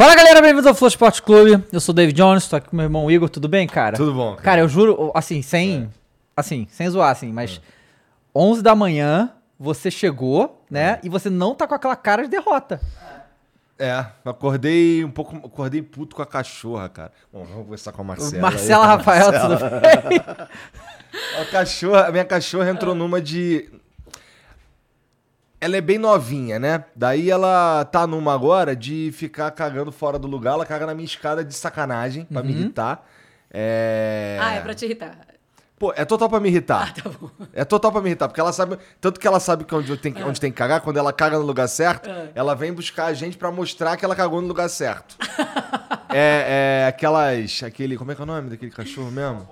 Fala galera, bem-vindos ao Flow Esporte Clube. Eu sou o David Jones, tô aqui com meu irmão Igor, tudo bem, cara? Tudo bom, cara. Cara, eu juro, assim, sem. Assim, sem zoar, assim, mas 11 da manhã você chegou, né? E você não tá com aquela cara de derrota. É, acordei um pouco. Acordei puto com a cachorra, cara. Bom, vamos conversar com a Marcela. Marcela aí. Rafael, Marcela. tudo bem? A cachorra, a minha cachorra entrou numa de. Ela é bem novinha, né? Daí ela tá numa agora de ficar cagando fora do lugar. Ela caga na minha escada de sacanagem, pra Uhum. me irritar. É. Ah, é pra te irritar. Pô, é total pra me irritar. Ah, tá bom. É total pra me irritar, porque ela sabe. Tanto que ela sabe que onde tem, que- onde tem que cagar, quando ela caga no lugar certo, ela vem buscar a gente pra mostrar que ela cagou no lugar certo. é, é aquelas. Aquele. Como é que é o nome daquele cachorro mesmo?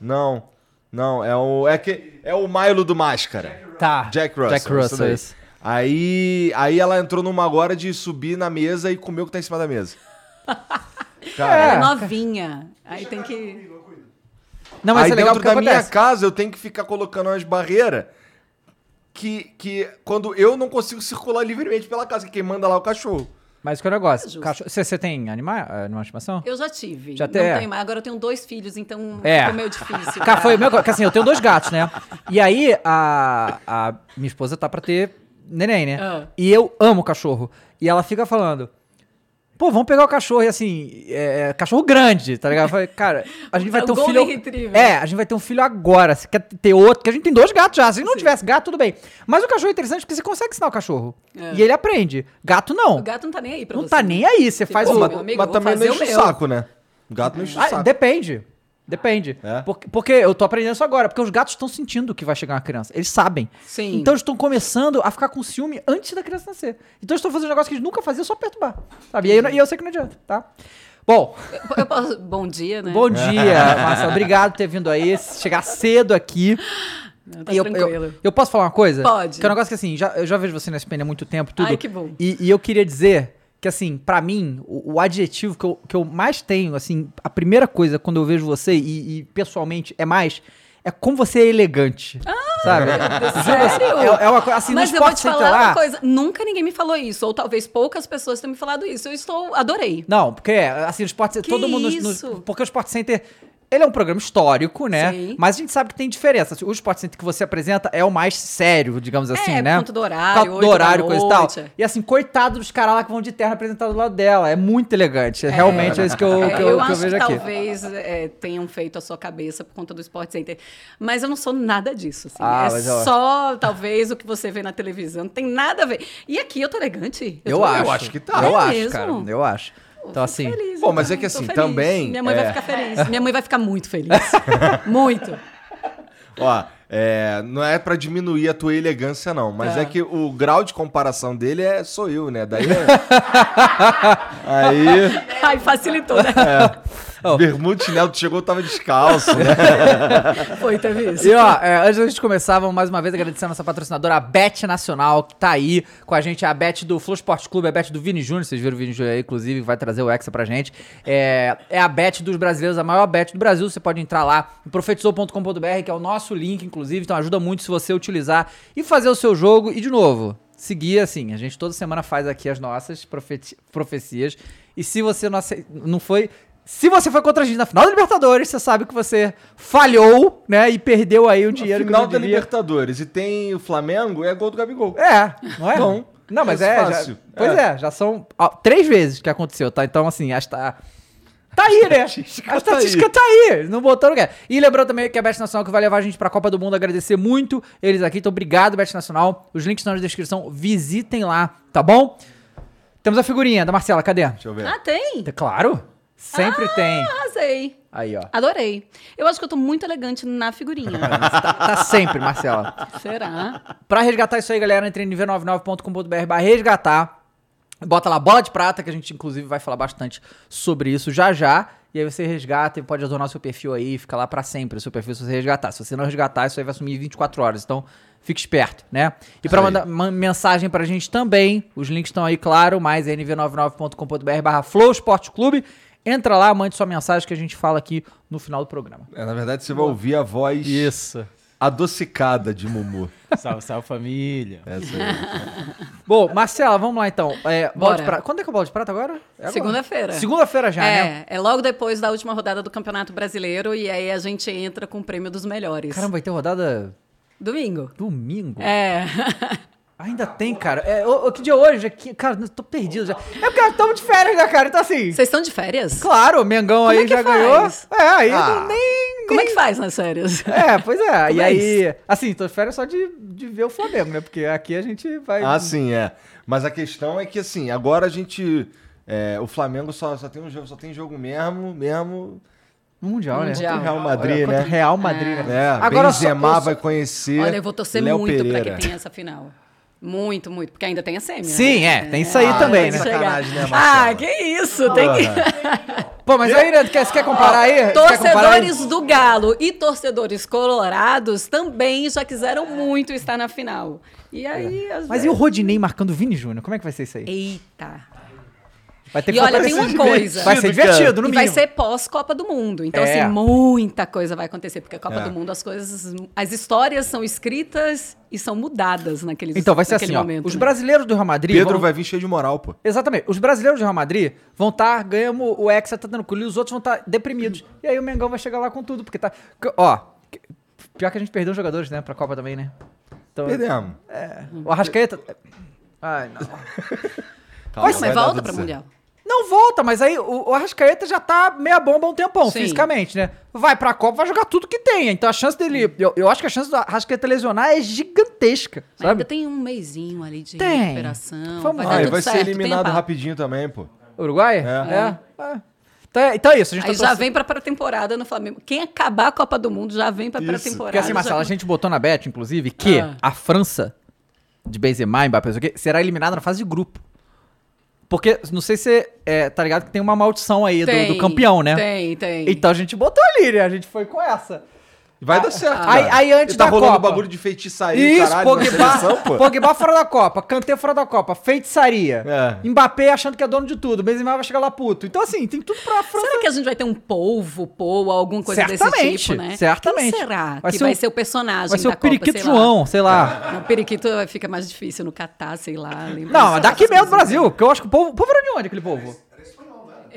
Não. Não, é o. É, que, é o Milo do Máscara. Tá. Jack Russell. Jack Russell, isso. Aí, aí ela entrou numa agora de subir na mesa e comer o que tá em cima da mesa. Cara, Ela é É. novinha. Aí tem que. Não, mas aí é legal dentro da minha acontece. casa eu tenho que ficar colocando umas barreiras que, que quando eu não consigo circular livremente pela casa, que quem manda lá é o cachorro. Mas que é o negócio? Justo. Cachorro- Você, você tem animal, animal de estimação? Eu já tive. Já não tem, é. tenho mais. Agora eu tenho dois filhos, então É. ficou meio difícil. Cara, foi o meu. Porque assim, eu tenho dois gatos, né? E aí, a, a minha esposa tá pra ter neném, né? Ah. E eu amo cachorro. E ela fica falando. Pô, vamos pegar o cachorro e assim, é, cachorro grande, tá ligado? Eu falei, cara, a gente vai É ter um filho. Retriever. É, a gente vai ter um filho agora. Você quer ter outro? Porque a gente tem dois gatos já. Se não tivesse gato, tudo bem. Mas o cachorro é interessante porque você consegue ensinar o cachorro. É. E ele aprende. Gato não. O gato não tá nem aí pra não você. tá nem aí. Você faz Pô, o. meu amigo, Mas vou também não enche o saco, né? O gato não enche o Ah, saco. depende. Depende. É? Porque, porque eu tô aprendendo isso agora. Porque os gatos estão sentindo que vai chegar uma criança. Eles sabem. Sim. Então eles estão começando a ficar com ciúme antes da criança nascer. Então eles estão fazendo um negócio que eles nunca faziam, só perturbar. Sabe? E, aí, eu- e eu sei que não adianta, tá? Bom, Eu- eu posso- Bom dia, né? bom dia, Marcelo. Obrigado por ter vindo aí. Chegar cedo aqui. Não, tá eu, tranquilo. eu, eu posso falar uma coisa? Pode. Que é um negócio que assim, já, eu já vejo você na SPN há muito tempo, tudo. Ai, que bom. E, e eu queria dizer que, assim, pra mim, o, o adjetivo que eu, que eu mais tenho, assim, a primeira coisa quando eu vejo você, e, e pessoalmente é mais, é como você é elegante. sabe? Sério? É, é uma coisa, assim, Mas no eu vou te falar lá... uma coisa. Nunca ninguém me falou isso. Ou talvez poucas pessoas tenham me falado isso. Eu estou... Adorei. Não, porque, assim, o Sport Center, todo mundo... no- isso? porque o Sport Center... Ele é um programa histórico, né? Sim. Mas a gente sabe que tem diferença. Assim, O Sport Center que você apresenta é o mais sério, digamos assim, É, né? por conta do horário, Por conta oito do horário, coisa e tal. noite. E assim, coitado dos caras lá que vão de terno apresentar do lado dela. É muito elegante. Realmente é isso que eu, É, que eu, eu que eu acho vejo que aqui. talvez é, tenham feito a sua cabeça por conta do Sport Center. Mas eu não sou nada disso. assim. Ah, é eu- só, talvez, o que você vê na televisão. Não tem nada a ver. E aqui eu tô elegante. Eu, tô- acho. acho que tá. Eu É acho, mesmo? cara. Eu acho. Então, assim... feliz, Pô, mas é então. que Tô assim, também, Minha mãe é- vai ficar feliz. Minha mãe vai ficar muito feliz. muito. Ó, é, não é pra diminuir a tua elegância, não. Mas Tá. é que o grau de comparação dele é sou eu, né? Daí é... Aí, Ai, facilitou, né? Bermuda, chinelo, tu chegou, tava descalço, né? Foi, teve isso. E ó, é, antes da gente começar, vamos mais uma vez agradecer a nossa patrocinadora, a Bet Nacional, que tá aí com a gente, a Bet do Flow Esporte Clube, a Bet do Vini Júnior, vocês viram o Vini Júnior aí, inclusive, vai trazer o Hexa pra gente. É, é a Bet dos brasileiros, a maior Bet do Brasil, você pode entrar lá em profetizou.com.br, que é o nosso link, inclusive, então ajuda muito se você utilizar e fazer o seu jogo. E, de novo, seguir assim, a gente toda semana faz aqui as nossas profeti- profecias, e se você não, não foi... Se você foi contra a gente na final da Libertadores, você sabe que você falhou, né? E perdeu aí o dinheiro Final que da devia. Libertadores e tem o Flamengo, é gol do Gabigol. É, não é? Não. Não, mas É é. já- fácil. pois é. É. já são ó, três vezes que aconteceu, tá? Então, assim, acho que tá. Tá aí, né? estatística a tá estatística aí. tá aí. Não botou lugar. E lembrando também que a Bet Nacional que vai levar a gente pra Copa do Mundo. Agradecer muito eles aqui. Então, obrigado, Bet Nacional. Os links estão na descrição. Visitem lá, tá bom? Temos a figurinha da Marcela. Cadê? Deixa eu ver. Ah, tem? Claro. Sempre tem. Arrasei. Aí, ó. Adorei. Eu acho que eu tô muito elegante na figurinha. Tá, tá sempre, Marcela. Será? Pra resgatar isso aí, galera, entre em nível99.com.br barra resgatar. Bota lá bola de prata, que a gente inclusive vai falar bastante sobre isso já já. E aí você resgata e pode adorar seu perfil aí, fica lá pra sempre o seu perfil se você resgatar. Se você não resgatar, isso aí vai sumir 24 horas. Então, fique esperto, né? E aí. mandar uma mensagem pra gente também, os links estão aí, claro, mais é nv99.com.br barra Flow Esporte Clube. Entra lá, mande sua mensagem que a gente fala aqui no final do programa. É, na verdade, você vai ouvir a voz Isso. adocicada de Mumu. Salve, salve família. Essa aí. Bom, Marcela, vamos lá então. É, bola Bora. de prata. Quando é que é bola de prata agora? É agora. Segunda-feira. Segunda-feira já, né? É, é logo depois da última rodada do Campeonato Brasileiro e aí a gente entra com o prêmio dos melhores. Caramba, vai ter rodada Domingo. domingo? É. Ainda tem, cara. É, ô, ô, que dia é hoje? Aqui, cara, eu tô perdido já. É porque estamos de férias, né, cara? Então assim. Vocês estão de férias? Claro, o Mengão aí é que já faz? ganhou. É, aí Ah. não- nem. Como é que faz nas férias? É, pois é. Como e é aí. Assim, tô de férias só de, de ver o Flamengo, né? Porque aqui a gente vai. Ah, sim, é. Mas a questão é que, assim, agora a gente. é, o Flamengo só, só tem um jogo, só tem jogo mesmo, mesmo. No Mundial, né? Mundial. O Real Madrid, Olha, né? Real Madrid, né? É, Agora só- Benzema eu só- vai conhecer. Olha, eu vou torcer Léo muito Pereira. pra que tenha essa final. Muito, muito. Porque ainda tem a sêmea. Sim, né? é, tem isso aí Ah, também, é né? sacanagem, né? Ah, que isso. Tem que... Pô, mas aí, né, quer, você quer comparar aí? Quer comparar aí? Torcedores do Galo e torcedores colorados também já quiseram muito estar na final. E aí, É. Mas e vezes... o Rodinei marcando o Vini Júnior? Como é que vai ser isso aí? Eita. Vai ter E olha, tem uma coisa. Vai ser Divertido, no e vai mínimo. ser pós-Copa do Mundo. Então, É. assim, muita coisa vai acontecer. Porque a Copa É. do Mundo, as coisas... As histórias são escritas e são mudadas naquele Então vai ser assim, ó. momento, Os né? brasileiros do Real Madrid. Pedro vão- vai vir cheio de moral, pô. Exatamente. Os brasileiros do Real Madrid vão estar, ganhamos o Hexa, tá dando culo, e os outros vão estar deprimidos. E aí o Mengão vai chegar lá com tudo, porque tá. que- Ó, que- pior que a gente perdeu os jogadores, né, pra Copa também, né? Então, Perdemos. o Arrascaeta. Ai, não. Calma, Mas vai dar volta pra certo. Mundial. Não volta, mas aí o, o Arrascaeta já tá meia bomba há um tempão, Sim. fisicamente, né? Vai pra Copa, vai jogar tudo que tem. Então a chance dele. Eu, eu acho que a chance do Arrascaeta lesionar é gigantesca, Mas sabe? Ainda tem um mêsinho ali de Tem. recuperação. Vamos vai Ah, e tudo vai ser certo, tem eliminado a rapidinho também, pô. Uruguai? É. É. Então, é, então é isso. A gente Aí tá já torcendo- vem pra pré-temporada no Flamengo. Quem acabar a Copa do Mundo já vem pra pré-temporada. Porque assim, Marcelo, a já- gente botou na bet, inclusive, que Ah. a França, de Benzema, Mbappé, será eliminada na fase de grupo. Porque, não sei se você é, tá ligado que tem uma maldição aí do- do, Tem, campeão, né? Tem, tem. Então a gente botou ali, né? A gente foi com essa. Vai dar certo, Aí- cara. aí antes Ele tá da rolando Copa. bagulho de feitiçaria, Isso, caralho, na seleção, Pogba, pô. Pogba fora da Copa, Kanté fora da Copa, feitiçaria. É. Mbappé achando que é dono de tudo, Benzema vai chegar lá puto. Então assim, tem tudo pra França. Será que a gente vai ter um polvo, pô, alguma coisa desse Certamente, tipo, né? certamente. Quem será Vai que ser vai o- ser o personagem Vai ser da o Copa, Periquito sei lá? João, sei lá. Não, o periquito fica mais difícil no Catar, sei lá. lembra Não, mas daqui mesmo do Brasil, porque eu acho que o povo. O povo era de onde aquele povo?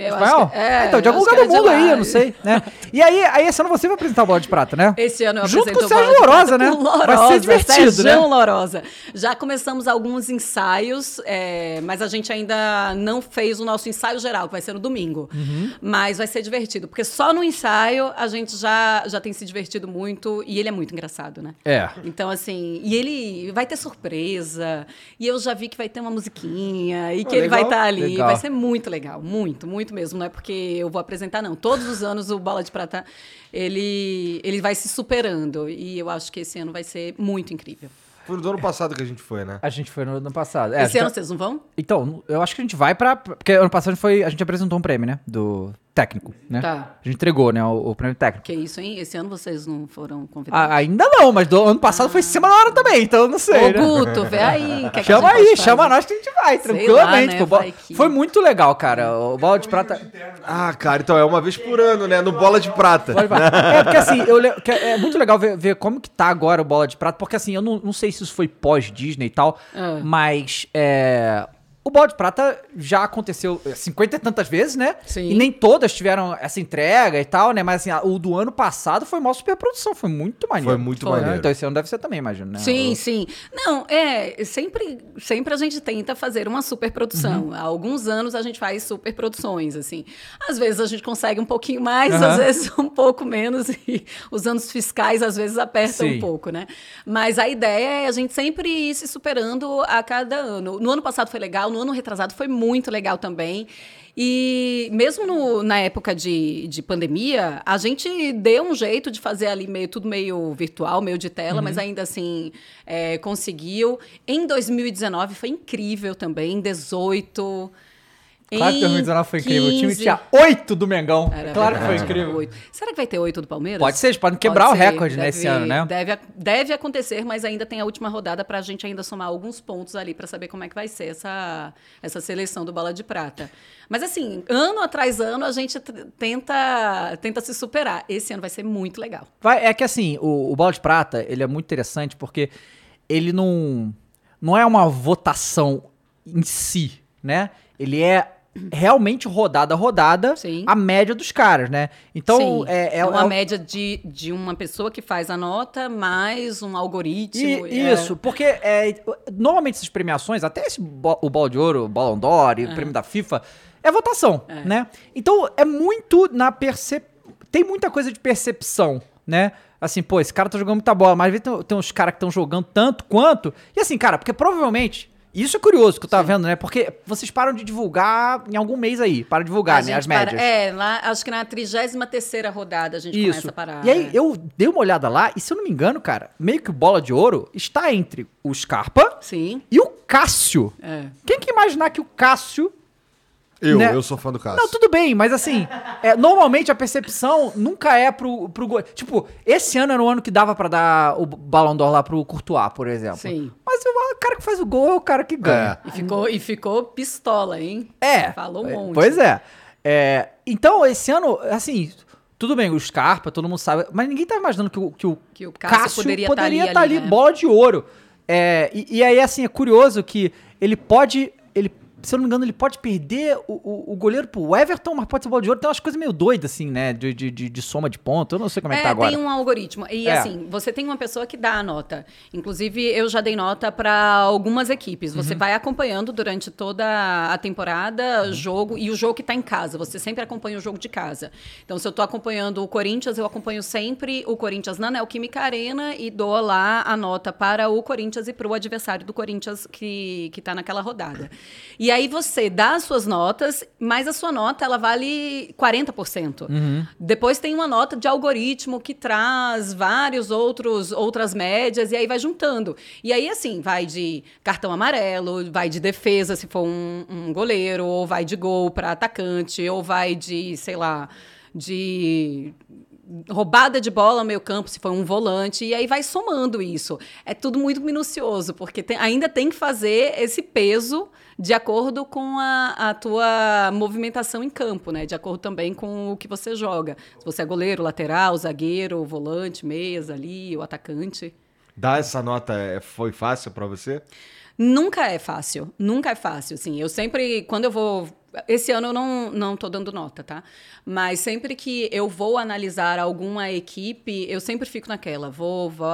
Acho que, é, então, de algum lugar do mundo aí, eu não sei, né? E aí, aí esse ano você vai apresentar o Bola de Prata, né? Esse ano eu Junto com o Sérgio Prata né? Vai ser divertido, Sérgio né? Lourosa. Já começamos alguns ensaios, é, mas a gente ainda não fez o nosso ensaio geral, que vai ser no domingo. Uhum. Mas vai ser divertido, porque só no ensaio a gente já, já tem se divertido muito e ele é muito engraçado, né? É. Então, assim, e ele vai ter surpresa, e eu já vi que vai ter uma musiquinha, e que Ah, ele vai legal. estar ali. Legal. Vai ser muito legal, muito, muito mesmo. Não é porque eu vou apresentar, não. Todos os anos o Bola de Prata, ele, ele vai se superando, e eu acho que esse ano vai ser muito incrível. Foi no ano passado que a gente foi, né? A gente foi no ano passado. É, a esse gente- ano vocês não vão? Então, eu acho que a gente vai pra. Porque ano passado foi, a gente apresentou um prêmio, né? Do técnico, né? Tá. A gente entregou, né? O, o prêmio técnico. Que isso, hein? Esse ano vocês não foram convidados. Ah, ainda não, mas do ano passado foi cima da hora também, então eu não sei. Ô, né? Guto, vê aí. que é que Chama gente aí, chama fazer. nós que a gente vai, Sei tranquilamente. lá, né? Vai que- Foi muito legal, cara. O bola de prata. Ah, cara, então é uma vez por ano, né? No Bola de Prata. Pode falar. É, porque assim, eu le- que é muito legal ver, ver como que tá agora o Bola de Prata, porque assim, eu não, não sei se isso foi pós-Disney e tal, Ah. mas é, o Bola de Prata já aconteceu é, 50 e tantas vezes, né? Sim. E nem todas tiveram essa entrega e tal, né? Mas assim, a- o do ano passado foi uma superprodução, foi muito maneiro. Foi muito né? maneiro. Então esse ano deve ser também, imagino, né? Sim, O- sim. Não, é, sempre, sempre a gente tenta fazer uma superprodução. Uhum. Há alguns anos a gente faz superproduções, assim. Às vezes a gente consegue um pouquinho mais, Aham. às vezes um pouco menos, e os anos fiscais às vezes apertam Sim. um pouco, né? Mas a ideia é a gente sempre ir se superando a cada ano. No ano passado foi legal, no ano retrasado foi muito legal também. E mesmo no- na época de, de pandemia, a gente deu um jeito de fazer ali meio tudo meio virtual, meio de tela, Uhum. mas ainda assim é, conseguiu. Em 2019 foi incrível também, em 18. Claro que em 2019 foi incrível. O time 15. tinha oito do Mengão. Era claro que foi verdade, incrível. oito. Será que vai ter oito do Palmeiras? Pode ser, eles podem quebrar o recorde, né, esse ano, né? Deve, deve acontecer, mas ainda tem a última rodada para a gente ainda somar alguns pontos ali para saber como é que vai ser essa, essa seleção do Bola de Prata. Mas assim, ano atrás ano, a gente tenta, tenta se superar. Esse ano vai ser muito legal. Vai, é que assim, o, o Bola de Prata, ele é muito interessante porque ele não, não é uma votação em si, né? Ele é realmente rodada a rodada Sim. a média dos caras, né? Então, Sim, é, é, uma é- média de, de uma pessoa que faz a nota, mais um algoritmo. E- é. isso, porque é, normalmente essas premiações, até esse o Bola de Ouro, o Ballon d'Or e o prêmio da FIFA, é votação, né? Então é muito na percep... Tem muita coisa de percepção, né? Assim, pô, esse cara tá jogando muita bola, mas às vezes tem, tem uns caras que estão jogando tanto quanto. E assim, cara, porque provavelmente. Isso é curioso que eu tava vendo, né? Porque vocês param de divulgar em algum mês aí. Para de divulgar, A né? As para- médias. é, lá, acho que na 33 rodada a gente começa Isso. a parar. E aí, é. eu dei uma olhada lá, e se eu não me engano, cara, meio que o Bola de Ouro está entre o Scarpa Sim. e o Cássio. É. Quem que imaginar que o Cássio. Eu, Né? eu sou fã do Cássio. Não, tudo bem, mas assim, é, normalmente a percepção nunca é pro, pro gol. Tipo, esse ano era o ano que dava pra dar o Balão d'Or lá pro Courtois, por exemplo. Sim. Mas o cara que faz o gol é o cara que ganha. E ficou, e ficou pistola, hein? É. Falou um é, monte. Pois é. É, Então, esse ano, assim, tudo bem, o Scarpa, todo mundo sabe, mas ninguém tá imaginando que o, que o, Que o Cássio poderia tá ali, estar ali, ali, né? bola de ouro. É, e, e aí, assim, é curioso que ele pode. Ele, se eu não me engano, ele pode perder o, o, o goleiro pro Everton, mas pode ser bola de ouro. Tem umas coisas meio doidas, assim, né? De, de, de, de soma de ponto. Eu não sei como é, que tá agora. tem um algoritmo. E É. assim, você tem uma pessoa que dá a nota. Inclusive, eu já dei nota para algumas equipes. Você Uhum. vai acompanhando durante toda a temporada Uhum. jogo e o jogo que tá em casa. Você sempre acompanha o jogo de casa. Então, se eu tô acompanhando o Corinthians, eu acompanho sempre o Corinthians na Neoquímica Arena e dou lá a nota para o Corinthians e para o adversário do Corinthians que, que tá naquela rodada. E aí você dá as suas notas, mas a sua nota ela vale 40%. Depois tem uma nota de algoritmo que traz vários outros outras médias e aí vai juntando. E aí assim, vai de cartão amarelo, vai de defesa se for um, um goleiro, ou vai de gol para atacante, ou vai de, sei lá, de roubada de bola no meio campo, se for um volante, e aí vai somando isso. É tudo muito minucioso, porque tem- ainda tem que fazer esse peso de acordo com a, a tua movimentação em campo, né? De acordo também com o que você joga. Se você é goleiro, lateral, zagueiro, volante, meias ali, o atacante. Dar essa nota é- foi fácil pra você? Nunca é fácil, nunca é fácil, assim. Eu sempre, quando eu vou... Esse ano eu não, não tô dando nota, tá? Mas sempre que eu vou analisar alguma equipe, eu sempre fico naquela, vou, vou...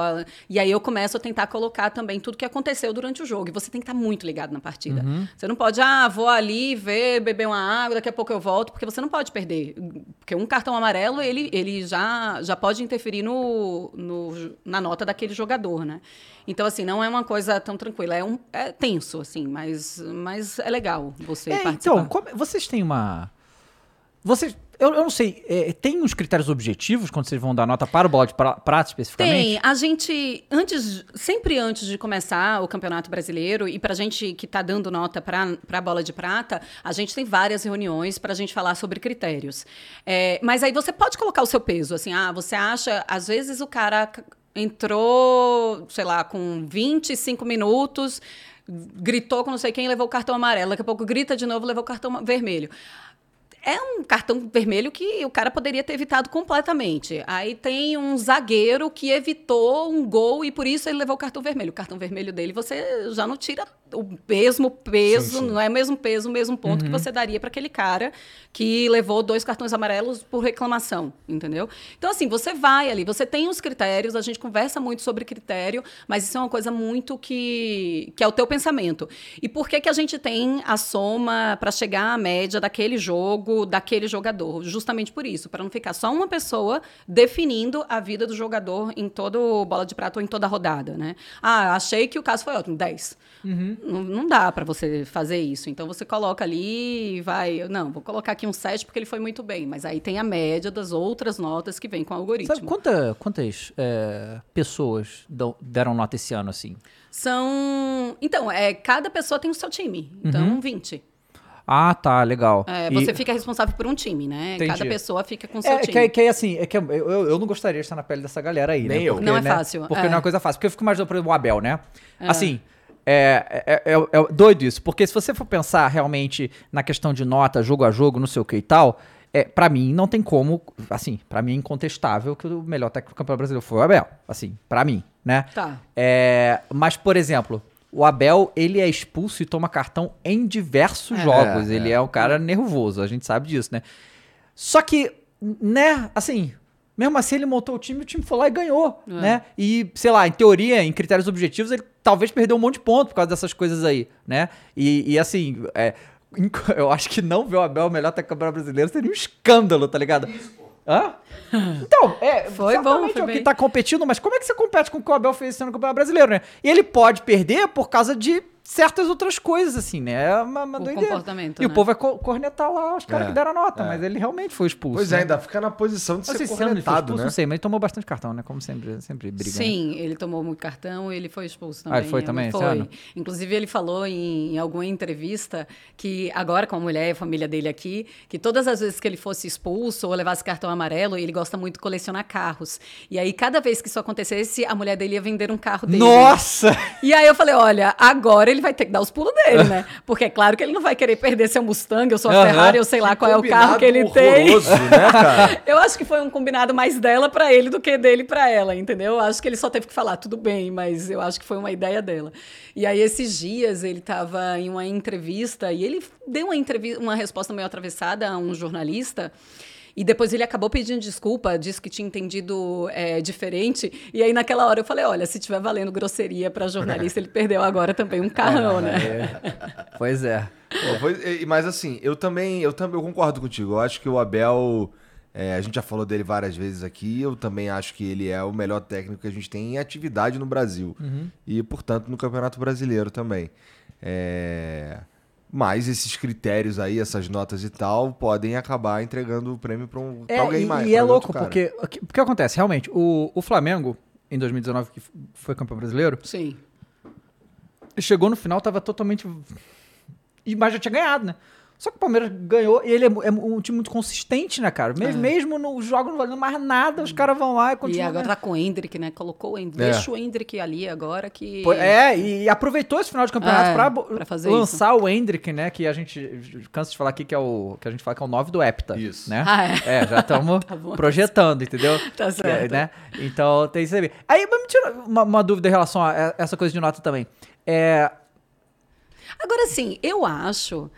E aí eu começo a tentar colocar também tudo que aconteceu durante o jogo. E você tem que estar muito ligado na partida. Você não pode, ah, vou ali ver, beber uma água, daqui a pouco eu volto, porque você não pode perder. Porque um cartão amarelo, ele, ele já, já pode interferir no, no, na nota daquele jogador, né? Então, assim, não é uma coisa tão tranquila. É, um, é tenso, assim, mas, mas é legal você É, participar. então, vocês têm uma. Vocês. Eu, eu não sei, é, tem uns critérios objetivos quando vocês vão dar nota para o bola de pra- prata especificamente? Tem. A gente, antes, sempre antes de começar o Campeonato Brasileiro, e pra gente que tá dando nota pra, pra bola de prata, a gente tem várias reuniões pra gente falar sobre critérios. É, mas aí você pode colocar o seu peso, assim, ah, você acha, às vezes o cara entrou, sei lá, com 25 minutos, gritou com não sei quem, levou o cartão amarelo, daqui a pouco grita de novo, levou o cartão vermelho é um cartão vermelho que o cara poderia ter evitado completamente. Aí tem um zagueiro que evitou um gol e por isso ele levou o cartão vermelho. O cartão vermelho dele você já não tira o mesmo peso, Sim, sim. não é o mesmo peso, o mesmo ponto que você daria para aquele cara que levou dois cartões amarelos por reclamação, entendeu? Então assim, você vai ali, você tem os critérios, a gente conversa muito sobre critério, mas isso é uma coisa muito que que é o teu pensamento. E por que que a gente tem a soma para chegar à média daquele jogo, daquele jogador? Justamente por isso, para não ficar só uma pessoa definindo a vida do jogador em todo bola de prata ou em toda rodada, né? Ah, achei que o caso foi ótimo, 10. Não, não dá para você fazer isso. Então você coloca ali e vai, não, vou colocar aqui um 7 porque ele foi muito bem, mas aí tem a média das outras notas que vem com o algoritmo. Sabe quanta- quantas é, pessoas deram nota esse ano, assim? São, então, é, cada pessoa tem o seu time. Então, 20. Ah, tá, legal. É, E- você fica responsável por um time, né? Entendi. Cada pessoa fica com o seu É, time. que, que é assim, é que eu, eu, eu não gostaria de estar na pele dessa galera aí, Nem né? eu. Porque, Não é né, fácil, Porque é. não é uma coisa fácil. Porque eu fico imaginando, por exemplo, o Abel, né? Assim, é, é, é, é doido isso. Porque se você for pensar realmente na questão de nota, jogo a jogo, não sei o que e tal, é, pra mim não tem como, assim, pra mim é incontestável que o melhor técnico do Campeonato Brasileiro foi o Abel. Assim, pra mim, né? Tá. É, mas, por exemplo, o Abel, ele é expulso e toma cartão em diversos jogos. É, ele é um cara nervoso, a gente sabe disso, né? Só que, né, assim, mesmo assim ele montou o time, o time foi lá e ganhou, né? E, sei lá, em teoria, em critérios objetivos, ele talvez perdeu um monte de ponto por causa dessas coisas aí, né? E, e, assim, é, eu acho que não ver o Abel melhor até campeonato brasileiro seria um escândalo, tá ligado? Hã? Então, é, Foi certamente bom, foi é o que tá competindo, mas como é que você compete com o que o Abel fez esse ano no Campeonato Brasileiro, né? E ele pode perder por causa de certas outras coisas, assim, né? É uma, uma O doideira. comportamento, E o né? povo vai co- cornetar lá os caras É, que deram a nota, é. mas ele realmente foi expulso. Pois né? é, ainda fica na posição de Não ser sei se ele foi cornetado, expulso, né? não sei, mas ele tomou bastante cartão, né? Como sempre, sempre briga. né? Sim, ele tomou muito cartão e ele foi expulso Ah, também. ele foi também esse Foi. ano? Inclusive, ele falou em, em alguma entrevista que, agora com a mulher e a família dele aqui, que todas as vezes que ele fosse expulso ou levasse cartão amarelo, ele gosta muito de colecionar carros. E aí, cada vez que isso acontecesse, a mulher dele ia vender um carro dele. Nossa! E aí eu falei, olha, agora ele vai ter que dar os pulos dele, né? Porque é claro que ele não vai querer perder seu Mustang, ou sua Aham. Ferrari, eu sei lá qual é o carro que ele tem. né, cara? Eu acho que foi um combinado mais dela pra ele do que dele pra ela, entendeu? Eu acho que ele só teve que falar, tudo bem, mas eu acho que foi uma ideia dela. E aí, esses dias, ele estava em uma entrevista e ele deu uma, entrevista, uma resposta meio atravessada a um jornalista. E depois ele acabou pedindo desculpa, disse que tinha entendido é, diferente. E aí, naquela hora, eu falei: olha, se tiver valendo grosseria pra jornalista, ele perdeu agora também um carrão, né? Pois é. Pô, foi- e- mas assim, eu também, eu também eu concordo contigo. Eu acho que o Abel, é, a gente já falou dele várias vezes aqui. Eu também acho que ele é o melhor técnico que a gente tem em atividade no Brasil e, portanto, no Campeonato Brasileiro também. É, Mas esses critérios aí, essas notas e tal, podem acabar entregando o prêmio para um, pra É, alguém e, mais. e é louco, porque o que, acontece? Realmente, o, o Flamengo, em 2019, que foi campeão brasileiro, Sim. chegou no final, tava totalmente. E mas já tinha ganhado, né? Só que o Palmeiras ganhou e ele é, é um time muito consistente, né, cara? Mesmo, mesmo nos jogos não valendo mais nada, os caras vão lá e É. E continuam. agora ganhando. tá com o Hendrick, né? Colocou o Hendrick. É. Deixa o Hendrick ali agora que. É, e aproveitou esse final de campeonato É, pra, pra fazer lançar o Hendrick, né? Que a gente cansa de falar aqui que é o que a gente fala que é o 9 do Hepta. Isso. Né? Ah, é. já estamos Tá projetando, entendeu? Tá Que é, certo. né? Então tem isso aí. Aí, mas me tira uma, uma dúvida em relação a a essa coisa de nota também. É, Agora sim, eu acho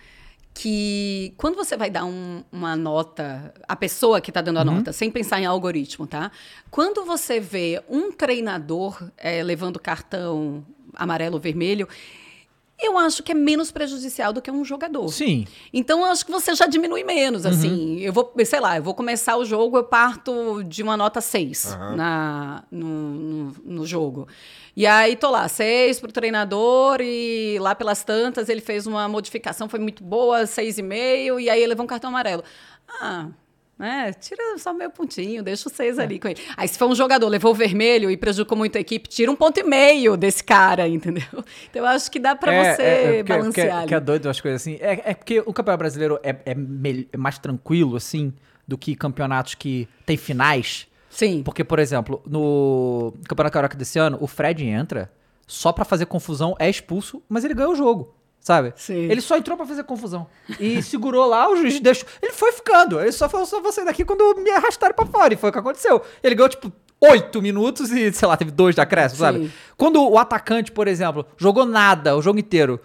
que quando você vai dar um- uma nota, a pessoa que está dando a Uhum. nota, sem pensar em algoritmo, tá? Quando você vê um treinador eh, levando cartão amarelo ou vermelho, eu acho que é menos prejudicial do que um jogador. sim. Então, eu acho que você já diminui menos, Uhum. assim. Eu vou, sei lá, eu vou começar o jogo, eu parto de uma nota 6 na, no, no, no jogo. E aí, tô lá, 6 pro treinador e lá pelas tantas ele fez uma modificação, foi muito boa, 6,5, e aí ele levou um cartão amarelo. Ah... né, tira só meio pontinho, deixa o seis ali com ele. Aí, se for um jogador, levou o vermelho e prejudicou muito a equipe, tira um ponto e meio desse cara, entendeu? Então, eu acho que dá pra É, você é, é porque- balancear que, é- ali. que é doido as coisas assim. É, é porque o campeonato brasileiro é, é é mais tranquilo, assim, do que campeonatos que tem finais. Sim. Porque, por exemplo, no Campeonato Carioca desse ano, o Fred entra só pra fazer confusão, é expulso, mas ele ganha o jogo. Sabe? Sim. Ele só entrou pra fazer confusão. E segurou lá, o juiz deixou. Ele foi ficando. Ele só falou: só vou sair daqui quando me arrastaram pra fora. E foi o que aconteceu. Ele ganhou, tipo, oito minutos e, sei lá, teve dois de acréscimo, sabe? Quando o atacante, por exemplo, jogou nada o jogo inteiro,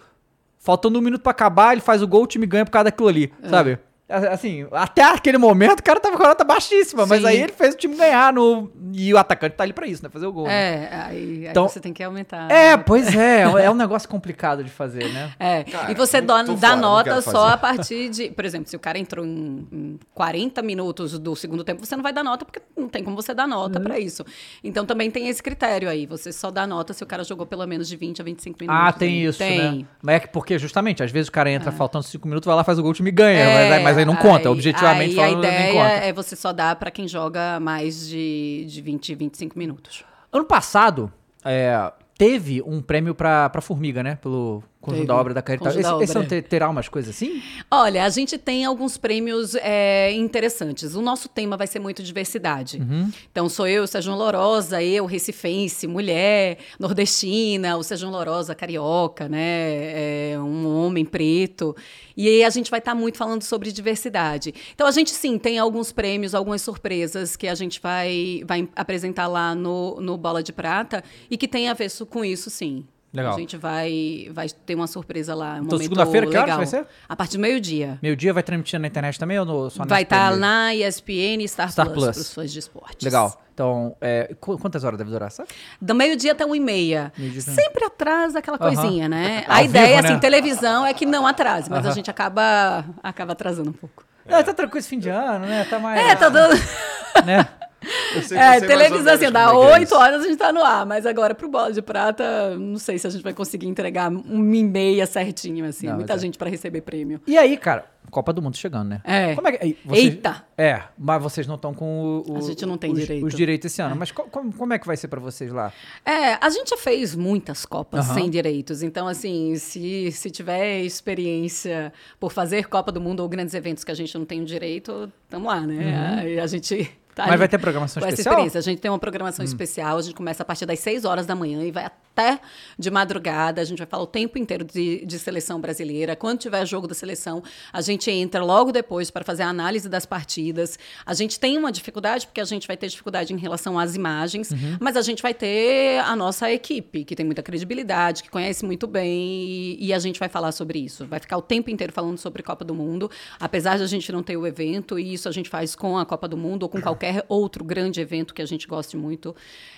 faltando um minuto pra acabar, ele faz o gol, o time ganha por causa daquilo ali, É. sabe? Assim, até aquele momento o cara tava com a nota baixíssima, mas Sim. aí ele fez o time ganhar no. E o atacante tá ali pra isso, né? Fazer o gol. né? É, aí, aí Então- você tem que aumentar. É, pois é, é um negócio complicado de fazer, né? É, Cara, e você dá, dá fora, nota só a partir de. Por exemplo, se o cara entrou em, em 40 minutos do segundo tempo, você não vai dar nota, porque não tem como você dar nota Uhum. pra isso. Então também tem esse critério aí. Você só dá nota se o cara jogou pelo menos de 20 a 25 minutos. Ah, tem aí. isso, tem. né? Mas é que porque, justamente, às vezes o cara entra faltando cinco minutos, vai lá, faz o gol, o time ganha. É, mas, aí- mas aí não conta, aí- objetivamente aí falando, a ideia conta. é você só dar pra quem joga mais de, de 20, 25 minutos. Ano passado, é, teve um prêmio pra, pra Formiga, né? Pelo Conjunto Teve. da Obra da. Conjunto Esse, da esse ano te- terá umas coisas assim? Olha, a gente tem alguns prêmios é, interessantes. O nosso tema vai ser muito diversidade. Uhum. Então, sou eu, Sérgio Lorosa, eu, recifense, mulher, nordestina, o Sérgio Lorosa, carioca, né? É, um homem preto. E aí a gente vai estar muito falando sobre diversidade. Então, a gente, sim, tem alguns prêmios, algumas surpresas que a gente vai, vai apresentar lá no, no Bola de Prata e que tem a ver com isso, sim. Legal. A gente vai, vai ter uma surpresa lá. Um Então, segunda-feira, que horas vai ser? A partir do meio-dia. Meio-dia vai transmitir na internet também ou no, só na Vai estar SPN? na ESPN e Star, Star Plus, para os fãs de esportes. Legal. Então, é, qu- quantas horas deve durar, sabe? Do meio-dia até uma e meia. Sempre atrasa aquela coisinha, né? Ao A ideia, vivo, assim, né? televisão é que não atrase, mas a gente acaba, acaba atrasando um pouco. É, tá tranquilo esse fim de ano, né? Tá mais. É, tá dando. né? É, televisão, assim, dá é que é 8 isso. horas a gente tá no ar, mas agora pro Bola de Prata, não sei se a gente vai conseguir entregar uma e meia certinho, assim. Não, muita mas é. gente pra receber prêmio. E aí, cara, Copa do Mundo chegando, né? É. Como é que. vocês- Eita! É, mas vocês não estão com o, o- A gente não tem os, direito. os direitos esse ano. Mas co- como, como é que vai ser pra vocês lá? É, a gente já fez muitas Copas Aham. sem direitos. Então, assim, se, se tiver experiência por fazer Copa do Mundo ou grandes eventos que a gente não tem o direito, tamo lá, né? Aí a gente. Tá Mas vai ter programação com essa especial? experiência. A gente tem uma programação especial, a gente começa a partir das 6 horas da manhã e vai até de madrugada. A gente vai falar o tempo inteiro de, de seleção brasileira. Quando tiver jogo da seleção, a gente entra logo depois para fazer a análise das partidas. A gente tem uma dificuldade, porque a gente vai ter dificuldade em relação às imagens, Uhum. mas a gente vai ter a nossa equipe, que tem muita credibilidade, que conhece muito bem, e, e a gente vai falar sobre isso. Vai ficar o tempo inteiro falando sobre Copa do Mundo, apesar de a gente não ter o evento, e isso a gente faz com a Copa do Mundo ou com qualquer outro grande evento que a gente goste muito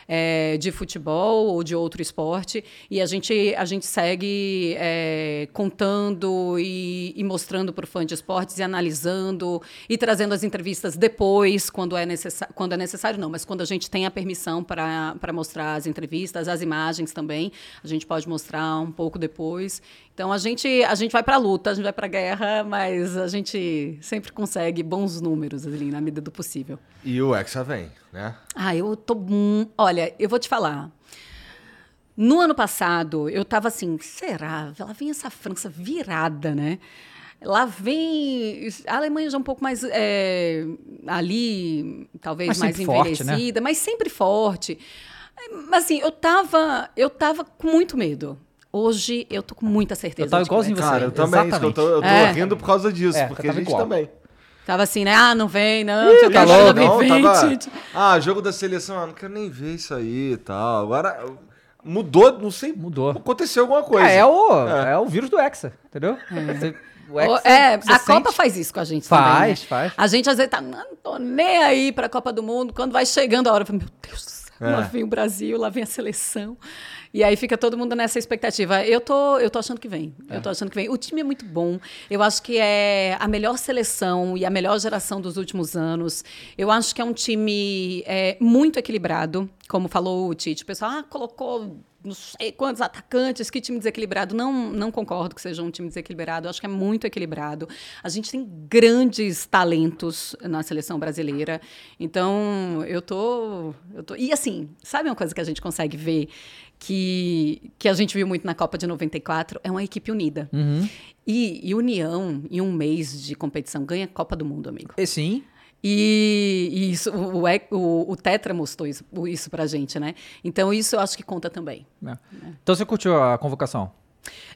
é, de futebol ou de outro esporte. E a gente, a gente segue é, contando e, e mostrando para o fã de esportes e analisando e trazendo as entrevistas depois, quando é, necessa quando é necessário, não, mas quando a gente tem a permissão para mostrar as entrevistas, as imagens também, a gente pode mostrar um pouco depois. Então a gente, a gente vai para a luta, a gente vai para a guerra, mas a gente sempre consegue bons números ali, na medida do possível. E o Hexa vem, né? Ah, eu tô. hum, Olha, eu vou te falar. No ano passado, eu tava assim, será? Lá vem essa França virada, né? Lá vem. A Alemanha já um pouco mais. é, ali, talvez Mas mais sempre forte, né? envelhecida, mas sempre forte. Mas assim, eu tava, eu tava com muito medo. Hoje eu tô com muita certeza. Eu tava igualzinho você. Cara, eu também. Eu tô, eu tô É. rindo por causa disso, É, porque a gente igual. também. Tava assim, né? Ah, não vem, não. Ih, tá que, louco, não vem, tava... Ah, jogo da seleção, ah, não quero nem ver isso aí e tal. Agora mudou, não sei. Mudou. Aconteceu alguma coisa. É, é o, é. o vírus do Hexa, entendeu? Você- o Hexa, O- é, a sente- Copa faz isso com a gente Faz, também. né? faz. A gente às vezes tá, não tô nem aí pra Copa do Mundo. Quando vai chegando a hora, eu falo, meu Deus do céu, lá É. vem o Brasil, lá vem a seleção. E aí fica todo mundo nessa expectativa. Eu tô, eu tô achando que vem. É. Eu tô achando que vem. O time é muito bom. Eu acho que é a melhor seleção e a melhor geração dos últimos anos. Eu acho que é um time é, muito equilibrado, como falou o Tite. O pessoal ah, colocou não sei quantos atacantes, que time desequilibrado. Não, não concordo que seja um time desequilibrado. Eu acho que é muito equilibrado. A gente tem grandes talentos na seleção brasileira. Então, eu tô, eu tô. E assim, sabe uma coisa que a gente consegue ver? Que, que a gente viu muito na Copa de 94? É uma equipe unida. Uhum. E, e união em um mês de competição ganha a Copa do Mundo, amigo. E sim. E, e isso, o, o, o, o Tetra mostrou isso, isso pra gente, né? Então, isso eu acho que conta também. É. Então você curtiu a convocação?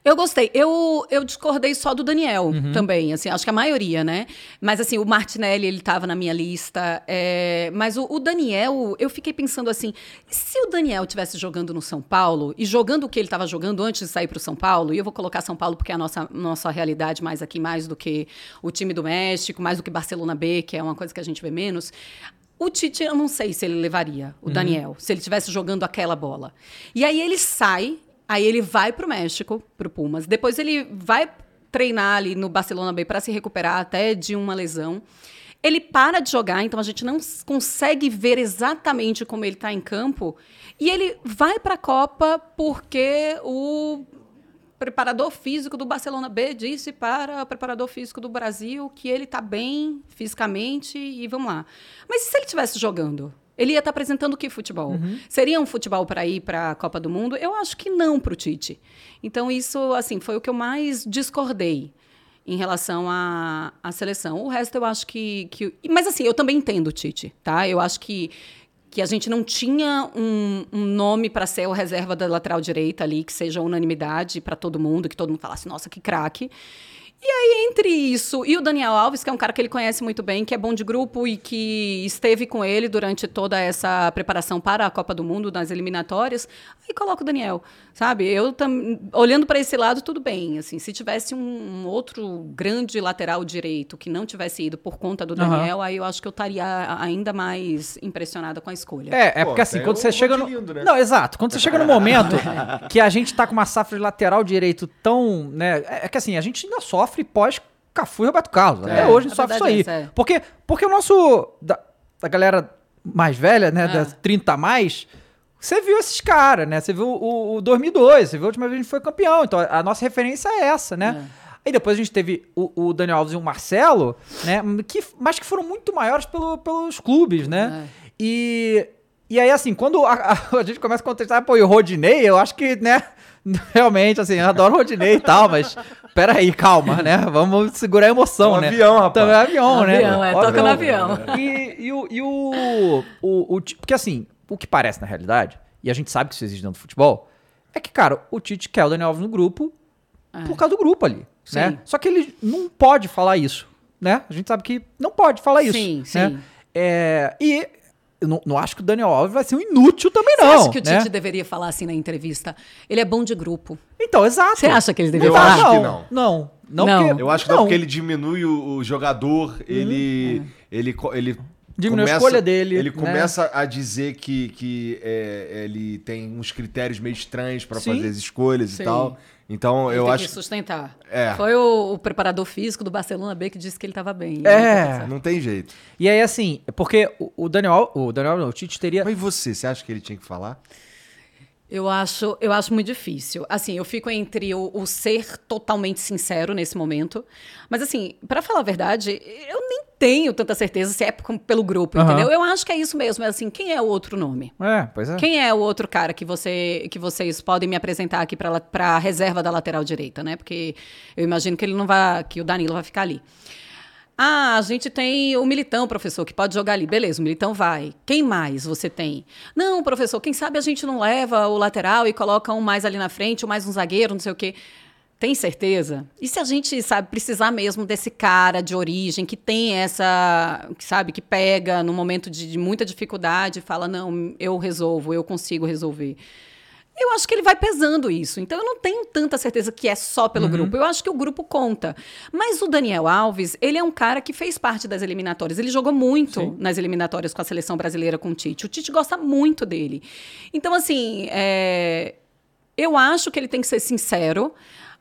Eu gostei. Eu, eu discordei só do Daniel Uhum. também, assim, acho que a maioria, né? Mas assim, o Martinelli, ele tava na minha lista. é, mas o, o Daniel, eu fiquei pensando assim, se o Daniel tivesse jogando no São Paulo e jogando o que ele estava jogando antes de sair pro São Paulo, e eu vou colocar São Paulo porque é a nossa, nossa realidade mais aqui, mais do que o time do México, mais do que Barcelona B, que é uma coisa que a gente vê menos. O Tite, eu não sei se ele levaria, o Daniel, se ele estivesse jogando aquela bola. E aí ele sai, aí ele vai pro México, pro Pumas. Depois ele vai treinar ali no Barcelona B para se recuperar até de uma lesão. Ele para de jogar, então a gente não consegue ver exatamente como ele está em campo. E ele vai para a Copa porque o preparador físico do Barcelona B disse para o preparador físico do Brasil que ele está bem fisicamente e vamos lá. Mas e se ele estivesse jogando? Ele ia estar apresentando que futebol? Seria um futebol para ir para a Copa do Mundo? Eu acho que não para o Tite. Então isso, assim, foi o que eu mais discordei em relação à, à seleção. O resto eu acho que, que... Mas assim, eu também entendo o Tite, tá? Eu acho que, que a gente não tinha um, um nome para ser o reserva da lateral direita ali, que seja unanimidade para todo mundo, que todo mundo falasse, nossa, que craque. E aí, entre isso e o Daniel Alves, que é um cara que ele conhece muito bem, que é bom de grupo e que esteve com ele durante toda essa preparação para a Copa do Mundo, nas eliminatórias, aí coloca o Daniel, sabe? Eu, tam, olhando para esse lado, tudo bem. Assim, se tivesse um, um outro grande lateral direito que não tivesse ido por conta do. Daniel, aí eu acho que eu estaria ainda mais impressionada com a escolha. É, é Pô, porque assim, quando o você chega no. Né? Não, exato. Quando você chega no momento que a gente tá com uma safra de lateral direito tão. né? É é que assim, a gente ainda sofre pós Cafu e Roberto Carlos. Até É. hoje a gente A sofre isso aí. é é. Porque, porque o nosso. Da, da galera mais velha, né? Ah. Das 30 a mais. Você viu esses caras, né? Você viu o, o 2002, você viu a última vez que a gente foi campeão. Então a nossa referência é essa, né? Aí depois a gente teve o, o Daniel Alves e o Marcelo, né? Que, mas que foram muito maiores pelo- pelos clubes, né? E, e aí, assim, quando a, a- a gente começa a contestar, pô, e o Rodinei, eu acho que, né? Realmente, assim, eu adoro o Rodinei e tal, mas peraí, calma, né? Vamos segurar a emoção, É um né? avião, rapaz. Também é avião, né? Avião, é, toca no avião. E, e o, e o, o, o Porque assim, o que parece na realidade, e a gente sabe que isso existe dentro do futebol, é que, cara, o Tite quer o Daniel Alves no grupo por causa do grupo ali, né? Sim. Só que ele não pode falar isso, né? A gente sabe que não pode falar isso. Sim, né? sim. É, e eu não, não acho que o Daniel Alves vai ser um inútil também, Você não. acha que o né? Tite deveria falar assim na entrevista? Ele é bom de grupo. Então, exato. Você acha que ele deveria Eu falar? acho que não. Não, não. Não. porque- Eu acho que não, porque ele diminui o, o jogador, ele, ele, co- ele Diminui a escolha dele, Ele né? começa a dizer que, que é, ele tem uns critérios meio estranhos pra Sim. fazer as escolhas Sim. e tal. Então Ele eu tem acho que sustentar. É. Foi o, o preparador físico do Barcelona B que disse que ele estava bem. É. não tem jeito. E aí, assim, porque o, o Daniel, o Daniel, não, o Tite teria. Mas e você, você acha que ele tinha que falar? Eu acho, eu acho muito difícil. Assim, eu fico entre o, o ser totalmente sincero nesse momento. Mas, assim, pra falar a verdade, eu nem tenho tanta certeza se é pelo grupo, Aham. entendeu? Eu acho que é isso mesmo. É assim, quem é o outro nome? É, pois é. Quem é o outro cara que, você, que vocês podem me apresentar aqui para a reserva da lateral direita, né? Porque eu imagino que ele não vai, que o Danilo vai ficar ali. Ah, a gente tem o Militão, professor, que pode jogar ali. Beleza, o Militão vai. Quem mais você tem? Não, professor, quem sabe a gente não leva o lateral e coloca um mais ali na frente, ou mais um zagueiro, não sei o quê. Tem certeza? E se a gente, sabe, precisar mesmo desse cara de origem que tem essa, sabe, que pega no momento de, de muita dificuldade e fala, não, eu resolvo, eu consigo resolver. Eu acho que ele vai pesando isso. Então eu não tenho tanta certeza que é só pelo grupo. Eu acho que o grupo conta. Mas o Daniel Alves, ele é um cara que fez parte das eliminatórias. Ele jogou muito nas eliminatórias com a seleção brasileira com o Tite. O Tite gosta muito dele. Então, assim, é, eu acho que ele tem que ser sincero.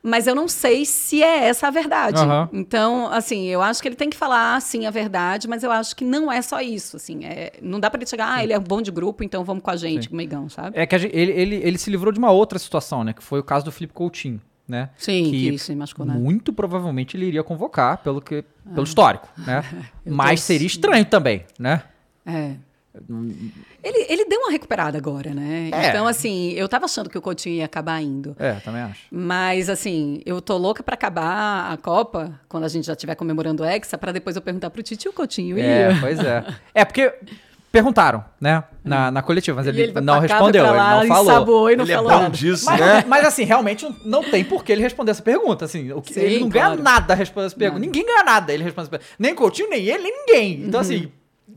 Mas eu não sei se é essa a verdade. Aham. Então, assim, eu acho que ele tem que falar, sim, a verdade, mas eu acho que não é só isso, assim. é- não dá pra ele chegar, ah, ele é bom de grupo, então vamos com a gente, com o Megão, sabe? É que gente- ele, ele, ele se livrou de uma outra situação, né? Que foi o caso do Felipe Coutinho, né? Sim, que se machucou, né? Muito provavelmente ele iria convocar pelo, que, pelo histórico, né? Mas seria estranho também, né? É. Ele, ele deu uma recuperada agora, né? É. Então, assim, eu tava achando que o Coutinho ia acabar indo. É, também acho. Mas, assim, eu tô louca pra acabar a Copa, quando a gente já estiver comemorando o Hexa, pra depois eu perguntar pro Tite e o Coutinho. E É, eu? pois é. É porque Perguntaram, né? Na, na coletiva, mas ele, ele vai não respondeu, ele não falou. e não Ele é falou bom nada. disso, Mas, né? mas, assim, realmente não, não tem por que ele responder essa pergunta. Assim, o que, Sim, ele não ganha claro. nada respondendo essa pergunta. Ninguém ganha nada ele respondendo essa pergunta. Nem Coutinho, nem ele, nem ninguém. Uhum. Então, assim,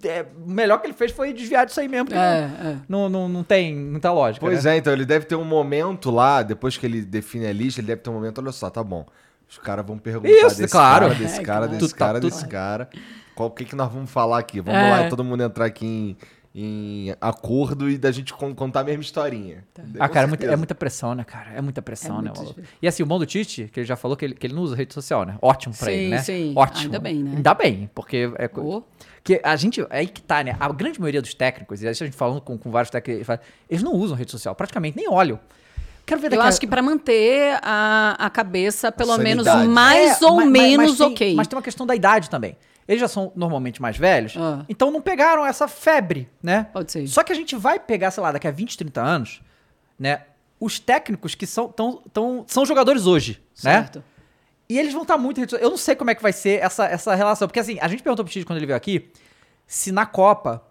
é, o melhor que ele fez foi desviar disso aí mesmo. porque É, não, é. Não, não, não tem muita lógica. Pois né? é, então ele deve ter um momento lá, depois que ele define a lista, ele deve ter um momento, olha só, tá bom. Os caras vão perguntar Isso, desse claro. cara, desse É, cara, claro. desse Tu tá- cara, tu- desse cara. Qual o que, que nós vamos falar aqui? Vamos É. lá, todo mundo entrar aqui em, em acordo e da gente con- contar a mesma historinha. Ah, Com cara, é muita, é muita pressão, né, cara? É muita pressão, É né, maluco? E assim, o bom do Tite, que ele já falou que ele, que ele não usa rede social, né? Ótimo pra Sim, ele, né? sim. Ótimo. Ainda bem, né? Ainda bem, porque é Oh. que a gente, é aí que tá, né? A grande maioria dos técnicos, e a gente falando com, com vários técnicos, eles não usam rede social, praticamente nem olham. Quero ver Eu daqui a- acho que para manter a, a cabeça pelo menos sanidade. mais É, ou mas- mas- menos mas tem- ok. Mas tem uma questão da idade também. Eles já são normalmente mais velhos, Ah. então não pegaram essa febre, né? Pode ser. Só que a gente vai pegar, sei lá, daqui a 20, 30 anos, né? Os técnicos que são, tão, tão, são jogadores hoje, né? Certo. E eles vão estar muito. rede social. Eu não sei como é que vai ser essa, essa relação. Porque assim, a gente perguntou pro Tite quando ele veio aqui se na Copa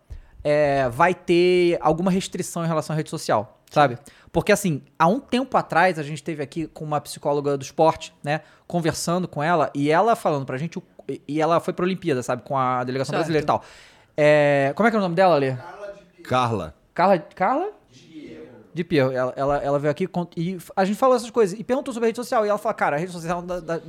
é, vai ter alguma restrição em relação à rede social, sabe? Porque assim, há um tempo atrás a gente esteve aqui com uma psicóloga do esporte, né? Conversando com ela e ela falando pra gente. o- e- ela foi pra Olimpíada, sabe? Com a delegação Certo. brasileira e tal. É, como é que é o nome dela, Lê? Carla. Carla. Carla? De Pierro. Ela, ela, ela veio aqui e a gente falou essas coisas. E perguntou sobre a rede social. E ela falou, cara, a rede social, da, da-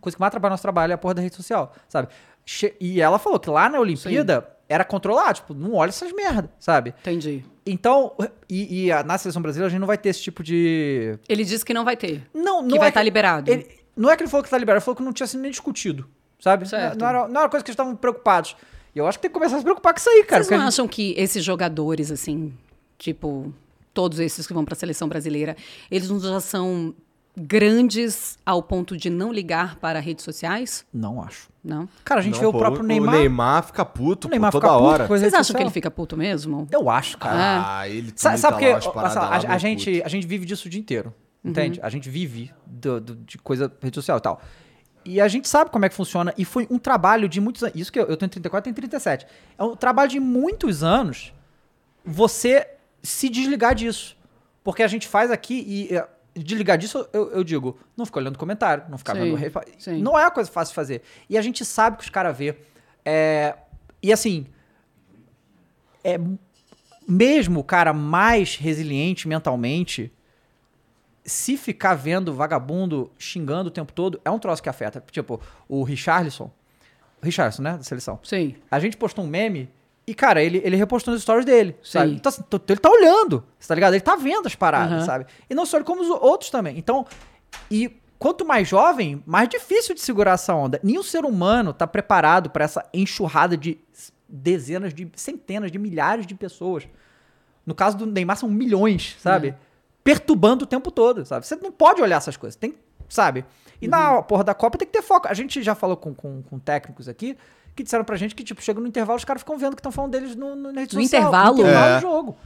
coisa que mais atrapalha nosso trabalho é a porra da rede social, sabe? Che- e ela falou que lá na Olimpíada era controlado, tipo, não olha essas merda, sabe? Entendi. Então, e, e a- na seleção brasileira a gente não vai ter esse tipo de. Ele disse que não vai ter. Não, não Que é vai estar liberado. ele- não é que ele falou que tá liberado, ele falou que não tinha sido nem discutido, sabe? Certo. Não, não era, não era coisa que eles estavam preocupados. E eu acho que tem que começar a se preocupar com isso aí, cara. Vocês não gente- acham que esses jogadores, assim, tipo, todos esses que vão para a seleção brasileira, eles não já são grandes ao ponto de não ligar para redes sociais? Não acho. Não? Cara, a gente Não, vê o pô, próprio Neymar. O Neymar fica puto o Neymar pô, fica toda puto hora. Vocês acham social. que ele fica puto mesmo? Eu acho, cara. Ah, ele Sa- também Sabe tá porque lá, a, a gente, puto. a gente vive disso o dia inteiro. Entende? A gente vive do- do- de coisa rede social e tal. E a gente sabe como é que funciona. E foi um trabalho de muitos anos. Isso que eu, eu tenho 34, tenho 37. É um trabalho de muitos anos você se desligar disso. Porque a gente faz aqui e. é, Desligar disso, eu, eu digo, não ficar olhando comentário, não ficar Sim, vendo. sim. Não é uma coisa fácil de fazer. E a gente sabe que os caras vê. É, e assim, é mesmo o cara mais resiliente mentalmente, se ficar vendo vagabundo xingando o tempo todo, é um troço que afeta. Tipo, o Richarlison. Richarlison, né? Da seleção. Sim. A gente postou um meme e, cara, ele, ele repostou nos stories dele, sabe? Sim. Então, assim, ele tá olhando, você tá ligado? Ele tá vendo as paradas, Aham. sabe? E não só ele, como os outros também. Então, e quanto mais jovem, mais difícil de segurar essa onda. Nenhum ser humano tá preparado pra essa enxurrada de dezenas de, centenas de milhares de pessoas. No caso do Neymar, são milhões, sabe? É. Perturbando o tempo todo, sabe? Você não pode olhar essas coisas, tem, sabe? E na Uhum. porra da Copa tem que ter foco. A gente já falou com, com, com técnicos aqui que disseram pra gente que, tipo, chega no intervalo, os caras ficam vendo que estão falando deles no, no, na rede No social. intervalo? No intervalo É. do jogo.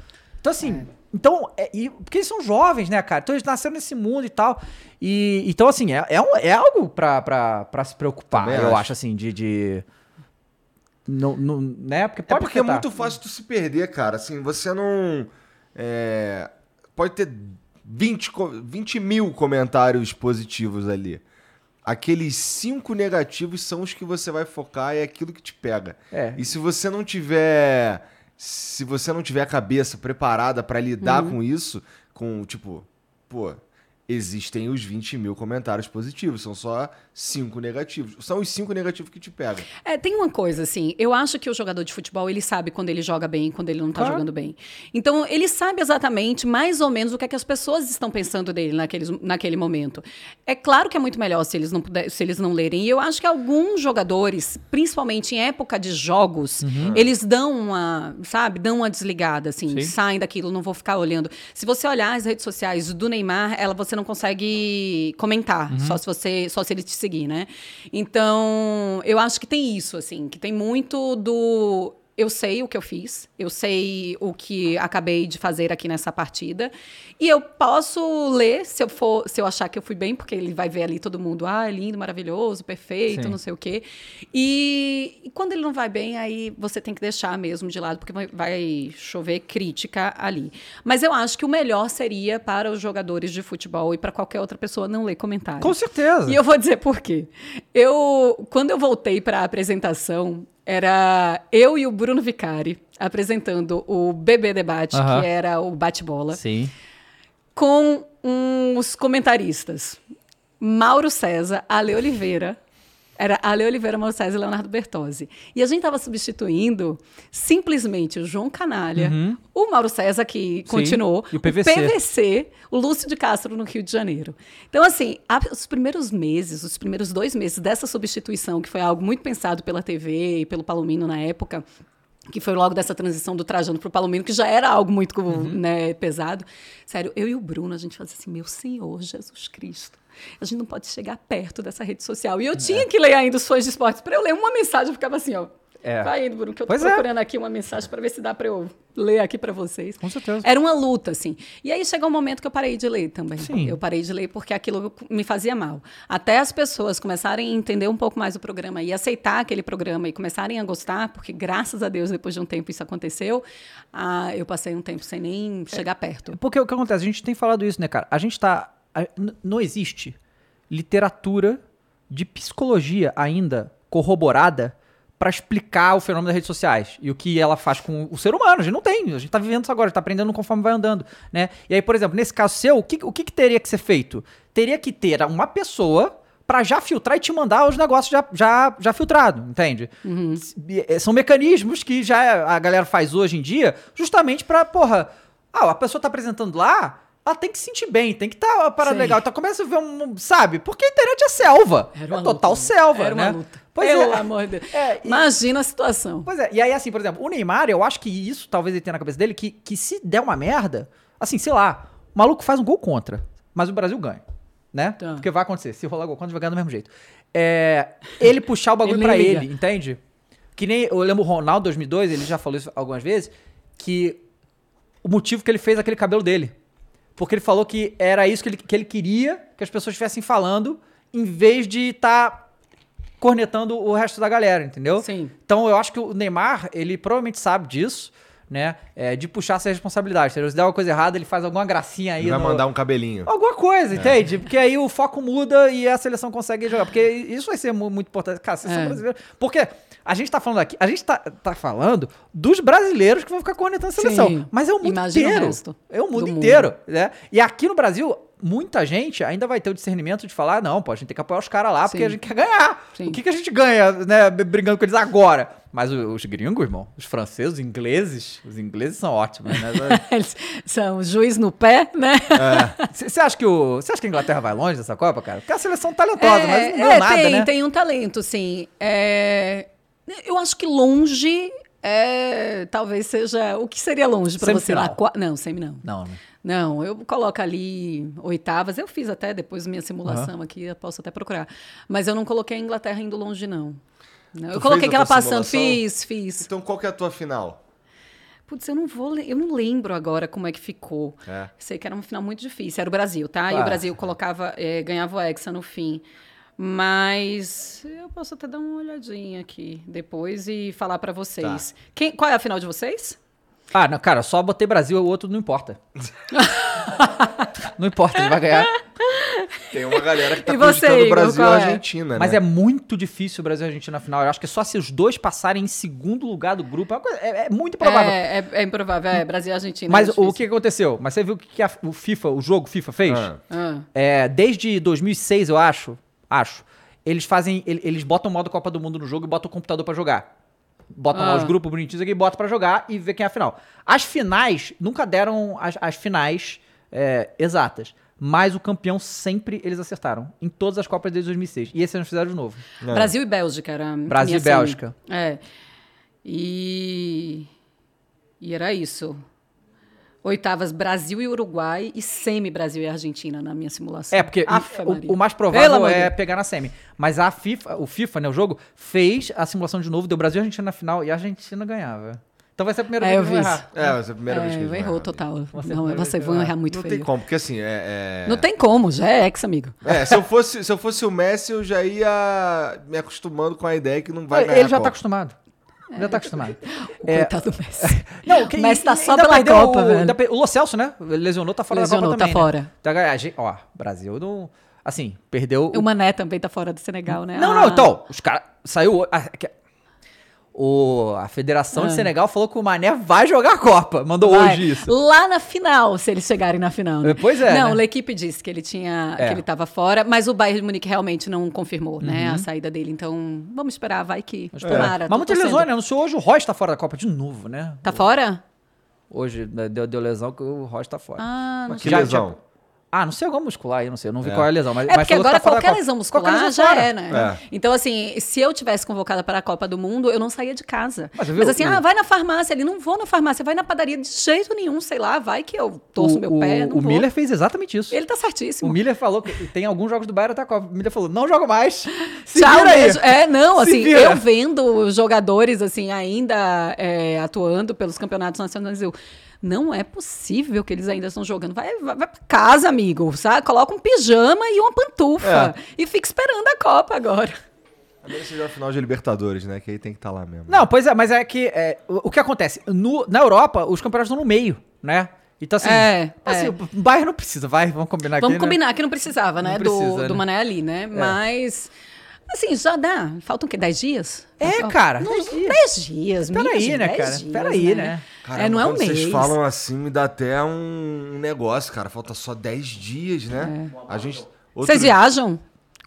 Então, assim, então, é, e, porque eles são jovens, né, cara? Então eles nasceram nesse mundo e tal. E, então, assim, é, é, um- é algo pra, pra, pra se preocupar, Também eu acho. acho, assim, de. de no, no- né? Porque É pode porque é afetar. muito fácil tu se perder, cara. Assim, você não. é, pode ter 20, co- 20 mil comentários positivos ali. Aqueles cinco negativos são os que você vai focar e é aquilo que te pega. É. E se você não tiver. Se você não tiver a cabeça preparada pra lidar Uhum. com isso, com tipo, pô, existem os 20 mil comentários positivos, são só cinco negativos. São os cinco negativos que te pegam. É, tem uma coisa, assim, eu acho que o jogador de futebol, ele sabe quando ele joga bem e quando ele não tá Claro. jogando bem. Então, ele sabe exatamente, mais ou menos, o que, é que as pessoas estão pensando dele naqueles, naquele momento. É claro que é muito melhor se eles, não puder, se eles não lerem. E eu acho que alguns jogadores, principalmente em época de jogos, eles dão uma, sabe, dão uma desligada, assim, Sim. saem daquilo, não vou ficar olhando. Se você olhar as redes sociais do Neymar, ela você não consegue comentar, só se você, só se ele te seguir, né? Então, eu acho que tem isso, assim, que tem muito do eu sei o que eu fiz, eu sei o que acabei de fazer aqui nessa partida, e eu posso ler se eu for, se eu achar que eu fui bem, porque ele vai ver ali todo mundo, ah, lindo, maravilhoso, perfeito, Sim. não sei o quê. E, e quando ele não vai bem, aí você tem que deixar mesmo de lado, porque vai, vai chover crítica ali. Mas eu acho que o melhor seria para os jogadores de futebol e para qualquer outra pessoa não ler comentários. Com certeza. E eu vou dizer por quê. Eu, quando eu voltei para a apresentação, era eu e o Bruno Vicari apresentando o BB Debate, que era o bate-bola, Sim. com uns comentaristas. Mauro César, Ale Oliveira. Era Ale Oliveira, Mauro César e Leonardo Bertozzi. E a gente estava substituindo simplesmente o João Canalha, o Mauro César, que continuou, e o PVC. PVC, o Lúcio de Castro no Rio de Janeiro. Então, assim, a- os primeiros meses, os primeiros dois meses dessa substituição, que foi algo muito pensado pela TV e pelo Palomino na época, que foi logo dessa transição do Trajano pro Palomino, que já era algo muito né, pesado. Sério, eu e o Bruno, a gente fazia assim, meu Senhor Jesus Cristo, a gente não pode chegar perto dessa rede social. E eu tinha que ler ainda os fãs de esportes. Para eu ler uma mensagem, eu ficava assim, ó. É. Vai indo, Bruno, que eu tô Pois é. procurando aqui uma mensagem para ver se dá para eu ler aqui para vocês. Com certeza. Era uma luta, assim. E aí chegou um momento que eu parei de ler também. Sim. Eu parei de ler porque aquilo me fazia mal. Até as pessoas começarem a entender um pouco mais o programa e aceitar aquele programa e começarem a gostar, porque graças a Deus, depois de um tempo isso aconteceu, ah, eu passei um tempo sem nem chegar perto. Porque o que acontece? A gente tem falado isso, né, cara? A gente tá. Não existe literatura de psicologia ainda corroborada pra explicar o fenômeno das redes sociais e o que ela faz com o ser humano. A gente não tem. A gente tá vivendo isso agora, a gente tá aprendendo conforme vai andando, né? E aí, por exemplo, nesse caso seu, o que, o que, que teria que ser feito? Teria que ter uma pessoa pra já filtrar e te mandar os negócios já, já, já filtrado, entende? S- e- São mecanismos que já a galera faz hoje em dia justamente pra, porra, ah, a pessoa tá apresentando lá, ela tem que se sentir bem, tem que estar tá uma parada Sim. legal. Então começa a ver um, sabe? Porque a internet é selva. Era é uma total luta, selva, Era né? uma luta. Pois Pelo é. amor de Deus. É, e- Imagina a situação. Pois é, e aí assim, por exemplo, o Neymar, eu acho que isso talvez ele tenha na cabeça dele, que, que se der uma merda, assim, sei lá, o maluco faz um gol contra, mas o Brasil ganha, né? Tá. Porque vai acontecer, se rolar gol contra, vai ganhar do mesmo jeito. É, ele puxar o bagulho Ele pra ele, entende? Que nem, eu lembro o Ronaldo 2002, ele já falou isso algumas vezes, que o motivo que ele fez aquele cabelo dele. Porque ele falou que era isso que ele, que ele queria que as pessoas estivessem falando, em vez de estar cornetando o resto da galera, entendeu? Sim. Então eu acho que o Neymar, ele provavelmente sabe disso, né? É, de puxar essa responsabilidade. entendeu? Se der uma coisa errada, ele faz alguma gracinha aí. Ele vai no- mandar um cabelinho. Alguma coisa, entende? Porque aí o foco muda e a seleção consegue jogar. Porque isso vai ser mu- muito importante. Cara, a seleção É. brasileira. Porque a gente tá falando aqui, a gente tá, tá falando dos brasileiros que vão ficar cornetando a seleção. Sim. Mas é o mundo Imagina o inteiro. resto é o mundo do inteiro, né? E aqui no Brasil, muita gente ainda vai ter o discernimento de falar: não, pô, a gente tem que apoiar os caras lá porque Sim. a gente quer ganhar. Sim. O que, que a gente ganha, né, brigando com eles agora? Mas o- os gringos, irmão, os franceses, os ingleses, os ingleses são ótimos, né? Eles são juiz no pé, né? Você acha que o. Você acha que a Inglaterra vai longe dessa Copa, cara? Porque é uma seleção talentosa, É, mas não deu é, nada, tem, né? tem um talento, sim. É, eu acho que longe é, talvez seja. O que seria longe para você? Qua- não, semi não. Não, né? Não, eu coloco ali oitavas. Eu fiz até depois minha simulação aqui, eu posso até procurar. Mas eu não coloquei a Inglaterra indo longe, não. Não, Eu coloquei aquela passando, fiz, fiz. Então qual que é a tua final? Putz, eu não vou, eu não lembro agora como é que ficou. É. Sei que era uma final muito difícil. Era o Brasil, tá? E Claro. o Brasil colocava, eh, ganhava o Hexa no fim. Mas eu posso até dar uma olhadinha aqui depois e falar pra vocês. Tá. Quem, qual é a final de vocês? Ah, não, cara, só botei Brasil, o outro não importa. não importa, ele vai ganhar. Tem uma galera que tá Igor, Brasil e é? Argentina, Mas né? é muito difícil o Brasil e a Argentina na final. Eu acho que só se os dois passarem em segundo lugar do grupo. É, uma coisa- é- é muito improvável. É, é, é improvável. É Brasil e Argentina. Mas é o que aconteceu? Mas você viu o que que a- o FIFA, o jogo FIFA fez? Ah. Ah, É, desde 2006, eu acho, acho, eles fazem, ele- eles botam o modo Copa do Mundo no jogo e botam o computador pra jogar. Botam lá Ah. os grupos bonitinhos aqui, botam pra jogar e ver quem é a final. As finais nunca deram as, as finais é, exatas, mas o campeão sempre eles acertaram em todas as Copas desde 2006. E esse eles fizeram de novo. É. Brasil e Bélgica era. a Brasil e Bélgica. semi. É. E. E era isso. Oitavas, Brasil e Uruguai e semi Brasil e Argentina na minha simulação. É, porque Afe o- Maria. o, mais provável de é Deus. pegar na semi. Mas a FIFA, o FIFA, né, o jogo, fez a simulação de novo, deu Brasil e Argentina na final e a Argentina ganhava. Então vai ser a primeira É, vez eu que eu vou vi errar. É, vai ser a primeira vez que É, eles vão errou errar. total. Você Não, vai vão que errar muito Não feio. tem como, porque assim, é... é- Não tem como, já é ex, amigo. É, se eu, fosse, se eu fosse o Messi, eu já ia me acostumando com a ideia que não vai ganhar Ele já a tá acostumado. Já tá acostumado. O É, coitado do Messi. Não, que, O Messi tá só ainda pela Copa, o, velho. ainda O Lo Celso, né? Lesionou, tá fora Lesionou, da Copa tá também, fora. Né? Tá, a gente- ó, Brasil não... Assim, perdeu... O Mané também tá fora do Senegal, né? Não, Ah. não, então, os caras... Saiu... A, o, a Federação de Ah. Senegal falou que o Mané vai jogar a Copa. Mandou Vai. hoje isso. Lá na final, se eles chegarem na final. né? É, pois é, Não, né? o L'Equipe disse que ele tinha, É. que ele tava fora, mas o Bayern de Munique realmente não confirmou, né, Uhum. a saída dele. Então, vamos esperar, vai que. É. Tomara. Mas muitas torcendo. lesões, né? Anunciou hoje o Royce tá fora da Copa de novo, né? Tá fora? Hoje né, deu, deu lesão que o Royce tá fora. Ah, não Mas que Já- lesão? Ah, não sei alguma muscular aí, não sei. Eu não vi É. qual é a lesão. Mas, É mas porque que agora tá qualquer lesão muscular Qualquer lesão já fora. é, né? É. Então, assim, se eu tivesse convocada para a Copa do Mundo, eu não saía de casa. Mas Mas, assim, o- ah, vai na farmácia ali. Não vou na farmácia, vai na padaria de jeito nenhum, sei lá, vai que eu torço o, meu pé, o- não o vou. Miller fez exatamente isso. Ele tá O certíssimo. Miller falou que tem alguns jogos do Bayern até a Copa. O Miller falou, não jogo mais. Se Tchau, vira aí. beijo. É, não, Se assim, vira. eu vendo os jogadores, assim, ainda é, atuando pelos campeonatos nacionais, eu... Não é possível que eles ainda estão jogando. Vai, vai, vai pra casa, amigo, sabe? Coloca um pijama e uma pantufa. E fica esperando a Copa agora. Agora seja a final de Libertadores, né? Que aí tem que estar lá mesmo. Não, pois é, mas é que é, o, o que acontece? No- na Europa, os campeonatos estão no meio, né? Então, assim, É, assim é. o Bayern não precisa, vai, vamos combinar Vamos aqui. né? combinar que não precisava, né? Não precisa, do, né? do Mané ali, né? Mas. Assim, já dá. Faltam o quê? 10 dias? É, cara, Não, 10 dias. 10 dias, Peraí, minha gente, né, 10 cara? dias, Peraí, né? É, não é um quando mês. vocês falam assim, me dá até um negócio, cara. Falta só 10 dias, né? A gente... outro- Vocês viajam?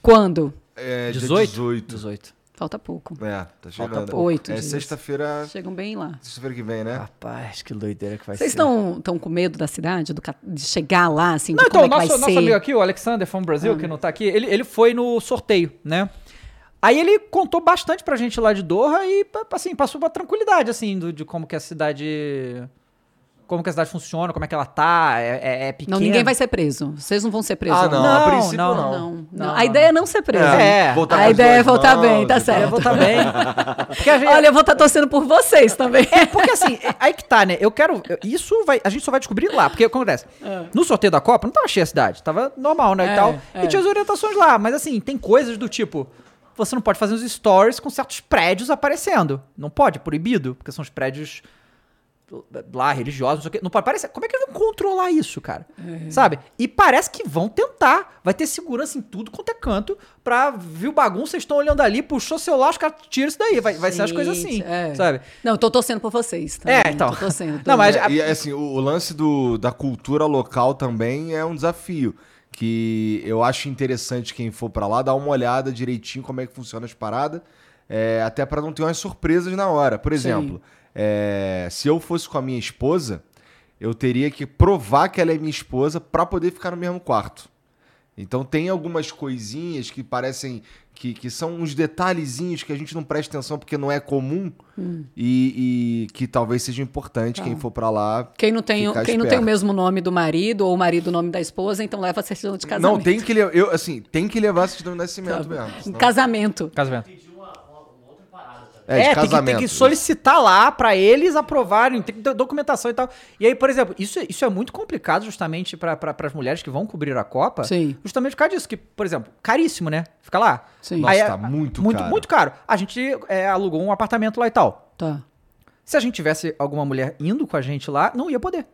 Quando? É, dia 18? 18. 18. Falta pouco. É, tá chegando. pouco. Oito É sexta-feira... Chegam bem lá. Sexta-feira que vem, né? Rapaz, que doideira que vai Vocês ser. estão com medo da cidade? Do, de chegar lá, assim, Não, de então, como é que nosso, vai nosso amigo aqui, o Alexander from Brasil, que não tá aqui, ele, ele foi no sorteio, né? Aí ele contou bastante pra gente lá de Doha e, assim, passou uma tranquilidade, assim, do- de como que a cidade... Como que a cidade funciona, como é que ela tá, é, é, é pequena. Não, ninguém vai ser preso. Vocês não vão ser presos. Ah, não, Não, a princípio não, não. Não, não. Não, A ideia é não ser preso. É, voltar a ideia é voltar mãos bem, tá tal. certo. Também. Porque a gente, Olha, eu vou estar torcendo por vocês também. É, porque assim, é- aí que tá, né? Eu quero. eu- Isso vai. A gente só vai descobrir lá. Porque o que acontece? No sorteio da Copa, não tava cheia a cidade. Tava normal, né? É, e tal. é. E tinha as orientações lá. Mas assim, tem coisas do tipo. Você não pode fazer uns stories com certos prédios aparecendo. Não pode, é proibido. Porque são os prédios lá, religiosos, não sei o quê. Não pode aparecer. Como é que eles vão controlar isso, cara? É. Sabe? E parece que vão tentar. Vai ter segurança em tudo quanto é canto. Pra ver o bagunça, vocês estão olhando ali, puxou o celular, os caras tiram isso daí. Vai, vai ser as coisas assim, é. sabe? Não, eu tô torcendo por vocês. Também. É, então. Tô torcendo. tô Não, mas-. É, e assim, o, o lance do, da cultura local também é um desafio. Que eu acho interessante quem for pra lá dar uma olhada direitinho como é que funciona as paradas. é, até pra não ter umas surpresas na hora. Por exemplo, é, se eu fosse com a minha esposa, eu teria que provar que ela é minha esposa pra poder ficar no mesmo quarto. Então tem algumas coisinhas que parecem que, que são uns detalhezinhos que a gente não presta atenção porque não é comum e, e que talvez seja importante quem for pra lá. Quem não tem, quem não tem o esperto. mesmo nome do marido ou o marido o nome da esposa, então leva a certidão de casamento. Não, tem que levar, eu assim, tem que levar a certidão de nascimento mesmo. Um senão- casamento. Casamento. É, de tem que, tem que solicitar lá pra eles aprovarem, tem que ter documentação e tal. E aí, por exemplo, isso, isso é muito complicado justamente pra pra- pras mulheres que vão cobrir a Copa. Sim. Justamente por causa disso, que, por exemplo, caríssimo, né? Fica lá. Sim. Nossa, Aí, tá é- muito muito caro. Muito caro. A gente é, alugou um apartamento lá e tal. Tá. Se a gente tivesse alguma mulher indo com a gente lá, não ia poder.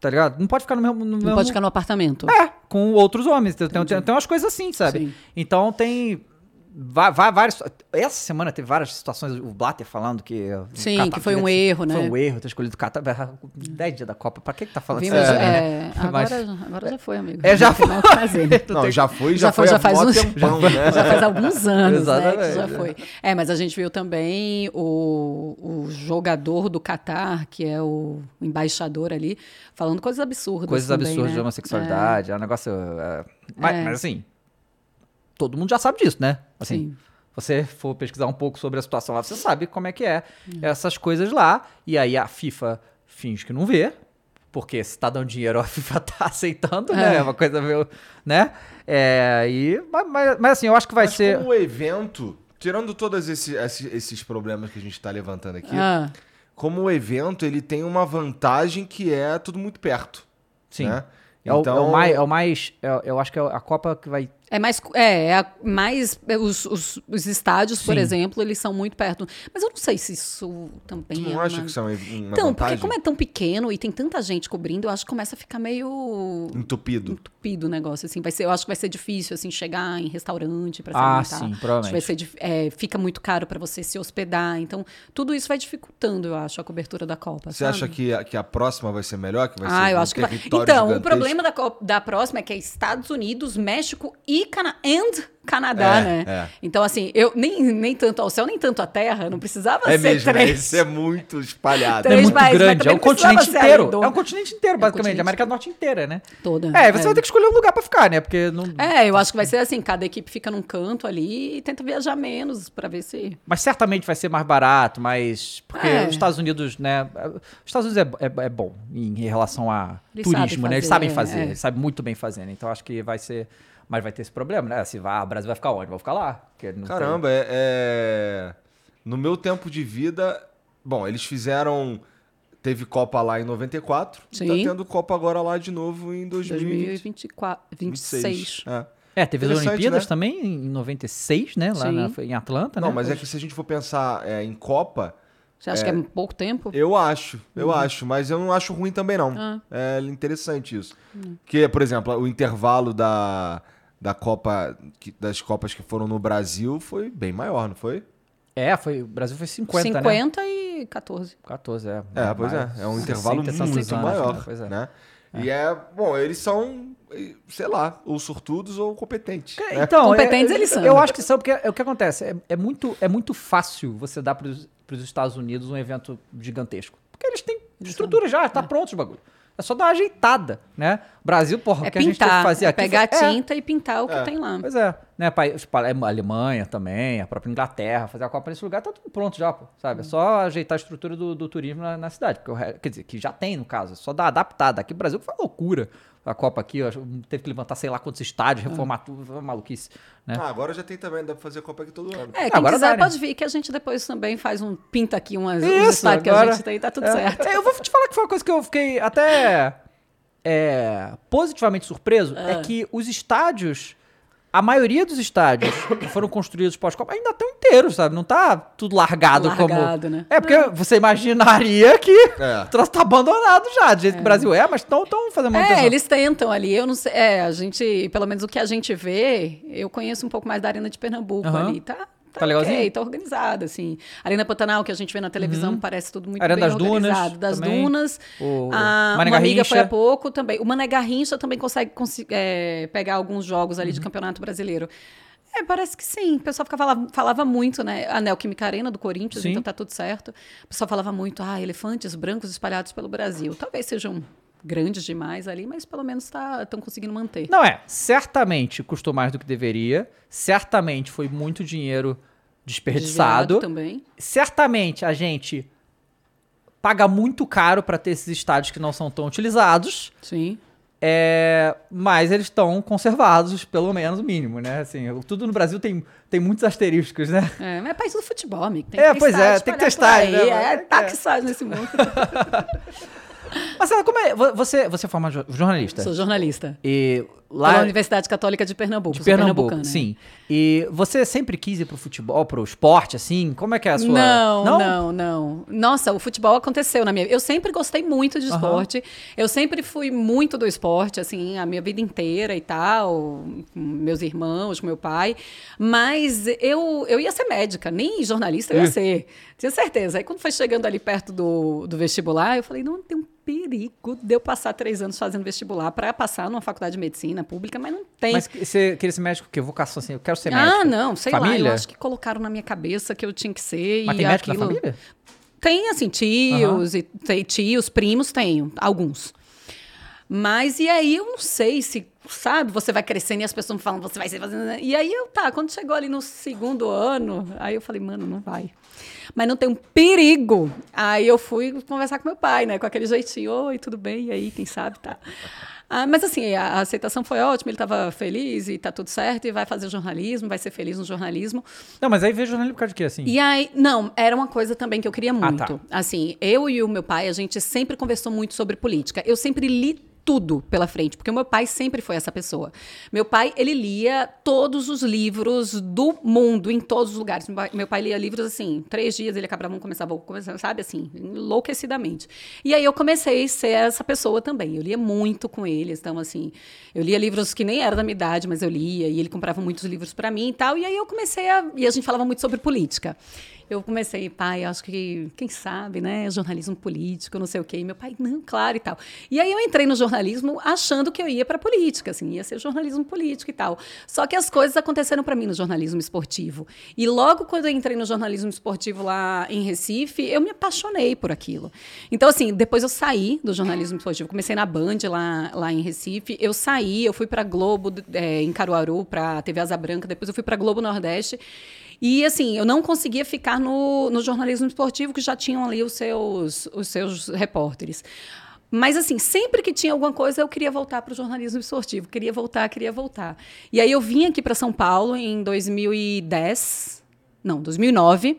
Tá ligado? Não pode ficar no mesmo. No Não mesmo... pode ficar no apartamento. É, com outros homens. Tem, tem, tem umas coisas assim, sabe? Sim. Então tem. Várias, essa semana teve várias situações, o Blatter falando que. Sim, Qatar que foi um erro, né? Foi um erro ter escolhido o Qatar. 10 dias da Copa, pra que que tá falando Vimos, isso? é, Mas- agora, agora já foi, amigo. É, já né? Não, já foi, já, Já foi, foi, já faz uns- tempão, né? Já faz alguns anos, né, que Exatamente. já foi. É, mas a gente viu também o, o jogador do Catar, que é o embaixador ali, falando coisas absurdas Coisas também, absurdas né? de homossexualidade, é, um negócio. é, mas, É. mas assim, todo mundo já sabe disso, né? Assim, Sim. você for pesquisar um pouco sobre a situação lá, você sabe como é que é essas coisas lá. E aí a FIFA finge que não vê, Porque se tá dando dinheiro, a FIFA tá aceitando, né? É. É uma coisa meio. né? É, e, mas, mas- mas, assim, eu acho que vai Mas ser. como evento, tirando todos esse- esse- esses problemas que a gente tá levantando aqui, Ah, como o evento, ele tem uma vantagem que é tudo muito perto. Sim. né? É, o, Então, é o mais. É o mais é- eu acho que é a Copa que vai. É mais. É, é mais. é, Os, os, os estádios, por Sim. exemplo, eles são muito perto. Mas eu não sei se isso também tu é não acha uma- que isso é uma, Então, vantagem? porque como é tão pequeno e tem tanta gente cobrindo, eu acho que começa a ficar meio Entupido. entupido o negócio, assim. Vai ser, eu acho que vai ser difícil, assim, chegar em restaurante pra se Ah, alimentar. sim, provavelmente. Vai ser, é, fica muito caro pra você se hospedar. Então, tudo isso vai dificultando, eu acho, a cobertura da Copa. Você sabe? acha que a, que a próxima vai ser melhor? Que vai Ah, ser eu um acho que vai. território Então, o gigantesco? problema da, da próxima é que é Estados Unidos, México e Cana and Canadá, É, né? é. Então, assim, eu nem, nem tanto ao céu, nem tanto à terra, não precisava É ser mesmo, né? três. É muito espalhado. Três é muito países, grande, é também um continente inteiro. É um continente inteiro, basicamente. continente. A América do Norte inteira, né? Toda. É, você vai ter que escolher um lugar pra ficar, né? Porque não. É, eu acho que vai ser assim, cada equipe fica num canto ali e tenta viajar menos pra ver se... Mas certamente vai ser mais barato, mas. Porque É. os Estados Unidos, né? Os Estados Unidos é, é- é bom em relação a Eles turismo, sabem né? Eles fazer, sabem é, fazer, é. eles sabem muito bem fazer, né? Então acho que vai ser. Mas vai ter esse problema, né? Se vai, o Brasil vai ficar onde? Vai ficar lá. não tem- Caramba, é, é- No meu tempo de vida. Bom, eles fizeram. Teve Copa lá em 94. E Sim. tá tendo Copa agora lá de novo em 2026. 2024, 26. É. É, teve as Olimpíadas né? também em 96, né? Lá na- em Atlanta, Não, né? mas é que se a gente for pensar é, em Copa, Você acha que é pouco tempo? eu acho, eu acho, mas eu não acho ruim também não. Uhum. Ah. É interessante isso. Que, por exemplo, o intervalo da, da Copa, das Copas que foram no Brasil foi bem maior, não foi? É, foi, o Brasil foi 50, né? 50 e 14. 14, é. É, pois é. É um 60 intervalo tantos muito anos, maior, né? Pois é. né? E é, bom, eles são, sei lá, ou sortudos ou competentes. né? Então, Competentes é- eles são. Eu acho que são, porque é o que acontece. É, é muito, é muito fácil você dar para os Estados Unidos um evento gigantesco. Porque eles têm estrutura já, tá pronto o bagulho. É só dar uma ajeitada, né? Brasil, porra, É o que a gente teve que pintar, fazer é aqui. pegar foi- é, tinta e pintar o que É. tem lá. Pois é, né? País, tipo, a Alemanha também, a própria Inglaterra, fazer a Copa nesse lugar, tá tudo pronto já, pô, sabe? É só ajeitar a estrutura do, do turismo na, na cidade. Porque quer dizer, que já tem, no caso, é só dar adaptada. Aqui no Brasil foi uma loucura. A Copa aqui, ó, teve que levantar sei lá quantos estádios, reformar tudo, foi uma maluquice, né? Ah, agora já tem também, dá pra fazer Copa aqui todo ano. É, quem Agora quiser dá, né? pode vir, que a gente depois também faz um pinta aqui umas, uns Isso, estádios que a agora- gente tem, tá tudo É, certo. é, eu vou te falar que foi uma coisa que eu fiquei até é, positivamente surpreso, é. Ah. que os estádios, a maioria dos estádios que foram construídos pós-Copa ainda estão inteiros, sabe? Não tá tudo largado, como... Largado, né? É, porque você imaginaria que É. o troço tá abandonado já, do jeito que o Brasil é, mas estão fazendo manutenção. É, eles tentam ali. Eu não sei. É, a gente, pelo menos o que a gente vê, eu conheço um pouco mais da Arena de Pernambuco Aham. ali. Tá, Tá legalzinho? ok, tá organizada, assim. Arena Pantanal, que a gente vê na televisão, parece tudo muito Arena bem das Dunas organizado. Das também. Dunas. O a, Mané uma amiga foi há pouco também. O Mané Garrincha também consegue é, pegar alguns jogos ali Uhum. de Campeonato Brasileiro. É, parece que sim. O pessoal ficava, falava, falava muito, né? A Neoquímica Arena do Corinthians, Sim. então tá tudo certo. O pessoal falava muito, ah, elefantes brancos espalhados pelo Brasil. Talvez sejam grandes demais ali, mas pelo menos estão conseguindo manter. Não é, certamente custou mais do que deveria, certamente foi muito dinheiro desperdiçado. Desviado também. certamente a gente paga muito caro para ter esses estádios que não são tão utilizados, Sim. é, mas eles estão conservados, pelo menos o mínimo, né? Assim, tudo no Brasil tem, tem muitos asteriscos, né? É, mas é país do futebol, amigo. Tem É, que ter pois é, tem que aí. né? É, tá é. que sai nesse mundo. Mas sabe, como é? vo- Você, você é formado jo- jornalista. Sou jornalista. E Lá... Pela Universidade Católica de Pernambuco. de Pernambuco, sim. E você sempre quis ir pro futebol, pro esporte, assim? Como é que é a sua... Não, não, não, Nossa, o futebol aconteceu na minha vida. Eu sempre gostei muito de esporte. Eu sempre fui muito do esporte, assim, a minha vida inteira e tal. com Meus irmãos, com meu pai. Mas eu, eu ia ser médica, nem jornalista eu ia ser. Tinha certeza. Aí quando foi chegando ali perto do, do vestibular, eu falei, não, tem um perigo de eu passar três anos fazendo vestibular para passar numa faculdade de medicina pública, mas não tem. Mas que- você queria ser médico o quê? Vocação assim, eu quero ser ah, médico. não, sei lá. Família? Eu acho que colocaram na minha cabeça que eu tinha que ser. Mas e tem médico aquilo... na família? Tem, assim, tios, e tem tios, primos, tenho, alguns. Mas e aí eu não sei se, sabe, você vai crescendo e as pessoas me falam, você vai ser fazendo. E aí eu, tá, quando chegou ali no segundo ano, aí eu falei, mano, não vai. Mas não tem um perigo. Aí eu fui conversar com meu pai, né? Com aquele jeitinho, oi, tudo bem? E aí, quem sabe, tá. Ah, mas assim, a aceitação foi ótima, ele estava feliz e tá tudo certo, e vai fazer jornalismo, vai ser feliz no jornalismo. Não, mas aí vejo jornalismo por causa de quê, assim? E aí, não, era uma coisa também que eu queria muito. tá. Assim, eu e o meu pai, a gente sempre conversou muito sobre política. Eu sempre li tudo pela frente, porque meu pai sempre foi essa pessoa. Meu pai, ele lia todos os livros do mundo, em todos os lugares. Meu pai, lia livros assim, três dias ele acabava um, começava outro, começava, sabe assim, enlouquecidamente. E aí eu comecei a ser essa pessoa também. Eu lia muito com eles, então assim, eu lia livros que nem eram da minha idade, mas eu lia, e ele comprava muitos livros para mim e tal. E aí eu comecei a. E a gente falava muito sobre política. Eu comecei, pai, acho que, quem sabe, né, jornalismo político, não sei o quê. E meu pai, não, claro e tal. E aí eu entrei no jornalismo achando que eu ia para política, assim, ia ser jornalismo político e tal. Só que as coisas aconteceram para mim no jornalismo esportivo. E logo quando eu entrei no jornalismo esportivo lá em Recife, eu me apaixonei por aquilo. Então, assim, depois eu saí do jornalismo esportivo, comecei na Band lá, lá em Recife, eu saí, eu fui para Globo eh, em Caruaru, para TV Asa Branca, depois eu fui para Globo Nordeste. E assim, eu não conseguia ficar no, no jornalismo esportivo, que já tinham ali os seus, os seus repórteres. Mas assim, sempre que tinha alguma coisa, eu queria voltar para o jornalismo esportivo, queria voltar, queria voltar. E aí eu vim aqui para São Paulo em 2010, não, 2009.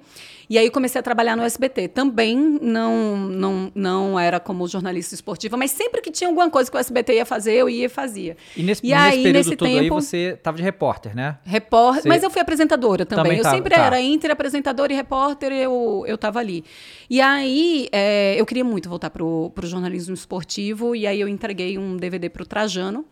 E aí comecei a trabalhar no SBT. Também não, não, não era como jornalista esportiva, mas sempre que tinha alguma coisa que o SBT ia fazer, eu ia e fazia. E nesse, E aí, período nesse todo aí, tempo- você tava de repórter, né? Repórter, Você- mas eu fui apresentadora também. Também eu tava, sempre tá. era entre apresentadora e repórter, eu, eu tava ali. E aí, é, eu queria muito voltar pro, pro jornalismo esportivo, e aí eu entreguei um DVD pro Trajano.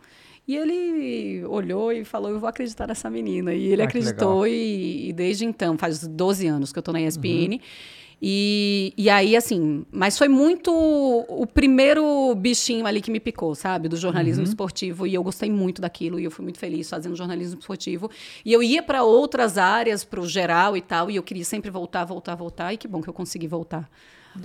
E ele olhou e falou: Eu vou acreditar nessa menina. E ele Ah, acreditou, e, e desde então, faz 12 anos que eu tô na ESPN. Uhum. E, e aí, assim, mas foi muito o primeiro bichinho ali que me picou, sabe? Do jornalismo Uhum. esportivo. E eu gostei muito daquilo. E eu fui muito feliz fazendo jornalismo esportivo. E eu ia para outras áreas, para o geral e tal. E eu queria sempre voltar, voltar, voltar. E que bom que eu consegui voltar.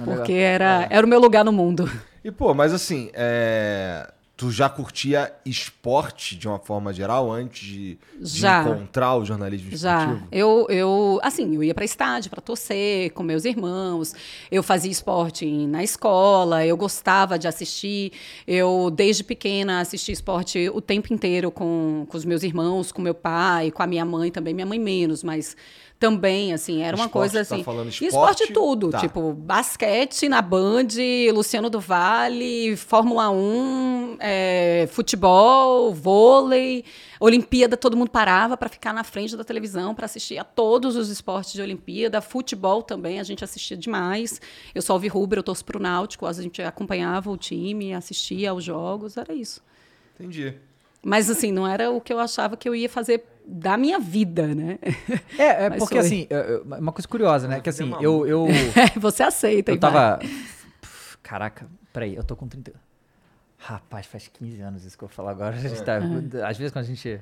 Porque era, era o meu lugar no mundo. E, pô, mas assim, é... tu já curtia esporte de uma forma geral antes de, de Já. encontrar o jornalismo Já. esportivo? Eu, eu, assim, eu ia para estádio para torcer com meus irmãos. Eu fazia esporte na escola. Eu gostava de assistir. Eu, desde pequena, assisti esporte o tempo inteiro com, com os meus irmãos, com meu pai, com a minha mãe também. Minha mãe menos, mas também, assim, era uma Esporte, coisa tá assim. falando E esporte? esporte tudo, Tá. tipo basquete na Band, Luciano do Vale, Fórmula 1, é, futebol, vôlei, Olimpíada, todo mundo parava para ficar na frente da televisão para assistir a todos os esportes de Olimpíada, futebol também, a gente assistia demais. Eu sou alvirrubra, eu torço pro Náutico, a gente acompanhava o time, assistia aos jogos, era isso. Entendi. Mas assim, não era o que eu achava que eu ia fazer da minha vida, né? É, é Mas porque foi. assim, é, é, uma coisa curiosa, né? Que assim, é eu, eu, Você aceita, eu vai. tava. Caraca, peraí, eu tô com 30. Rapaz, faz 15 anos isso que eu vou falar agora. A gente tá, às vezes quando a gente.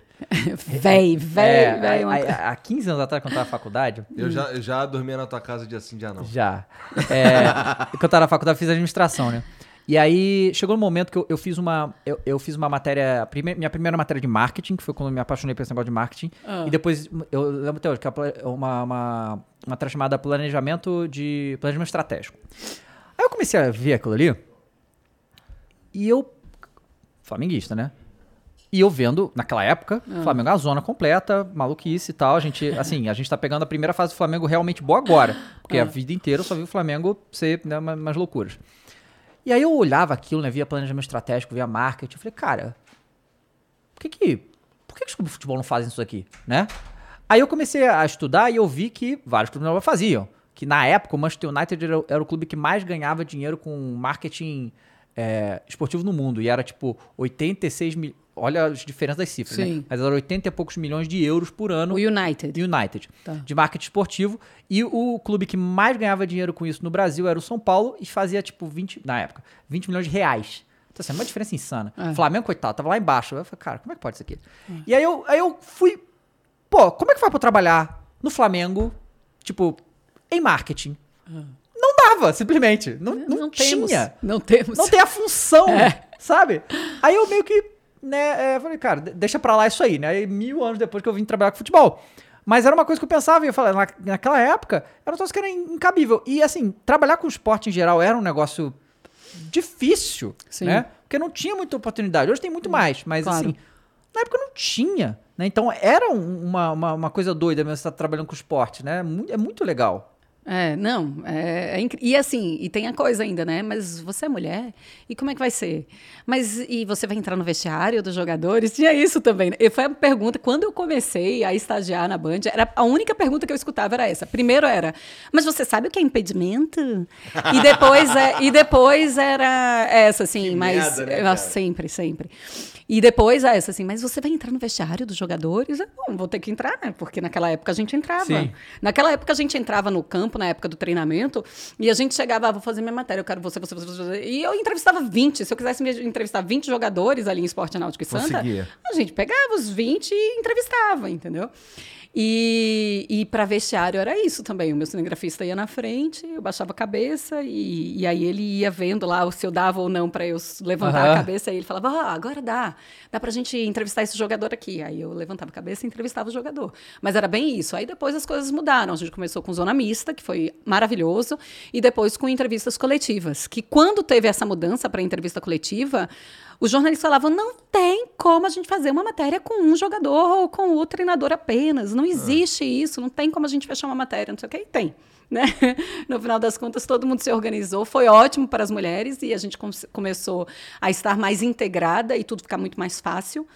Véi, véi, É, véi. há- uma- há, há 15 anos atrás, quando eu tava na faculdade, Eu já, eu já dormia na tua casa dia sim, dia não. Já. É, quando eu tava na faculdade, eu fiz administração, né? E aí, chegou um momento que eu, eu fiz uma. Eu, eu fiz uma matéria. minha primeira matéria de marketing, que foi quando eu me apaixonei por esse negócio de marketing. Ah. E depois, eu lembro até hoje, que é uma, uma, matéria chamada Planejamento de. Planejamento Estratégico. Aí eu comecei a ver aquilo ali. E eu. Flamenguista, né? E eu vendo, naquela época, Ah. Flamengo é uma zona completa, maluquice e tal. A gente, assim, a gente tá pegando a primeira fase do Flamengo realmente boa agora. Porque Ah. a vida inteira eu só vi o Flamengo ser né, uma- umas loucuras. E aí eu olhava aquilo, né? Via planejamento estratégico, via marketing. Eu falei, cara, por que que, por que, que os clubes de futebol não fazem isso aqui, né? Aí eu comecei a estudar e eu vi que vários clubes não faziam. Que na época o Manchester United era, era o clube que mais ganhava dinheiro com marketing é, esportivo no mundo. E era tipo 86 mil. Olha as diferenças das cifras, né? Sim. Mas era 80 e poucos milhões de euros por ano O United. United, Tá. de marketing esportivo. E o clube que mais ganhava dinheiro com isso no Brasil era o São Paulo e fazia, tipo, 20, na época, 20 milhões de reais. Então, assim, é uma diferença insana. É. Flamengo, coitado, tava lá embaixo. Eu falei, cara, como é que pode isso aqui? E aí eu, aí eu fui, pô, como é que vai pra eu trabalhar no Flamengo, tipo, em marketing? Não dava, simplesmente. Não, não, temos. tinha. Não temos. Não tem a função Sabe? Aí eu meio que, né, é, falei, cara, de- deixa pra lá isso aí, né? Aí mil anos depois que eu vim trabalhar com futebol. Mas era uma coisa que eu pensava, e eu falei, na, naquela época, era um troço que era in- incabível. E assim, trabalhar com esporte em geral era um negócio difícil, Sim. né? Porque não tinha muita oportunidade. Hoje tem muito mais, mas claro. assim, na época não tinha, né? Então era um- uma, uma, uma coisa doida mesmo você estar trabalhando com esporte, né? Mu- É muito legal. É, não, é, é incri- E assim, e tem a coisa ainda, né? Mas você é mulher, e como é que vai ser? Mas e você vai entrar no vestiário dos jogadores? Tinha isso também. né? E foi a pergunta, quando eu comecei a estagiar na Band, era a única pergunta que eu escutava era essa. Primeiro era, mas você sabe o que é impedimento? E depois, é, e depois era essa, assim, Que mas merda, né, eu- sempre, sempre. E depois é essa, assim, mas você vai entrar no vestiário dos jogadores? Eu, Bom, vou ter que entrar, né? Porque naquela época a gente entrava. Sim. Naquela época a gente entrava no campo, na época do treinamento, e a gente chegava, ah, vou fazer minha matéria, eu quero você, você, você, você. E eu entrevistava 20. Se eu quisesse entrevistar 20 jogadores ali em Esporte Náutico e Santa, Conseguia. a gente pegava os 20 e entrevistava, entendeu? E, e para vestiário era isso também. O meu cinegrafista ia na frente, eu baixava a cabeça e, e aí ele ia vendo lá se eu dava ou não para eu levantar Aham. a cabeça. E ele falava: ah, agora dá, dá pra gente entrevistar esse jogador aqui. Aí eu levantava a cabeça e entrevistava o jogador. Mas era bem isso. Aí depois as coisas mudaram. A gente começou com zona mista, que foi maravilhoso, e depois com entrevistas coletivas. Que quando teve essa mudança para entrevista coletiva, os jornalistas falavam: não tem como a gente fazer uma matéria com um jogador ou com o treinador apenas. Não existe isso, não tem como a gente fechar uma matéria, não sei o que. Tem. Né? No final das contas, todo mundo se organizou. Foi ótimo para as mulheres e a gente come- começou a estar mais integrada e tudo ficar muito mais fácil.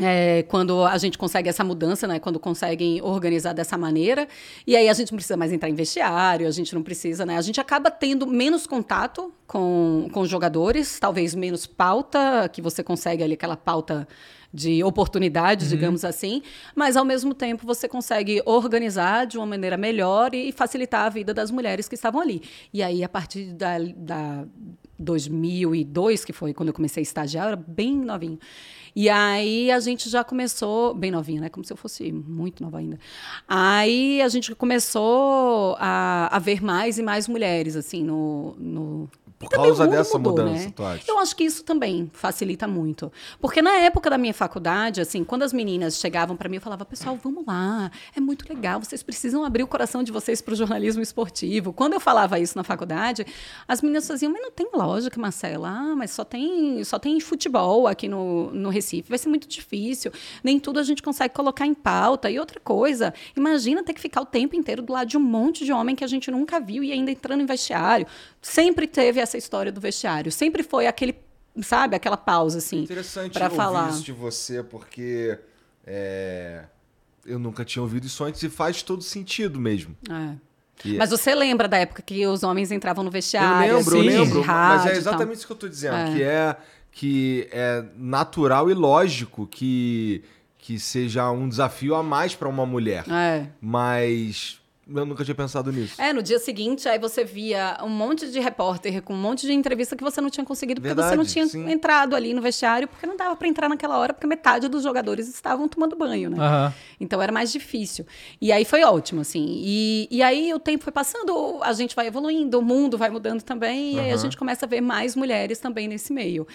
É, quando a gente consegue essa mudança, né? Quando conseguem organizar dessa maneira. E aí a gente não precisa mais entrar em vestiário, a gente não precisa, né? A gente acaba tendo menos contato com, com os jogadores, talvez menos pauta, que você consegue ali aquela pauta de oportunidade, digamos assim, mas ao mesmo tempo você consegue organizar de uma maneira melhor e facilitar a vida das mulheres que estavam ali. E aí, a partir da, da 2002, que foi quando eu comecei a estagiar, eu era bem novinho. E aí a gente já começou, bem novinha, né? Como se eu fosse muito nova ainda. Aí a gente começou a, a ver mais e mais mulheres, assim, no. no Por também causa dessa mudou, mudança, né? tu acha? Eu acho que isso também facilita muito. Porque na época da minha faculdade, assim, quando as meninas chegavam para mim, eu falava, pessoal, vamos lá, é muito legal, vocês precisam abrir o coração de vocês para o jornalismo esportivo. Quando eu falava isso na faculdade, as meninas faziam, mas não tem lógica, Marcela, ah, mas só tem, só tem futebol aqui no, no Recife, vai ser muito difícil, nem tudo a gente consegue colocar em pauta. E outra coisa, imagina ter que ficar o tempo inteiro do lado de um monte de homem que a gente nunca viu e ainda entrando em vestiário. Sempre teve essa história do vestiário, sempre foi aquele, sabe, aquela pausa assim Interessante para ouvir falar. isso de você, porque é, eu nunca tinha ouvido isso antes e faz todo sentido mesmo. É. Mas você lembra da época que os homens entravam no eu vestiário? lembro, eu assim, de lembro, mas é exatamente isso que eu tô dizendo, É. que é que é natural e lógico que que seja um desafio a mais para uma mulher. É. Mas eu nunca tinha pensado nisso. É, no dia seguinte, aí você via um monte de repórter com um monte de entrevista que você não tinha conseguido, porque você não Verdade, tinha sim. entrado ali no vestiário, porque não dava para entrar naquela hora, porque metade dos jogadores estavam tomando banho, né? Aham. Então era mais difícil. E aí foi ótimo, assim. E, e aí o tempo foi passando, a gente vai evoluindo, o mundo vai mudando também, e aí a gente começa a ver mais mulheres também nesse meio.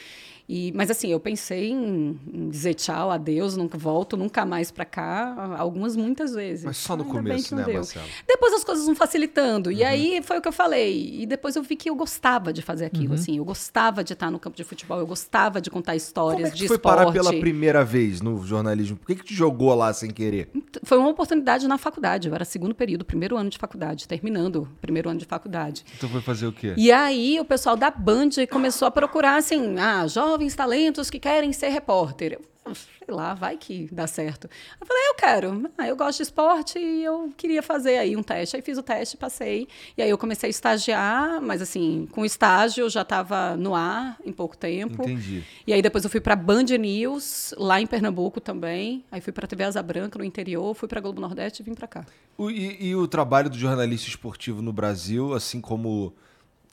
E, mas assim, eu pensei em, em dizer tchau, adeus, nunca volto, nunca mais pra cá, algumas, muitas vezes. Mas só no Ainda começo, né, deu. Marcelo? Depois as coisas vão facilitando. Uhum. E aí foi o que eu falei. E depois eu vi que eu gostava de fazer Uhum. aquilo, assim. Eu gostava de estar no campo de futebol, eu gostava de contar histórias Como é que de foi esporte. parar pela primeira vez no jornalismo? Por que que tu jogou lá sem querer? Foi uma oportunidade na faculdade. Eu era segundo período, primeiro ano de faculdade, terminando o primeiro ano de faculdade. Tu foi fazer o quê? E aí o pessoal da Band começou a procurar assim, ah, jovens talentos que querem ser repórter. Eu, "Ah, sei lá, vai que dá certo. Eu falei, eu quero. Ah, eu gosto de esporte e eu queria fazer aí um teste. Aí fiz o teste, passei. E aí eu comecei a estagiar, mas assim, com o estágio eu já estava no ar em pouco tempo. Entendi. E aí depois eu fui para Band News, lá em Pernambuco também. Aí fui para TV Asa Branca, no interior, fui para Globo Nordeste e vim para cá. O- e, e o trabalho do jornalista esportivo no Brasil, assim como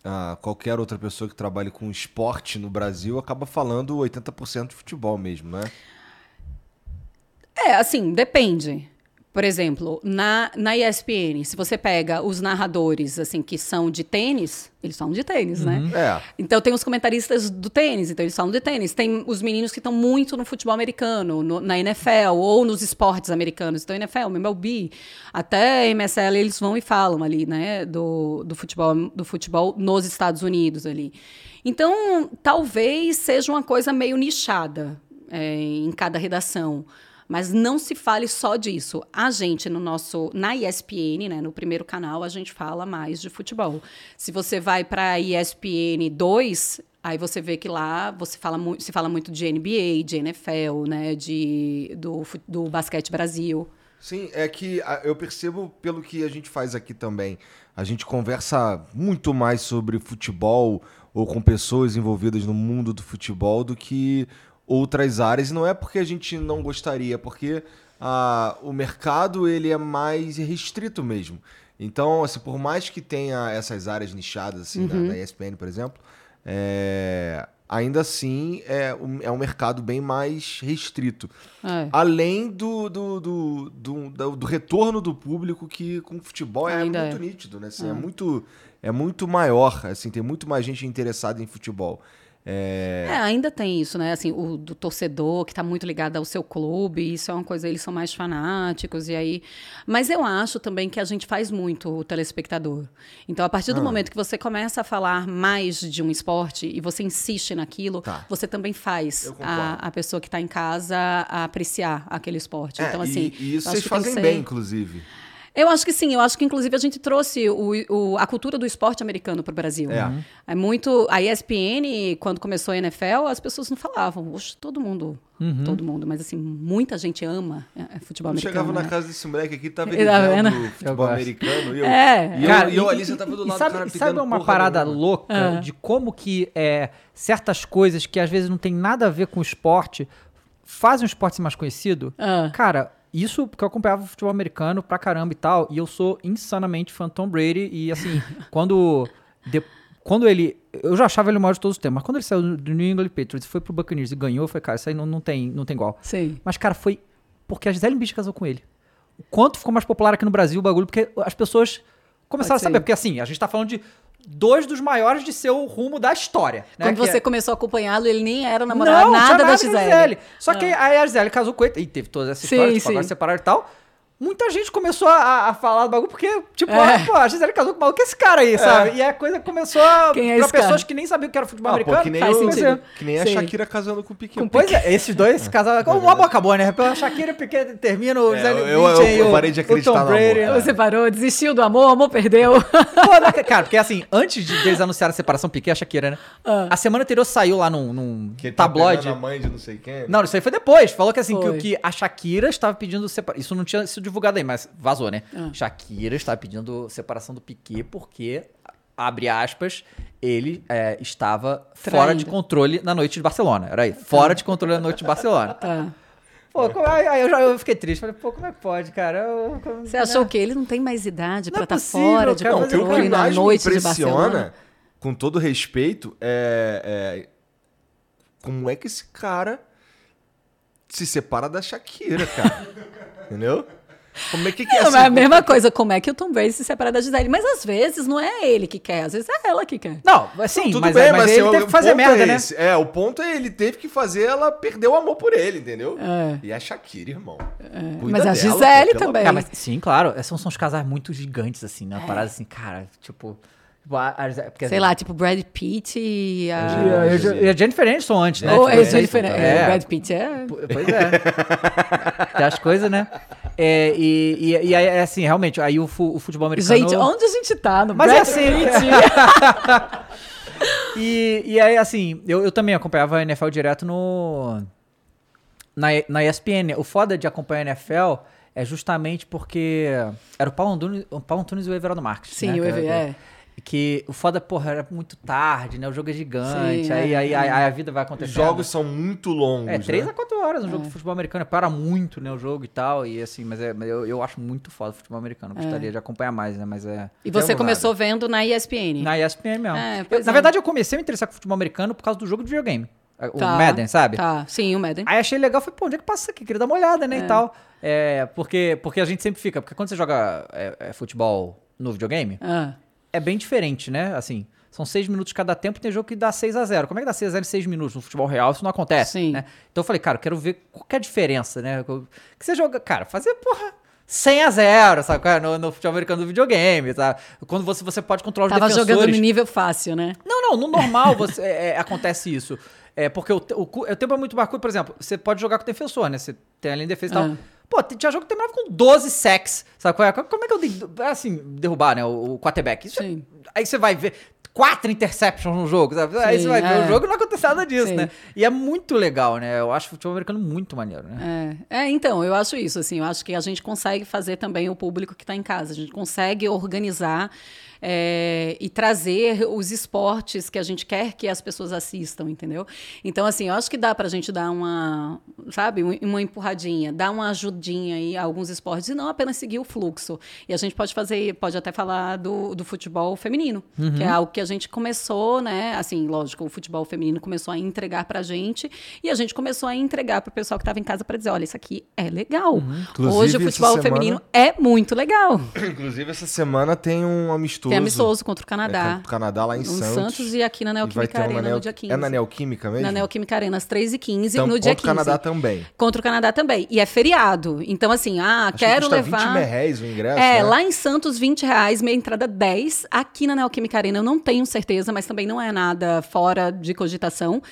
ah, qualquer outra pessoa que trabalhe com esporte no Brasil, acaba falando 80% de futebol mesmo, né? É, assim, depende. Por exemplo, na, na ESPN, se você pega os narradores, assim, que são de tênis, eles falam de tênis, né? É. Então tem os comentaristas do tênis, então eles falam de tênis. Tem os meninos que estão muito no futebol americano, no- na NFL ou nos esportes americanos. Então NFL, MLB, até MSL eles vão e falam ali, né, do, do futebol do futebol nos Estados Unidos ali. Então talvez seja uma coisa meio nichada é, em cada redação. Mas não se fale só disso. A gente, no nosso, na ESPN, né, no primeiro canal, a gente fala mais de futebol. Se você vai para a ESPN 2, aí você vê que lá você fala se fala muito de NBA, de NFL, né, de, do, do basquete Brasil. Sim, é que ah, eu percebo pelo que a gente faz aqui também. A gente conversa muito mais sobre futebol ou com pessoas envolvidas no mundo do futebol do que outras áreas. E não é porque a gente não gostaria, é porque ah, o mercado ele é mais restrito mesmo. Então, assim, por mais que tenha essas áreas nichadas, assim, da, da ESPN, por exemplo, é, ainda assim é um, é um mercado bem mais restrito. É. Além do, do, do, do, do- retorno do público que com o futebol é Ainda muito é. nítido, né? Assim, é. muito, é muito maior, assim, tem muito mais gente interessada em futebol. É, É, ainda tem isso, né? Assim, o do torcedor que está muito ligado ao seu clube, isso é uma coisa, eles são mais fanáticos, e aí. Mas eu acho também que a gente faz muito o telespectador. Então, a partir do momento que você começa a falar mais de um esporte e você insiste naquilo, Tá. você também faz a, a pessoa que está em casa apreciar aquele esporte. é, então, e- assim. e, isso eu vocês fazem bem, inclusive. Eu acho que sim, eu acho que inclusive a gente trouxe o, o- a cultura do esporte americano para o Brasil. É. É muito. A ESPN, quando começou a NFL, as pessoas não falavam. Oxe, todo mundo. Todo mundo, mas assim, muita gente ama é, futebol Eu americano. chegava na né? casa desse moleque aqui, tava vendo? futebol americano e eu, É. e eu, Cara, e eu ali, você tava do lado sabe, do cara sabe uma porra parada nenhuma. louca Ah. de como que é, certas coisas que às vezes não tem nada a ver com o esporte fazem o esporte ser mais conhecido? Ah. Cara, isso porque eu acompanhava futebol americano pra caramba e tal, e eu sou insanamente fã do Tom Brady, e assim, quando... de- quando ele. Eu já achava ele o maior de todos os tempos, mas quando ele saiu do New England Patriots e foi pro Buccaneers e ganhou, falei, cara, isso aí não, não, tem, não tem igual. Sim. Mas, cara, foi porque a Gisele Bündchen casou com ele. O quanto ficou mais popular aqui no Brasil o bagulho, porque as pessoas começaram a saber. ser. Porque, assim, a gente tá falando de dois dos maiores de seu rumo da história. né? Quando Que você é- começou a acompanhá-lo, ele nem era não, namorado, tinha nada da com a Gisele. Só que aí a Gisele casou com ele e teve toda essa Sim, história, tipo, sim. agora separaram e tal. Muita gente começou a, a falar do bagulho porque, tipo, É. ah, pô, a Gisele casou com o maluco, que é esse cara aí, sabe? E a coisa começou a, Quem é pra esse cara? pessoas que nem sabiam o que era futebol Ah, americano. pô, que nem, faz o- sentido. que nem a. Shakira casando com o Piquet. O Pois Piquet- é, esses dois se casaram. O álbum acabou, né? Pela Shakira e o Piquet termina o É, Gisele eu- eu- eu e o- parei de o acreditar Tom no amor, cara. Você parou, desistiu do amor, o amor perdeu. Pô, né, cara, porque assim, antes de eles anunciarem a separação, Piquet e a Shakira, né? A semana anterior saiu lá num, num Que tá tabloide. a mãe de não sei quem. Não, isso aí foi depois. Falou que assim, que, que a Shakira estava pedindo separação. Isso não tinha sido divulgado aí, mas vazou, né? Ah. Shakira estava pedindo separação do Piquet porque, abre aspas, ele é, estava fora de controle na noite de Barcelona. Era aí, fora de controle na noite de Barcelona. Tá. Pô, como- aí, aí eu, já, eu fiquei triste. Falei, pô, como é que pode, cara? Eu- como- Você achou que ele não tem mais idade Não pra é estar possível, fora de cara, o que controle na noite de Barcelona? impressiona, com todo respeito, é, é como é que esse cara se separa da Shakira, cara. Entendeu? Como é que, que é Não, assim, mas é a mesma coisa, como é que o Tom Brady se separa da Gisele? Mas às vezes não é ele que quer, às vezes é ela que quer. Não, assim, Não, tudo mas, bem, mas, mas, ele teve que fazer merda, é né? É, o ponto é ele teve que fazer ela perder o amor por ele, entendeu? É. E a Shakira, irmão. Mas a dela, Gisele pô, pelo também. Cara, mas, sim, claro. São, são uns casais muito gigantes, assim, né? Uma parada assim, cara, tipo. Tipo, porque, Sei lá, tipo Brad Pitt e a... E a, e a- e a Jennifer Aniston antes, né? Ou Tipo, é Jennifer, é, é, Brad Pitt é... Pois é. Tem as coisas, né? É, e, e, e aí, é assim, realmente, aí o, fu- o futebol americano. Gente, onde a gente tá? No Mas é Brad assim. Pitt? E, e aí, assim, eu, eu também acompanhava a NFL direto no. Na, na ESPN. O foda de acompanhar a NFL é justamente porque era o Paulo Antunes, o Paulo Antunes e o Everaldo Marques. Sim, né, o que Ever, era- é. Que o foda, porra, era muito tarde, né? O jogo é gigante. Sim, aí, é, aí, é. aí, a vida vai Os acontecendo. jogos são muito longos, É, 3 né? a 4 horas um jogo de futebol americano. Para muito, né, o jogo e tal. E assim, mas é, eu, eu acho muito foda o futebol americano. Gostaria de acompanhar mais, né? Mas é. E você começou vendo na ESPN. Na ESPN mesmo. É, Eu- na é. verdade, eu comecei a me interessar com futebol americano por causa do jogo de videogame. O Tá, Madden, sabe? Tá, sim, o Madden. Aí achei legal, falei, pô, onde é que passa isso aqui? Queria dar uma olhada, né, e tal. É, porque, porque a gente sempre fica, porque quando você joga é, é, futebol no videogame, Ah, é bem diferente, né? Assim, são seis minutos cada tempo e tem jogo que dá 6 a 0 Como é que dá 6 a 0 em seis minutos? No futebol real isso não acontece, Sim. né? Então eu falei, cara, eu quero ver qual que é a diferença, né? Que você joga, cara, fazer, porra... 100 a 0, sabe? No, no futebol americano do videogame, sabe? Quando você, você pode controlar os tava defensores. jogando no nível fácil, né? Não, não, no normal você, é, é, acontece isso. É porque o, o, o tempo é muito barcudo, por exemplo, você pode jogar com o defensor, né? Você tem a linha de defesa e tal. Pô, tinha jogo que terminava com 12 sacks, sabe qual é? Como é que eu tenho, assim, derrubar, né, o, o quarterback? Isso é- Sim. aí você vai ver quatro interceptions no jogo, sabe? aí Sim, você vai ver é. o jogo e não acontece nada disso, Sim. né? E é muito legal, né? Eu acho o futebol americano muito maneiro, né? É, é, então, eu acho isso, assim, eu acho que a gente consegue fazer também o público que está em casa, a gente consegue organizar é, e trazer os esportes que a gente quer que as pessoas assistam, entendeu? Então, assim, eu acho que dá para a gente dar uma, sabe, um- uma empurradinha, dar uma ajudinha aí a alguns esportes e não apenas seguir o fluxo. E a gente pode fazer, pode até falar do, do futebol feminino, que é algo que a gente começou, né? Assim, lógico, o futebol feminino começou a entregar pra gente e a gente começou a entregar pro pessoal que estava em casa para dizer, olha, isso aqui é legal. Inclusive, Hoje o futebol semana- feminino é muito legal. Inclusive, essa semana tem um amistoso. Tem amistoso contra o É, Canadá. contra o Canadá lá em Santos. Santos e aqui na Neoquímica Arena Neo... no dia 15. É na Neoquímica mesmo? Na Neoquímica Arena, às 3h15, Então, no dia contra o 15. Canadá também. Contra o Canadá também. E é feriado. Então, assim, ah, Acho quero que levar. 20 reais o ingresso, É, né? lá em Santos, 20 reais, meia entrada 10. Aqui na Neoquímica Arena eu não tenho certeza, mas também não é nada fora de cogitação.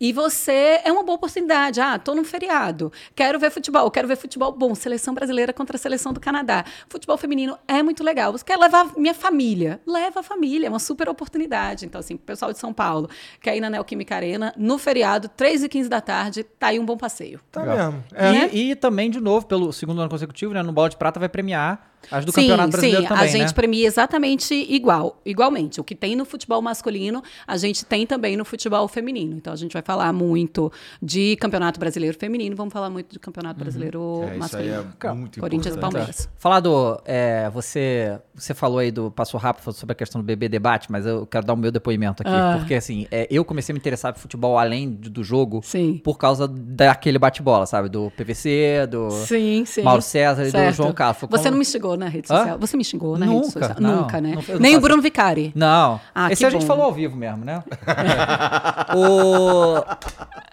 E você é uma boa oportunidade. Ah, tô num feriado, quero ver futebol, quero ver futebol bom, seleção brasileira contra a seleção do Canadá. Futebol feminino é muito legal. Você quer levar minha família? Leva a família, é uma super oportunidade. Então, assim, pessoal de São Paulo, quer ir na Neoquímica Arena, no feriado, 3 e 15 da tarde, tá aí um bom passeio. Tá Legal. mesmo. É. E, e também, de novo, pelo segundo ano consecutivo, né? No Bola de Prata vai premiar as do sim, Campeonato Brasileiro sim, também, a gente né? premia exatamente igual, igualmente. O que tem no futebol masculino, a gente tem também no futebol feminino. Então a gente vai falar muito de Campeonato Brasileiro Feminino, vamos falar muito de Campeonato Brasileiro É, isso aí Masculino. é muito Corinthians e importante. Palmeiras. Falar do. é, você, você falou aí do Passo Rápido falou sobre a questão do bebê debate, mas eu quero dar o meu depoimento aqui. Ah. Porque, assim, é, eu comecei a me interessar por futebol além do, jogo Sim. por causa daquele bate-bola, sabe? Do PVC, do Sim, sim. Mauro César e do. João Carlos. Você como- não me xingou na rede Hã? social? Você me xingou na rede Nunca, social? não. Nunca, né? Não, Nem o Bruno Vicari. Não. Ah, Esse que a gente falou ao vivo mesmo, né? o...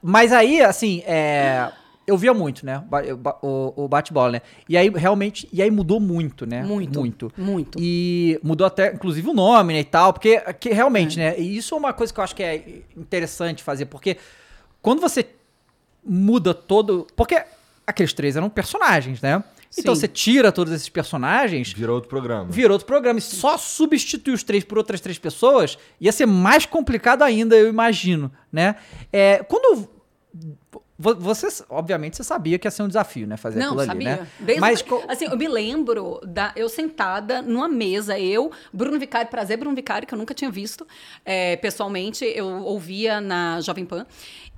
Mas aí, assim, é, eu via muito, né? O, o bate-bola, né? E aí, realmente, e aí mudou muito, né? Muito. Muito. Muito. E mudou até, inclusive, o nome, né, e tal, porque que realmente, né? E isso é uma coisa que eu acho que é interessante fazer, porque quando você muda todo. Porque aqueles três eram personagens, né? Então você tira todos esses personagens, Virou outro programa. virou outro programa. E só substituir os três por outras três pessoas ia ser mais complicado ainda, eu imagino, né? É, quando. vo- Você, obviamente, você sabia que ia ser um desafio, né? Fazer Não, aquilo ali, sabia. né? Desde Mas assim, eu me lembro da eu sentada numa mesa, eu, Bruno Vicário, prazer Bruno Vicário, que eu nunca tinha visto é, pessoalmente, eu ouvia na Jovem Pan.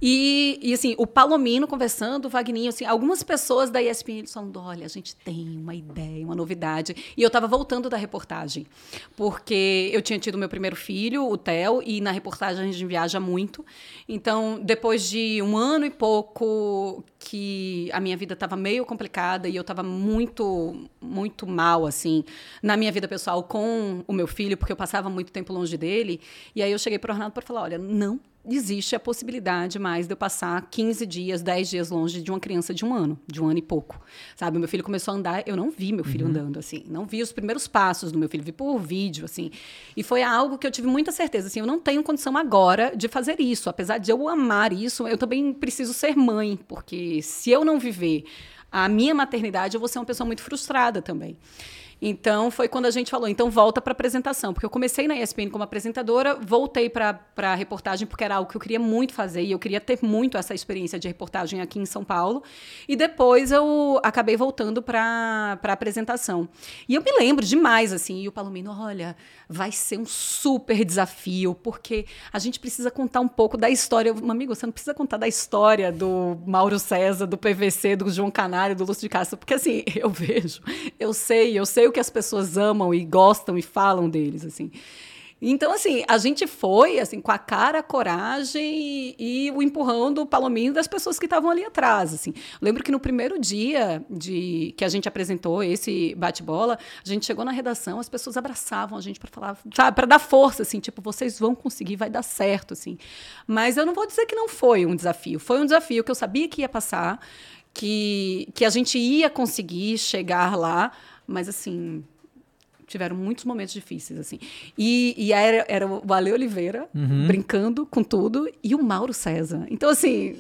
E, e, assim, o Palomino conversando, o Vagninho, assim, algumas pessoas da ESPN eles falando: olha, a gente tem uma ideia, uma novidade. E eu estava voltando da reportagem, porque eu tinha tido meu primeiro filho, o Theo, e na reportagem a gente viaja muito. Então, depois de um ano e pouco que a minha vida estava meio complicada e eu estava muito, muito mal, assim, na minha vida pessoal com o meu filho, porque eu passava muito tempo longe dele. E aí eu cheguei para o Arnaldo para falar: olha, não existe a possibilidade mais de eu passar 15 dias, 10 dias longe de uma criança de um ano, de um ano e pouco. Sabe, meu filho começou a andar, eu não vi meu filho andando assim, não vi os primeiros passos do meu filho, vi por vídeo assim. E foi algo que eu tive muita certeza, assim, eu não tenho condição agora de fazer isso, apesar de eu amar isso, eu também preciso ser mãe, porque se eu não viver a minha maternidade, eu vou ser uma pessoa muito frustrada também. Então foi quando a gente falou, então volta para apresentação, porque eu comecei na ESPN como apresentadora, voltei para a reportagem porque era algo que eu queria muito fazer e eu queria ter muito essa experiência de reportagem aqui em São Paulo. E depois eu acabei voltando para a apresentação. E eu me lembro demais assim, e o Palomino, olha, vai ser um super desafio, porque a gente precisa contar um pouco da história. Eu, amigo, você não precisa contar da história do Mauro César, do PVC, do João Canário, do Lúcio de Castro, porque assim, eu vejo, eu sei, eu sei o que as pessoas amam e gostam e falam deles, assim. Então, assim, a gente foi, assim, com a cara, a coragem e, e o empurrão do palominho das pessoas que estavam ali atrás, assim. Lembro que no primeiro dia de que a gente apresentou esse bate-bola, a gente chegou na redação, as pessoas abraçavam a gente para falar, para dar força, assim, tipo, vocês vão conseguir, vai dar certo, assim. Mas eu não vou dizer que não foi um desafio. Foi um desafio que eu sabia que ia passar, que, que a gente ia conseguir chegar lá, mas assim, tiveram muitos momentos difíceis, assim. E, e era, era o Ale Oliveira brincando com tudo e o Mauro César. Então, assim,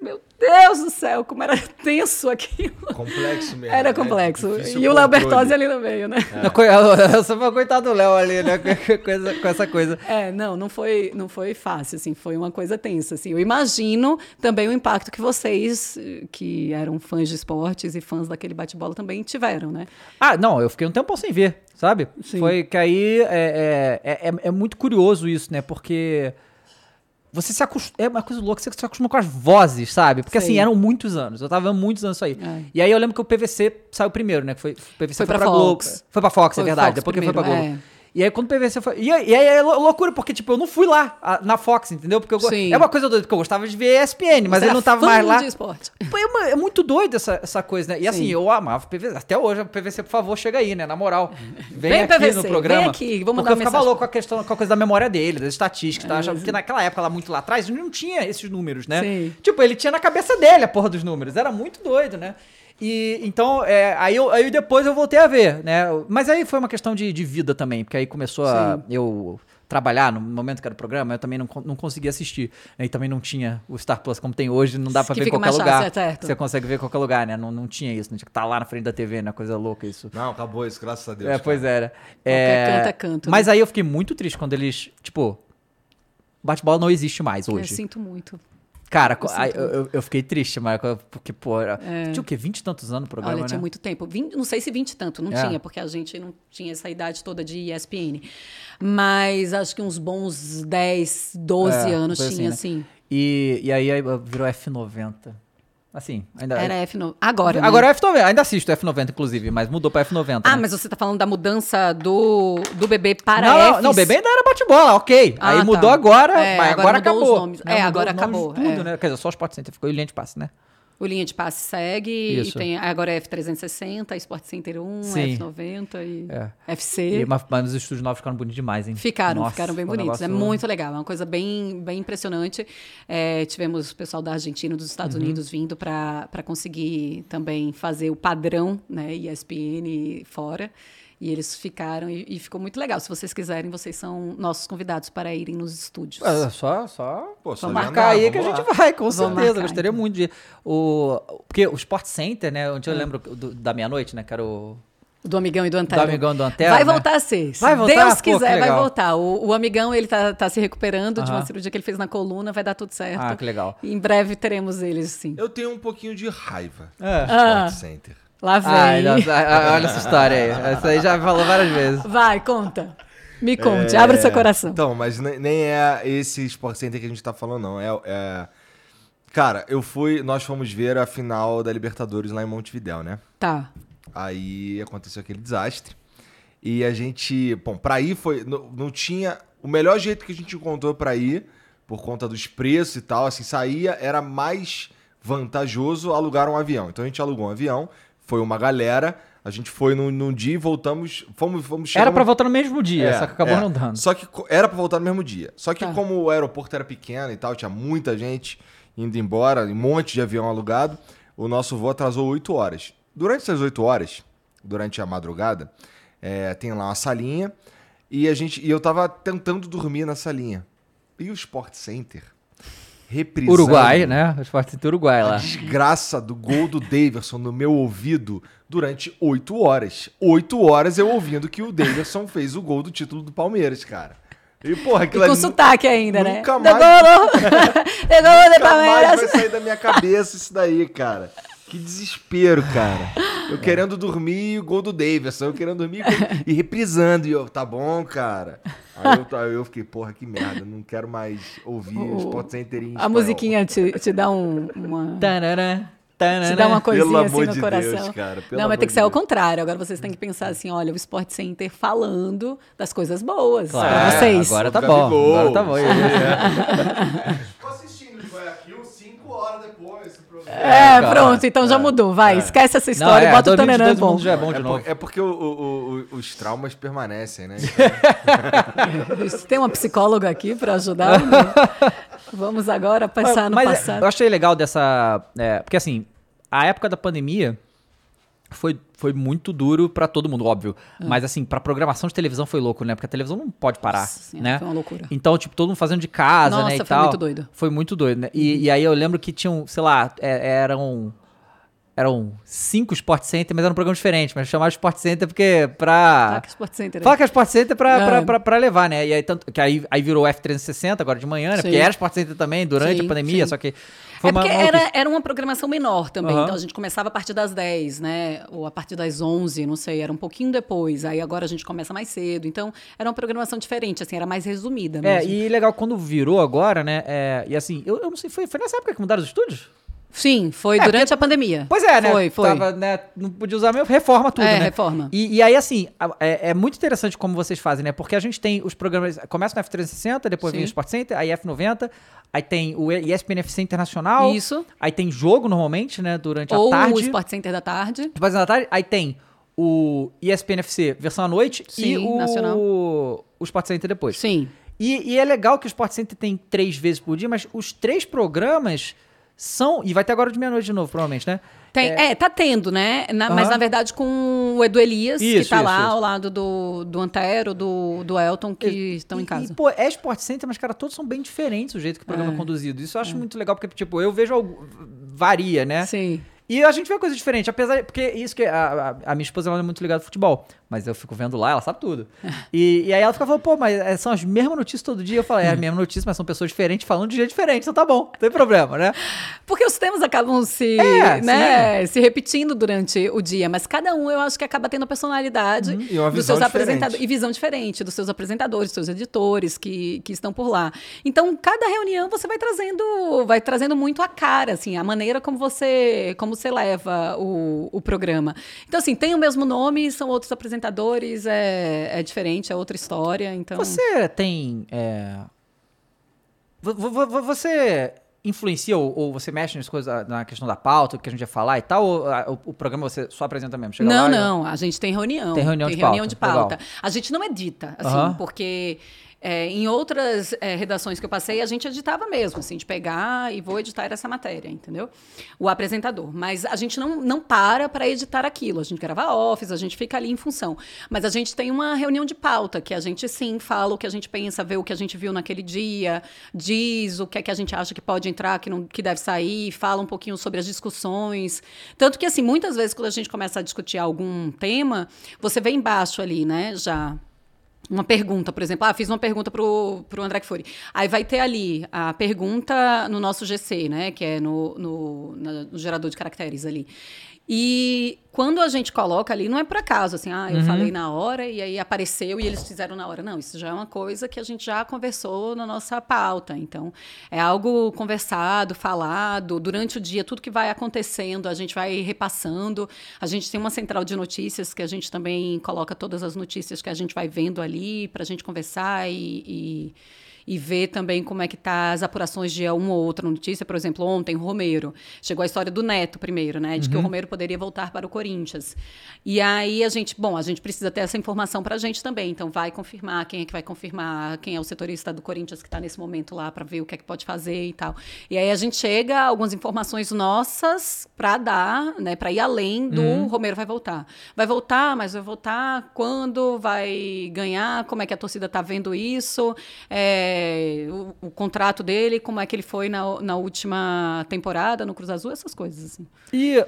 meu Deus do céu, como era tenso aquilo. Complexo mesmo. Era né? complexo. E o Léo. Bertozzi ali no meio, né? Eu co- Eu só vou coitado do Léo ali, né? Com essa, coisa. É, não, não foi, não foi fácil, assim, foi uma coisa tensa, assim. Eu imagino também o impacto que vocês, que eram fãs de esportes e fãs daquele bate-bola, também tiveram, né? Ah, não, eu fiquei um tempo sem ver, sabe? Sim. Foi que aí é, é, é, é muito curioso isso, né? Porque você se acostuma. É uma coisa louca, você se acostuma com as vozes, sabe? Porque assim, eram muitos anos. Eu tava vendo muitos anos isso aí. É. E aí eu lembro que o PVC saiu primeiro, né? Que foi, o PVC Foi foi, pra pra, Globo. Foi pra Fox, Foi é verdade. Fox depois que foi pra primeiro, Globo. é. E aí quando o PVC foi. E aí, e aí é lou- loucura, porque, tipo, eu não fui lá a- na Fox, entendeu? Porque eu, Sim. é uma coisa doida, porque eu gostava de ver ESPN, mas Você ele era não tava mais lá. de esporte. Pô, É, é muito doido essa, essa coisa, né? E assim, Sim. eu amava o PVC. Até hoje, o PVC, por favor, chega aí, né? Na moral. Vem, Vem, aqui PVC, no programa. vem aqui, vamos porque eu ficava louco com a questão, com a coisa da memória dele, das estatísticas, tá? Porque naquela época, lá muito lá atrás, não tinha esses números, né? Sim. Tipo, ele tinha na cabeça dele a porra dos números. Era muito doido, né? E então, é, aí, eu, aí depois eu voltei a ver, né? Mas aí foi uma questão de, de vida também, porque aí começou a. Sim. Eu trabalhar no momento que era o programa, eu também não, não conseguia assistir. né? E também não tinha o Star Plus como tem hoje, não dá pra Que ver em qualquer lugar. fácil, é certo. Você consegue ver em qualquer lugar, né? Não, não tinha isso, não tinha que estar lá na frente da TV, né? Coisa louca isso. Não, acabou isso, graças a Deus. É, pois cara. era. Qualquer canto é canto, Mas aí eu fiquei muito triste quando eles, tipo, bate-bola não existe mais Eu hoje. sinto muito. Cara, aí eu, eu- eu fiquei triste, Marco, porque, pô, era, tinha o quê? 20 e tantos anos o programa, Olha, né? tinha muito tempo. Não sei se 20 e tanto, não É. tinha, porque a gente não tinha essa idade toda de ESPN. Mas acho que uns bons 10, 12 É, anos tinha, assim, assim. E, e aí aí virou F90. Assim, ainda... Era F9. Agora, né? Agora é F90, ainda assisto F90, inclusive, mas mudou pra F90. Ah, né? mas você tá falando da mudança do, do bebê para não, não, Fs? não, bebê ainda era bate-bola, ok. Ah, aí tá. mudou agora, É, mas agora agora, os acabou. né? É, agora os acabou, Tudo, é. né? Quer dizer, só o Sport Center ficou e linha de passe, né? O linha de passe segue, Isso. e tem agora é F360, Sport Center 1, Sim. F90 e É. FC. E, mas, mas os estúdios novos ficaram bonitos demais, hein? Ficaram, Nossa, ficaram bem bonitos. É muito legal, é uma coisa bem, bem impressionante. É, tivemos o pessoal da Argentina, dos Estados Uhum. Unidos vindo para conseguir também fazer o padrão, né, ESPN fora. E eles ficaram e, e ficou muito legal. Se vocês quiserem, vocês são nossos convidados para irem nos estúdios. É, só, só Pô, só marcar aí que a gente vai, com Vamos certeza. gostaria então. muito de. O, porque o Sport Center, né? Onde eu lembro do- da meia-noite, né? Que era o. Do Amigão e do Antero. Do Amigão e do Antero, Vai né? voltar a ser. Se Vai voltar? Deus Pô, quiser, vai voltar. O, o Amigão, ele tá, tá se recuperando de uma cirurgia que ele fez na coluna, vai dar tudo certo. Ah, que legal. E em breve teremos eles, sim. Eu tenho um pouquinho de raiva É. do Ah. Sport Center. Lá vem. Ai, nossa, olha essa história aí. Essa aí já falou várias vezes. Vai, conta. Me conte, abre seu coração. Então, mas ne- nem é esse Sport Center que a gente tá falando, não. É, é- Cara, eu fui. Nós fomos ver a final da Libertadores lá em Montevidéu, né? Tá. Aí aconteceu aquele desastre. E a gente. Bom, pra ir foi. Não, não tinha. O melhor jeito que a gente encontrou pra ir, por conta dos preços e tal, assim, saía, era mais vantajoso alugar um avião. Então a gente alugou um avião, foi uma galera. A gente foi num, num dia e voltamos. Fomos, fomos Era chegamos- pra voltar no mesmo dia, é, só que acabou é. não dando. Só que era pra voltar no mesmo dia. Só que Tá. como o aeroporto era pequeno e tal, tinha muita gente indo embora, um monte de avião alugado, o nosso voo atrasou 8 horas. Durante essas 8 horas, durante a madrugada, é, tem lá uma salinha e a gente e eu tava tentando dormir na salinha. E o Sport Center reprisando Uruguai, né? O Sport Center Uruguai a lá. desgraça do gol do Davidson no meu ouvido durante oito horas. Oito horas eu ouvindo que o Davidson fez o gol do título do Palmeiras, cara. E, porra, E aquilo com ali sotaque ainda, né? nunca mais-! Degolo de nunca mais vai sair da minha cabeça isso daí, cara. Que desespero, cara. Eu querendo dormir e o gol do Davidson. Eu querendo dormir e reprisando. E eu, tá bom, cara. Aí eu, aí eu fiquei, porra, que merda. Não quero mais ouvir o Sport Center em A espanhol. musiquinha te, te dá um, uma... Tarará. Te dá uma coisinha Pelo assim amor no de coração. Deus, cara, pelo não, mas amor tem que ser ao Deus. contrário. Agora vocês têm que pensar assim: olha, o Sport Center falando das coisas boas Claro, pra vocês. Agora tá bom. Agora tá bom. Tô assistindo de Guayaquil 5 horas programa. É, pronto, então já mudou. Vai, esquece essa história e bota o Tananã 2022 o bom. já é bom É, de por- novo. é porque o- o- o- os traumas permanecem, né? Tem uma psicóloga aqui pra ajudar? né? Vamos agora pensar no Mas é, passado. eu achei legal dessa. é, porque assim, a época da pandemia foi, foi muito duro pra todo mundo, óbvio. Ah. Mas assim, pra programação de televisão foi louco, né? Porque a televisão não pode parar, Nossa né? foi uma loucura. Então, tipo, todo mundo fazendo de casa, Nossa, né? E foi tal. muito doido. Uhum. Foi muito doido, né? E, e aí eu lembro que tinham, sei lá, é- eram. Eram cinco Sport Center, mas era um programa diferente. Mas chamava Sport Center porque pra. É Sport Center. Fala que é Sport Center pra, É. pra, pra, pra levar, né? E aí, tanto, que aí, aí virou F360 agora de manhã, né? Sim. Porque era Sport Center também durante Sim, a pandemia, sim. só que foi é porque uma era, era uma programação menor também. Aham. Então a gente começava a partir das 10, né? Ou a partir das 11, não sei, era um pouquinho depois. Aí agora a gente começa mais cedo. Então era uma programação diferente, assim, era mais resumida É, mesmo. e legal, quando virou agora, né? é, e assim, eu, eu não sei, foi, foi nessa época que mudaram os estúdios? Sim, foi É, durante a pandemia. Pois é, né? Foi, foi. Tava, né, não podia usar mesmo, reforma tudo, É, né? reforma. E, e aí, assim, é, é muito interessante como vocês fazem, né? Porque a gente tem os programas, começa no F360, depois vem Sim. o Sport Center, aí F90, aí tem o ESPN FC Internacional. Isso. Aí tem jogo, normalmente, né? Durante Ou a tarde. o Sport Center da tarde. Depois da tarde, aí tem o ESPN FC versão à noite e Sim, o, nacional. o Sport Center depois. Sim. E, e é legal que o Sport Center tem três vezes por dia, mas os três programas são. E vai ter agora de meia-noite de novo, provavelmente, né? Tem, é, tá tendo, né? Na- Mas Aham. na verdade com o Edu Elias, que Isso, tá isso, lá isso. ao lado do, do Antero, do, do Elton, que estão E- em casa. E, pô, é Sport Center, mas, cara, todos são bem diferentes o jeito que o programa é, conduzido. Isso eu acho muito legal, porque, tipo, eu vejo. algo- Varia, né? Sim. E a gente vê coisa diferente, apesar. Porque isso que. A, a- a minha esposa ela é muito ligada ao futebol. Mas eu fico vendo lá, ela sabe tudo. E, e aí ela fica falando, pô, mas é, são as mesmas notícias todo dia. Eu falo, é a mesma notícia, mas são pessoas diferentes falando de jeito diferente. Então tá bom, não tem problema, né? Porque os temas acabam se, É, né, se repetindo durante o dia, mas cada um eu acho que acaba tendo a personalidade E uma dos visão seus diferente. apresentadores e visão diferente dos seus apresentadores, dos seus editores que, que estão por lá. Então, cada reunião você vai trazendo, vai trazendo muito a cara, assim, a maneira como você, como você leva o, o programa. Então, assim, tem o mesmo nome, são outros apresentadores, é, é diferente, é outra história. Então, Você tem. é, vo- vo- vo- Você influencia ou, ou você mexe nas coisas, na questão da pauta, que a gente ia falar e tal? Ou a- o, o programa você só apresenta mesmo? Chega não, não, a gente tem reunião. Tem reunião de reunião pauta, de pauta. A gente não edita, assim, porque é, em outras é, redações que eu passei, a gente editava mesmo, assim, de pegar e vou editar essa matéria, entendeu? O apresentador. Mas a gente não, não para para editar aquilo. A gente grava office, a gente fica ali em função. Mas a gente tem uma reunião de pauta, que a gente sim fala o que a gente pensa, vê o que a gente viu naquele dia, diz o que é que a gente acha que pode entrar, que, não, que deve sair, fala um pouquinho sobre as discussões. Tanto que, assim, muitas vezes quando a gente começa a discutir algum tema, você vê embaixo ali, né, já uma pergunta, por exemplo, ah, fiz uma pergunta pro, pro André Fury. Aí vai ter ali a pergunta no nosso GC, né, que é no, no, no gerador de caracteres ali. E quando a gente coloca ali, não é por acaso, assim, ah, eu falei na hora e aí apareceu e eles fizeram na hora. Não, isso já é uma coisa que a gente já conversou na nossa pauta. Então, é algo conversado, falado, durante o dia, tudo que vai acontecendo, a gente vai repassando. A gente tem uma central de notícias que a gente também coloca todas as notícias que a gente vai vendo ali para a gente conversar e, e e ver também como é que tá as apurações de uma ou outra notícia. Por exemplo, ontem, o Romero. Chegou a história do Neto primeiro, né? De que o Romero poderia voltar para o Corinthians. E aí a gente, bom, a gente precisa ter essa informação para a gente também. Então, vai confirmar quem é que vai confirmar, quem é o setorista do Corinthians que está nesse momento lá para ver o que é que pode fazer e tal. E aí a gente chega a algumas informações nossas para dar, né? Para ir além do Romero vai voltar. Vai voltar, mas vai voltar quando? Vai ganhar? Como é que a torcida está vendo isso? É, o, o contrato dele, como é que ele foi na, na última temporada no Cruz Azul, essas coisas assim. E.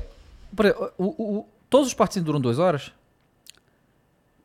por exemplo, o- o- todos os partidos duram duas horas?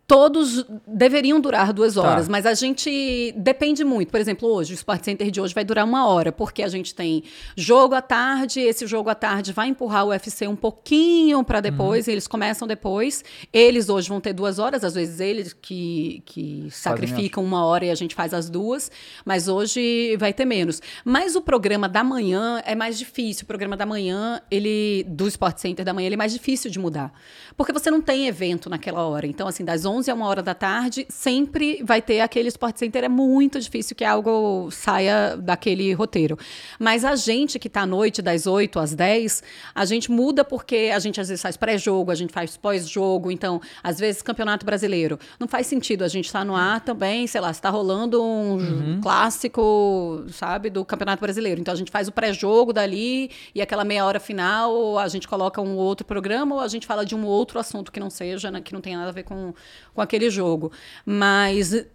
Todos deveriam durar duas Tá. horas, mas a gente depende muito. Por exemplo, hoje, o Sport Center de hoje vai durar uma hora, porque a gente tem jogo à tarde, esse jogo à tarde vai empurrar o UFC um pouquinho para depois, eles começam depois. Eles hoje vão ter duas horas, às vezes eles que, que sacrificam uma hora e a gente faz as duas, mas hoje vai ter menos. Mas o programa da manhã é mais difícil. O programa da manhã, ele do Sport Center da manhã, ele é mais difícil de mudar. Porque você não tem evento naquela hora. Então, assim, das 11 a 1 hora da tarde, sempre vai ter aquele Sport Center. É muito difícil que algo saia daquele roteiro. Mas a gente que tá à noite, das 8 às 10, a gente muda porque a gente às vezes faz pré-jogo, a gente faz pós-jogo. Então, às vezes, campeonato brasileiro. Não faz sentido a gente estar no ar também, sei lá, se tá rolando um clássico, sabe, do Campeonato Brasileiro. Então, a gente faz o pré-jogo dali e aquela meia hora final, a gente coloca um outro programa ou a gente fala de um outro assunto que não seja, né, que não tenha nada a ver com, com aquele jogo. Mas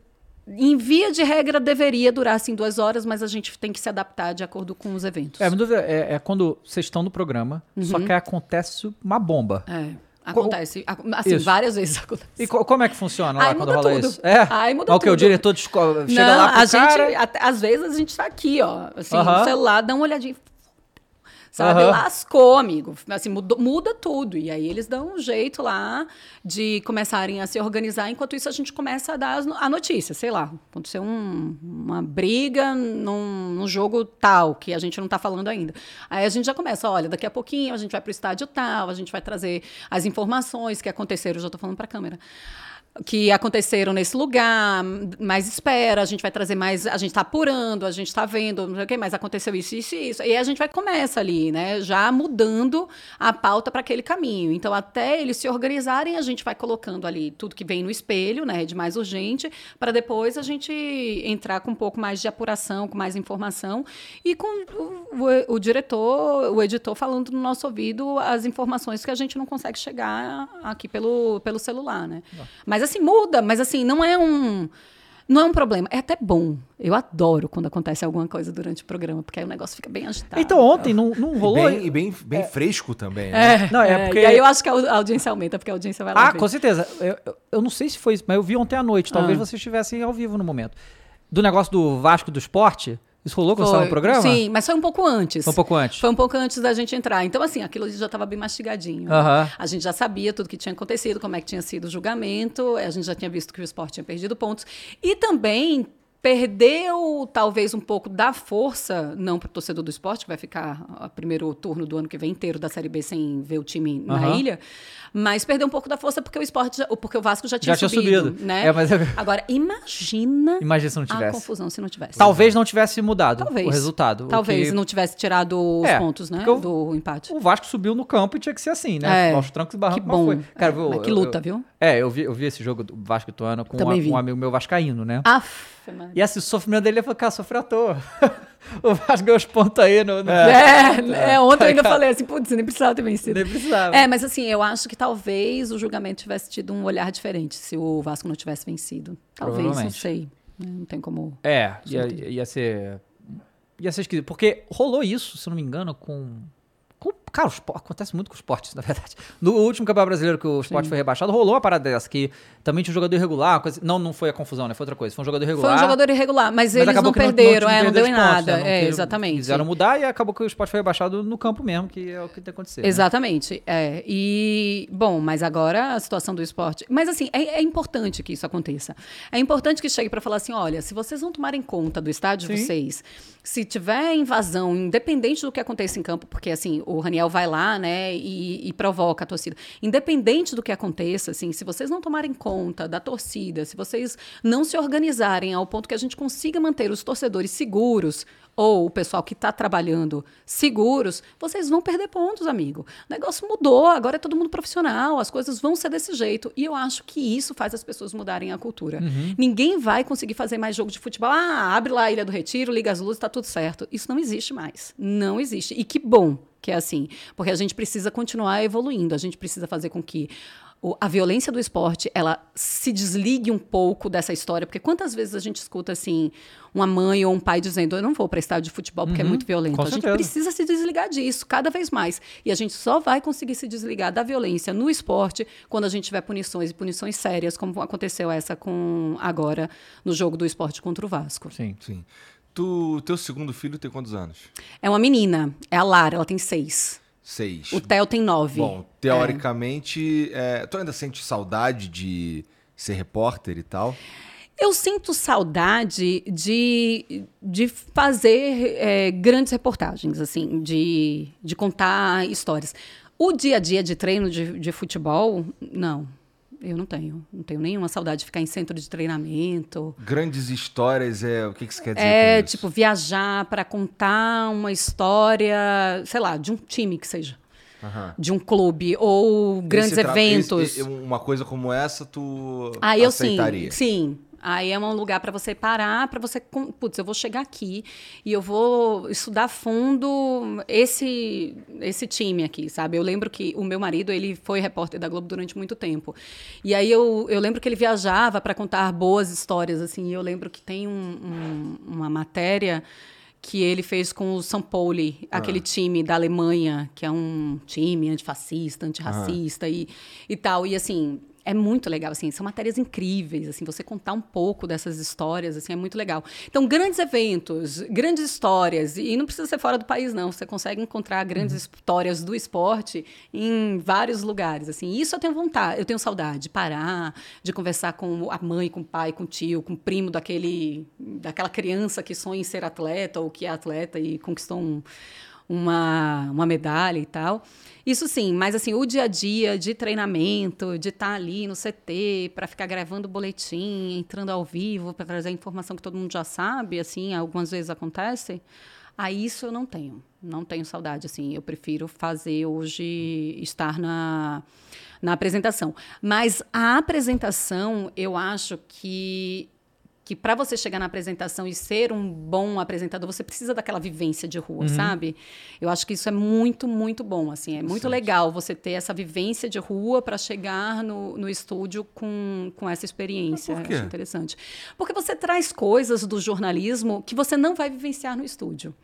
em via de regra deveria durar assim duas horas, mas a gente tem que se adaptar de acordo com os eventos. É, é, é quando vocês estão no programa, só Uhum. que aí acontece uma bomba. É, acontece. Ac- Assim, Isso. várias vezes acontece. E co- como é que funciona lá Aí quando rola tudo. isso? É? Aí muda Mas o que? O tudo. diretor desco- chega não, lá pro a cara... gente, às vezes a gente tá aqui, ó, assim, Aham. no celular, dá uma olhadinha. Sabe, Aham. lascou, amigo. Assim, mudou- muda tudo. E aí eles dão um jeito lá de começarem a se organizar. Enquanto isso, a gente começa a dar a notícia. Sei lá, aconteceu um- uma briga num, num jogo tal, que a gente não tá falando ainda. Aí a gente já começa, olha, daqui a pouquinho a gente vai pro estádio tal, a gente vai trazer as informações que aconteceram. Eu já tô falando pra câmera que aconteceram nesse lugar, mais espera, a gente vai trazer mais, a gente está apurando, a gente está vendo, não sei o quê, mas aconteceu isso, isso e isso. E a gente vai começa ali, né, já mudando a pauta para aquele caminho. Então, até eles se organizarem, a gente vai colocando ali tudo que vem no espelho, né, de mais urgente, para depois a gente entrar com um pouco mais de apuração, com mais informação e com o, o- o diretor, o editor falando no nosso ouvido as informações que a gente não consegue chegar aqui pelo, pelo celular, né? Mas assim, muda, mas assim, não é um. Não é um problema, é até bom. Eu adoro quando acontece alguma coisa durante o programa, porque aí o negócio fica bem agitado. Então ontem não, não E rolou... bem, e bem, bem fresco também, né? Não, é porque... E aí eu acho que a au- a audiência aumenta, porque a audiência vai lá. Ah, ver. com certeza. Eu, eu- eu não sei se foi isso, mas eu vi ontem à noite. Talvez Ah. vocês estivessem ao vivo no momento. Do negócio do Vasco do esporte, isso rolou quando estava no programa? Sim, mas foi um pouco antes. Foi um pouco antes. Foi um pouco antes da gente entrar. Então, assim, aquilo já estava bem mastigadinho. né? A gente já sabia tudo que tinha acontecido, como é que tinha sido o julgamento, a gente já tinha visto que o esporte tinha perdido pontos. E também perdeu, talvez, um pouco da força, não para o torcedor do esporte, que vai ficar o primeiro turno do ano que vem inteiro da Série B sem ver o time na Aham. ilha, mas perdeu um pouco da força porque o esporte, já- porque o Vasco já tinha Já tinha subido. subido. Né? É, mas é- Agora, imagina, Imagina se não a tivesse. confusão se não tivesse. Talvez não tivesse mudado Talvez. o resultado. o Talvez que- não tivesse tirado os É, pontos, né? o- Do empate. O Vasco subiu no campo e tinha que ser assim, né? É. Aos trancos e barrancos, Que bom. foi. Cara, É, eu- que luta, eu- viu? É, eu vi, eu vi esse jogo do Vasco e Tuano com Também um, um amigo meu vascaíno, né? Aff, mano. E assim, o sofrimento dele, ele falou, cara, sofreu à toa. o Vasco ganhou os pontos aí no... no- É, é, ontem eu ainda falei assim, putz, nem precisava ter vencido. Nem precisava. É, mas assim, eu acho que talvez o julgamento tivesse tido um olhar diferente se o Vasco não tivesse vencido. Talvez, não sei. né, Não tem como. É, ia, ia ser. Ia ser esquisito. Porque rolou isso, se não me engano, com. com cara, esporte, acontece muito com o esporte, na verdade. No último campeonato brasileiro que o esporte foi rebaixado, rolou uma parada dessa, que também tinha um jogador irregular. coisa- não, não foi a confusão, né? Foi outra coisa. Foi um jogador irregular. Foi um jogador irregular, mas, mas eles não perderam, tinha é, não deu em pontos, nada. né? Não é, exatamente. Quiseram mudar e acabou que o esporte foi rebaixado no campo mesmo, que é o que tem que acontecer. né? Exatamente. É. E, bom, mas agora a situação do esporte. Mas, assim, é, é importante que isso aconteça. É importante que chegue para falar assim: olha, se vocês não tomarem conta do estádio de Sim. vocês, se tiver invasão, independente do que aconteça em campo, porque, assim, o Raniel vai lá, né, e, e provoca a torcida. Independente do que aconteça, assim, se vocês não tomarem conta da torcida, se vocês não se organizarem ao ponto que a gente consiga manter os torcedores seguros, ou o pessoal que está trabalhando seguros, vocês vão perder pontos, amigo. O negócio mudou, agora é todo mundo profissional, as coisas vão ser desse jeito. E eu acho que isso faz as pessoas mudarem a cultura. Ninguém vai conseguir fazer mais jogo de futebol. Ah, abre lá a Ilha do Retiro, liga as luzes, tá tudo certo. Isso não existe mais. Não existe. E que bom que é assim, porque a gente precisa continuar evoluindo, a gente precisa fazer com que a violência do esporte ela se desligue um pouco dessa história, porque quantas vezes a gente escuta assim uma mãe ou um pai dizendo eu não vou para estádio de futebol porque é muito violento. a gente precisa se desligar disso cada vez mais e a gente só vai conseguir se desligar da violência no esporte quando a gente tiver punições e punições sérias, como aconteceu essa com agora no jogo do esporte contra o Vasco. Sim. Sim. Tu, teu segundo filho tem quantos anos? É uma menina, é a Lara, ela tem seis. Seis. O Theo tem nove. Bom, teoricamente, é, tu ainda sente saudade de ser repórter e tal? Eu sinto saudade de, de fazer é, grandes reportagens, assim, de, de contar histórias. O dia a dia de treino de, de futebol, não. Eu não tenho. Não tenho nenhuma saudade de ficar em centro de treinamento. Grandes histórias, é o que, que você quer dizer É, tipo, viajar para contar uma história, sei lá, de um time que seja. Aham. De um clube, ou grandes eventos. esse- uma coisa como essa, tu Aí eu sim, aceitaria? sim. Aí é um lugar para você parar, para você, putz, eu vou chegar aqui e eu vou estudar fundo esse esse time aqui, sabe? Eu lembro que o meu marido, ele foi repórter da Globo durante muito tempo. E aí eu, eu lembro que ele viajava para contar boas histórias assim. E eu lembro que tem um- um- uma matéria que ele fez com o São Paulo, aquele time da Alemanha, que é um time antifascista, antirracista e, e tal. E assim, é muito legal, assim, são matérias incríveis, assim, você contar um pouco dessas histórias, assim, é muito legal. Então, grandes eventos, grandes histórias, e não precisa ser fora do país, não, você consegue encontrar grandes histórias do esporte em vários lugares, assim, isso eu tenho vontade, eu tenho saudade de parar, de conversar com a mãe, com o pai, com o tio, com o primo daquele, daquela criança que sonha em ser atleta ou que é atleta e conquistou um, uma, uma medalha e tal. Isso sim, mas assim, o dia a dia de treinamento, de estar ali no CT para ficar gravando boletim, entrando ao vivo para trazer a informação que todo mundo já sabe, assim, algumas vezes acontece. Aí isso eu não tenho, não tenho saudade, assim, eu prefiro fazer hoje, estar na, na apresentação. Mas a apresentação, eu acho que que para você chegar na apresentação e ser um bom apresentador, você precisa daquela vivência de rua, sabe? Eu acho que isso é muito, muito bom, assim, é muito legal você ter essa vivência de rua para chegar no, no estúdio com, com essa experiência. Mas por quê? Eu acho interessante. Porque você traz coisas do jornalismo que você não vai vivenciar no estúdio.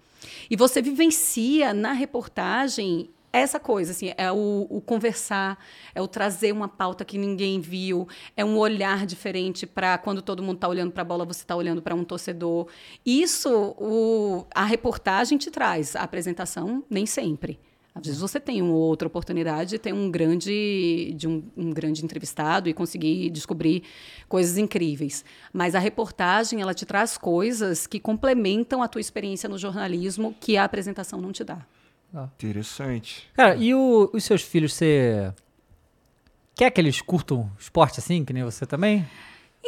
E você vivencia na reportagem essa coisa, assim, é o, o conversar, é o trazer uma pauta que ninguém viu, é um olhar diferente para quando todo mundo está olhando para a bola, você está olhando para um torcedor. Isso o, a reportagem te traz, a apresentação nem sempre. Às vezes você tem uma outra oportunidade de ter um grande, de um, um grande entrevistado e conseguir descobrir coisas incríveis. Mas a reportagem, ela te traz coisas que complementam a tua experiência no jornalismo que a apresentação não te dá. Interessante. Cara, e o- os seus filhos, você. Quer que eles curtam esporte assim, que nem você também?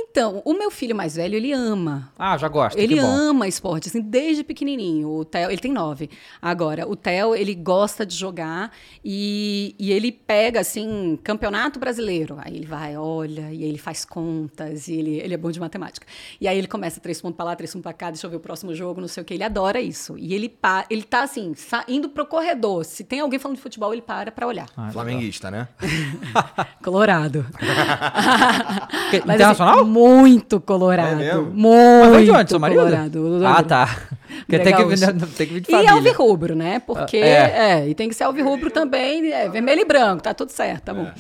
Então, o meu filho mais velho, ele ama. Ah, já gosta. Ele que bom. ama esporte, assim, desde pequenininho. O Theo, ele tem nove. Agora, o Theo, ele gosta de jogar e, e ele pega, assim, campeonato brasileiro. Aí ele vai, olha, e aí ele faz contas, e ele, ele é bom de matemática. E aí ele começa três pontos pra lá, três pontos pra cá, deixa eu ver o próximo jogo, não sei o que. Ele adora isso. E ele, pa, ele tá, assim, indo pro corredor. Se tem alguém falando de futebol, ele para pra olhar. Ah, Flamenguista, né? Colorado. Mas, Internacional? assim, muito colorado. É mesmo? Muito Mas vem de onde, seu marido? colorado. Ah, tá. Porque tem que, tem que vir de E família. alvirrubro, né? Porque Ah, é. é. e tem que ser alvirrubro também, é, vermelho e branco, tá tudo certo, tá bom. É.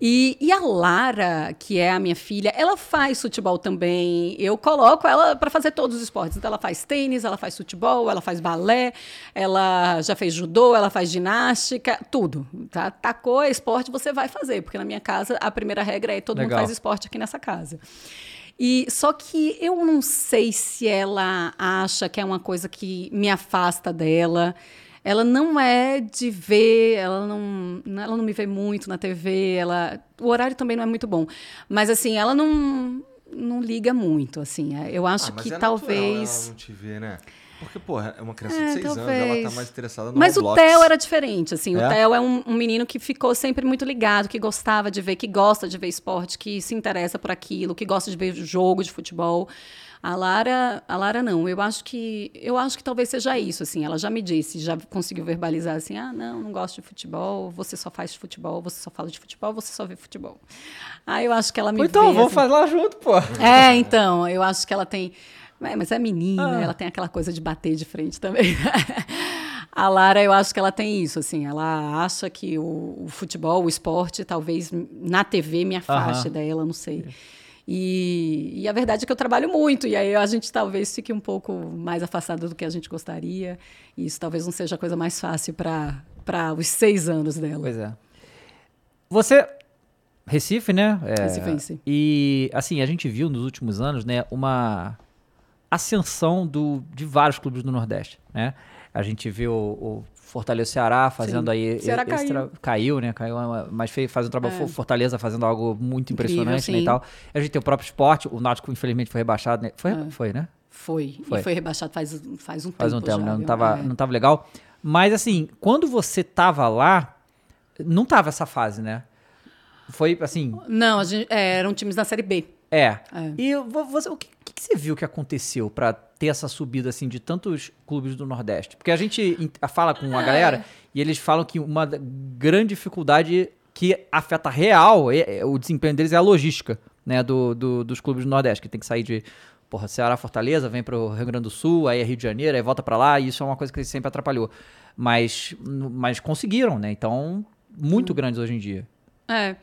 E, e a Lara, que é a minha filha, ela faz futebol também. Eu coloco ela para fazer todos os esportes. Então, ela faz tênis, ela faz futebol, ela faz balé, ela já fez judô, ela faz ginástica, tudo. Tá? Tacou é esporte, você vai fazer. Porque na minha casa, a primeira regra é todo Legal. mundo faz esporte aqui nessa casa. E só que eu não sei se ela acha que é uma coisa que me afasta dela. Ela não é de ver, ela não, ela não me vê muito na TV, ela, o horário também não é muito bom. Mas assim, ela não não liga muito, assim. Eu acho Ah, que é talvez ela não te ver, né? Porque, porra, é uma criança É, de 6 anos, ela tá mais interessada no Mas o Roblox. Theo era diferente, assim. É? O Theo é um, um menino que ficou sempre muito ligado, que gostava de ver, que gosta de ver esporte, que se interessa por aquilo, que gosta de ver jogo de futebol. A Lara, a Lara não. Eu acho que eu acho que talvez seja isso, assim. Ela já me disse, já conseguiu verbalizar assim: "Ah, não, não gosto de futebol, você só faz futebol, você só fala de futebol, você só vê futebol". Ah, eu acho que ela me então, vê, vamos assim, lá junto, pô. é, então, eu acho que ela tem. É, mas é menina, Ah. ela tem aquela coisa de bater de frente também. A Lara, eu acho que ela tem isso, assim. Ela acha que o, o futebol, o esporte, talvez na TV me afaste dela, não sei. E, e a verdade é que eu trabalho muito, e aí a gente talvez fique um pouco mais afastado do que a gente gostaria. E isso talvez não seja a coisa mais fácil para os seis anos dela. Pois é. Você. Recife, né? É, Recifense. E, assim, a gente viu nos últimos anos, né, uma ascensão do, de vários clubes do Nordeste, né? A gente viu o Fortaleza Ceará fazendo Sim. aí. Ceará caiu. tra- Caiu, né? Caiu, mas fez, faz um trabalho. É. Fortaleza fazendo algo muito Incrível, impressionante, né? E tal. A gente tem o próprio esporte. O Náutico, infelizmente, foi rebaixado, né? Foi, É. foi né? Foi. Foi. E foi rebaixado faz, faz um Faz tempo. um tempo, já, né? Não tava, É. não tava legal. Mas assim, quando você tava lá, não tava essa fase, né? Foi assim, Não, a gente- é, eram times da Série B. é. É. E vo- você, o que, que que você viu que aconteceu pra ter essa subida assim de tantos clubes do Nordeste? Porque a gente fala com a galera e eles falam que uma grande dificuldade que afeta real é- é o desempenho deles é a logística, né, do, do- dos clubes do Nordeste, que tem que sair de porra, Ceará, Fortaleza, vem pro Rio Grande do Sul, aí é Rio de Janeiro, aí volta pra lá, e isso é uma coisa que sempre atrapalhou. Mas, mas conseguiram, né? Então, muito grandes hoje em dia. É.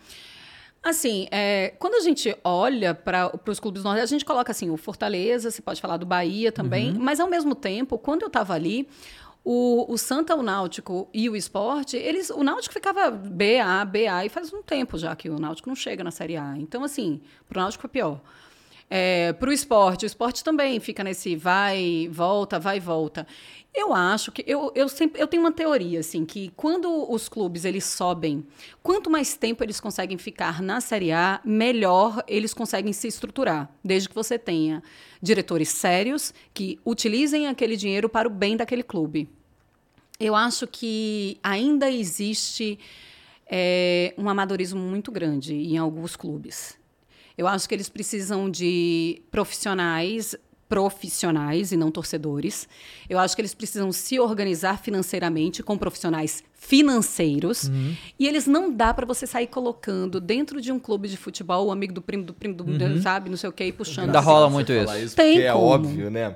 Assim, é, quando a gente olha para os clubes do Nordeste, a gente coloca assim, o Fortaleza, você pode falar do Bahia também, mas ao mesmo tempo, quando eu estava ali, o, o Santa, o Náutico e o Esporte, eles, o Náutico ficava BA, BA, e faz um tempo já que o Náutico não chega na Série A. Então, assim, pro Náutico foi pior. É, para o esporte, o esporte também fica nesse vai, volta, vai, volta. Eu acho que eu, eu sempre eu tenho uma teoria assim que quando os clubes eles sobem, quanto mais tempo eles conseguem ficar na Série A, melhor eles conseguem se estruturar, desde que você tenha diretores sérios que utilizem aquele dinheiro para o bem daquele clube. Eu acho que ainda existe é, um amadorismo muito grande em alguns clubes. Eu acho que eles precisam de profissionais profissionais e não torcedores. Eu acho que eles precisam se organizar financeiramente com profissionais financeiros. E eles não dá para você sair colocando dentro de um clube de futebol o amigo do primo do primo do, sabe, não sei o quê, e puxando. Ainda assim. rola muito isso. isso Tem é como. óbvio, né?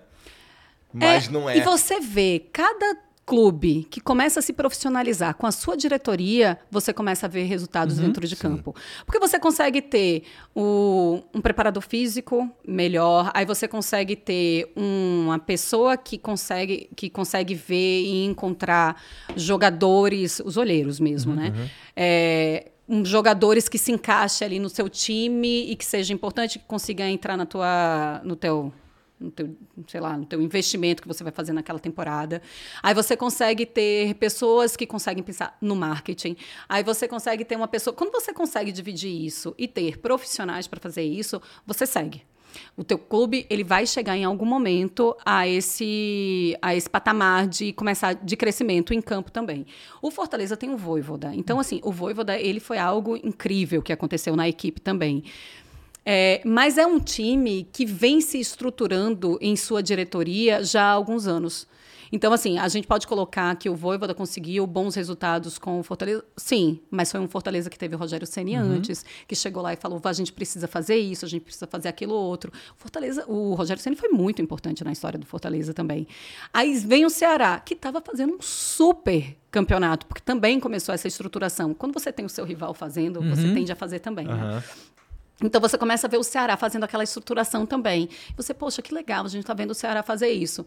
Mas não é. E você vê, cada clube que começa a se profissionalizar com a sua diretoria, você começa a ver resultados Uhum. dentro de campo. Porque você consegue ter o- um preparador físico melhor, aí você consegue ter uma pessoa que consegue, que consegue ver e encontrar jogadores, os olheiros mesmo, né? Uhum. É, um, jogadores que se encaixem ali no seu time e que seja importante, que consiga entrar na tua, no teu no teu, sei lá, no teu investimento que você vai fazer naquela temporada. Aí você consegue ter pessoas que conseguem pensar no marketing. Aí você consegue ter uma pessoa, quando você consegue dividir isso e ter profissionais para fazer isso, você segue. O teu clube, ele vai chegar em algum momento a esse a esse patamar de começar de crescimento em campo também. O Fortaleza tem o Voivoda. Então assim, o Voivoda, ele foi algo incrível que aconteceu na equipe também. É, mas é um time que vem se estruturando em sua diretoria já há alguns anos. Então, assim, a gente pode colocar que o Voivoda conseguiu bons resultados com o Fortaleza. Sim, mas foi um Fortaleza que teve o Rogério Ceni antes, que chegou lá e falou: a gente precisa fazer isso, a gente precisa fazer aquilo outro. Fortaleza, o Rogério Ceni foi muito importante na história do Fortaleza também. Aí vem o Ceará, que estava fazendo um super campeonato, porque também começou essa estruturação. Quando você tem o seu rival fazendo, você tende a fazer também. Né? Então você começa a ver o Ceará fazendo aquela estruturação também. Você, poxa, que legal, a gente está vendo o Ceará fazer isso.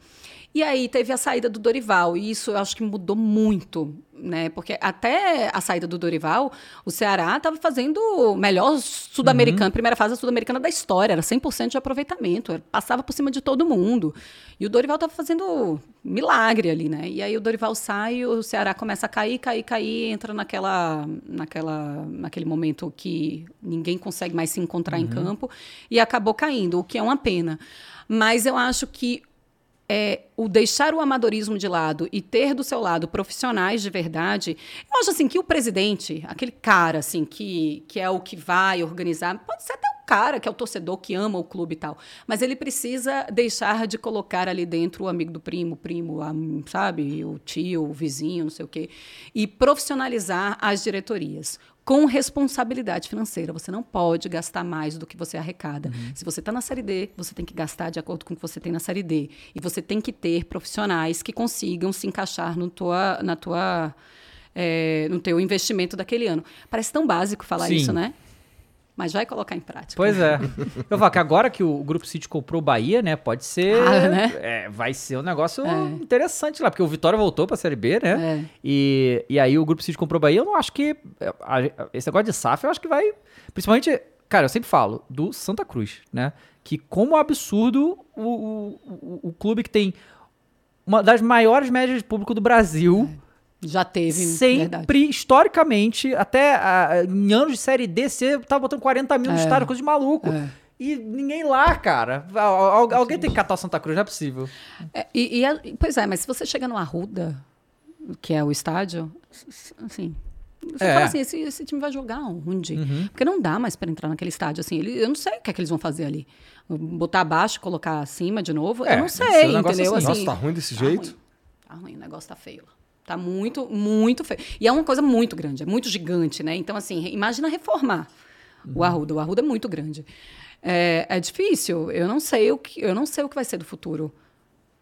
E aí teve a saída do Dorival, e isso eu acho que mudou muito, né? Porque até a saída do Dorival, o Ceará estava fazendo o melhor sul-americano, primeira fase sul-americana da história, era 100% de aproveitamento, era- passava por cima de todo mundo. E o Dorival estava fazendo milagre ali, né? E aí o Dorival sai, o Ceará começa a cair, cair, cair, entra naquela, naquela, naquele momento que ninguém consegue mais se encontrar em campo e acabou caindo, o que é uma pena. Mas eu acho que é, o deixar o amadorismo de lado e ter do seu lado profissionais de verdade, eu acho assim que o presidente, aquele cara assim que, que é o que vai organizar, pode ser até o cara que é o torcedor que ama o clube e tal, mas ele precisa deixar de colocar ali dentro o amigo do primo, primo, a- sabe, o tio, o vizinho, não sei o quê, e profissionalizar as diretorias com responsabilidade financeira. Você não pode gastar mais do que você arrecada. Se você está na série D, você tem que gastar de acordo com o que você tem na série D. E você tem que ter profissionais que consigam se encaixar no tua, na tua, eh, no teu investimento daquele ano. Parece tão básico falar Sim. isso, né? Mas vai colocar em prática. Pois é. Eu falo que agora que o Grupo City comprou o Bahia, né? Pode ser. Ah, né? é, vai ser um negócio É. interessante lá, porque o Vitória voltou pra Série B, né? É. E, e aí o Grupo City comprou o Bahia. Eu não acho que. é, esse negócio de SAF, eu acho que vai. Principalmente. Cara, eu sempre falo do Santa Cruz, né? Que como absurdo o, o, o, o clube que tem uma das maiores médias de público do Brasil. Já teve, verdade. Sempre, historicamente, até em anos de série D, você tava botando 40 mil no É. estádio, coisa de maluco. É. E ninguém lá, cara. Al- al- alguém tem que catar o Santa Cruz, não é possível. É, e, e pois é, mas se você chega no Arruda, que é o estádio, assim. Você É. fala assim, esse, esse time vai jogar onde? Porque não dá mais para entrar naquele estádio, assim. Ele, eu não sei o que é que eles vão fazer ali. Botar abaixo, colocar acima de novo? É, eu não ser sei, negócio entendeu? assim. Assim, Nossa, tá ruim desse tá jeito? ruim. Tá ruim, o negócio tá feio lá. Tá muito, muito feio. E é uma coisa muito grande, é muito gigante, né? Então, assim, imagina reformar o Arruda. O Arruda é muito grande. É, é difícil. Eu não sei o que, eu não sei o que vai ser do futuro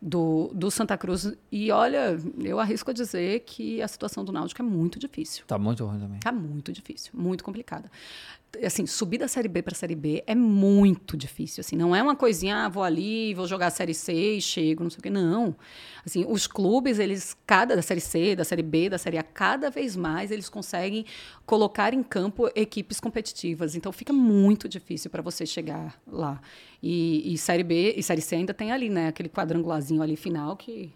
do, do Santa Cruz. E olha, eu arrisco a dizer que a situação do Náutico é muito difícil. Tá muito ruim também. Tá muito difícil, muito complicada. Assim, subir da Série B para a Série B é muito difícil. Assim, não é uma coisinha, ah, vou ali, vou jogar a Série C e chego, não sei o quê. Não. Assim, os clubes, eles, cada da Série C, da Série B, da Série A, cada vez mais eles conseguem colocar em campo equipes competitivas. Então fica muito difícil para você chegar lá. E, e Série B e Série C ainda tem ali, né? Aquele quadrangularzinho ali final que,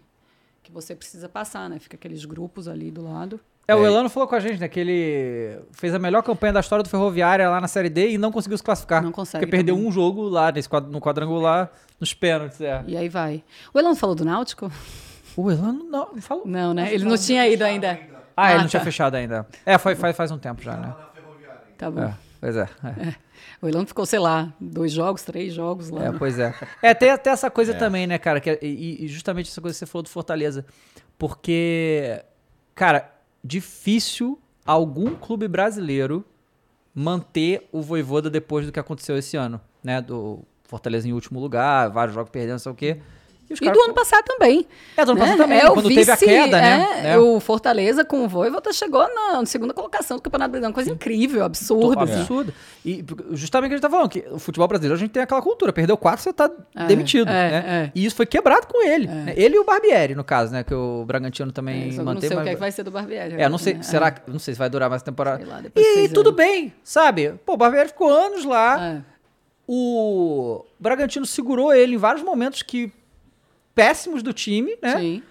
que você precisa passar, né? Fica aqueles grupos ali do lado. É, o Elano falou com a gente, né? Que ele fez a melhor campanha da história do Ferroviária lá na Série D e não conseguiu se classificar. Não consegue Porque perdeu também. um jogo lá nesse, no quadrangular, nos pênaltis. É. E aí vai. O Elano falou do Náutico? O Elano não falou. Não, né? Ele não tinha ido ainda. Ah, ele Ah, não tinha tá. fechado ainda. É, foi, faz, faz um tempo já, né? Tá bom. É, pois é. é. O Elano ficou, sei lá, dois jogos, três jogos lá. É, pois é. É, tem até essa coisa também, né, cara? Que, é- e, e justamente essa coisa que você falou do Fortaleza. Porque, cara, difícil algum clube brasileiro manter o Voivoda depois do que aconteceu esse ano, né? Do Fortaleza em último lugar, vários jogos perdendo, não sei o quê. E caras- do ano passado também. É, do ano né? passado também, É, o quando teve a vice, queda, né? é, né? O Fortaleza com o Voivoda chegou na, na segunda colocação do Campeonato Brasileiro. Uma coisa incrível, absurdo. Absurdo. E justamente o que a gente tá falando, que o futebol brasileiro a gente tem aquela cultura. Perdeu quatro, você tá É, demitido. é, né? é. E isso foi quebrado com ele. né? Ele e o Barbieri, no caso, né? Que o Bragantino É, também eu não manteve. sei o que, é mas- que vai ser do Barbieri. É, não sei, né? será É. que, não sei se vai durar mais temporada. Sei lá, e tudo veem. bem, sabe? Pô, o Barbieri ficou anos lá. É. O Bragantino segurou ele em vários momentos que péssimos do time, né? Sim.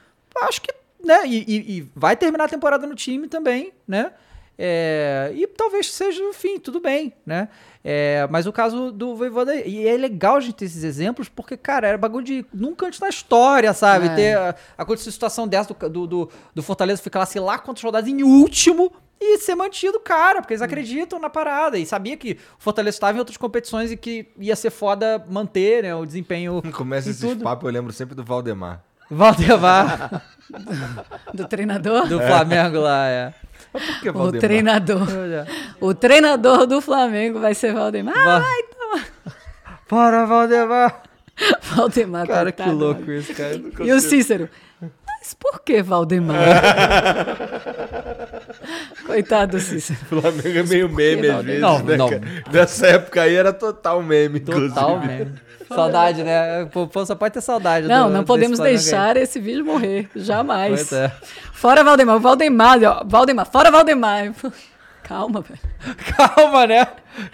Acho que, né? E, e- e vai terminar a temporada no time também, né? É, e talvez seja o fim, tudo bem, né? É, mas o caso do Voivoda, e é legal a gente ter esses exemplos, porque, cara, era bagulho de nunca antes na história, sabe? É. Ter a- acontecido situação dessa do, do, do, Fortaleza ficar lá, sei lá, quantos rodadas em último e ser mantido, cara, porque eles acreditam na parada e sabia que o Fortaleza estava em outras competições e que ia ser foda manter, né, o desempenho. Começa em esses tudo. papos, eu lembro sempre do Valdemar. Valdemar Do treinador? do Flamengo lá, é. Por que O Valdemar? treinador. O treinador do Flamengo vai ser Valdemar. Ah, Va- Para, Valdemar! Valdemar. Cara, que louco isso, cara. E o Cícero? Mas por que Valdemar? Coitado do Cícero. O Flamengo é meio meme às vezes, Não, né, não. Nessa época aí era total meme, Total, inclusive. mesmo. Saudade, né? Pô, só pode ter saudade. Não, do- não podemos aí. deixar esse vídeo morrer. Jamais. É. Fora Valdemar. O Valdemar, ó, Valdemar, fora Valdemar. Calma, velho. Calma, né?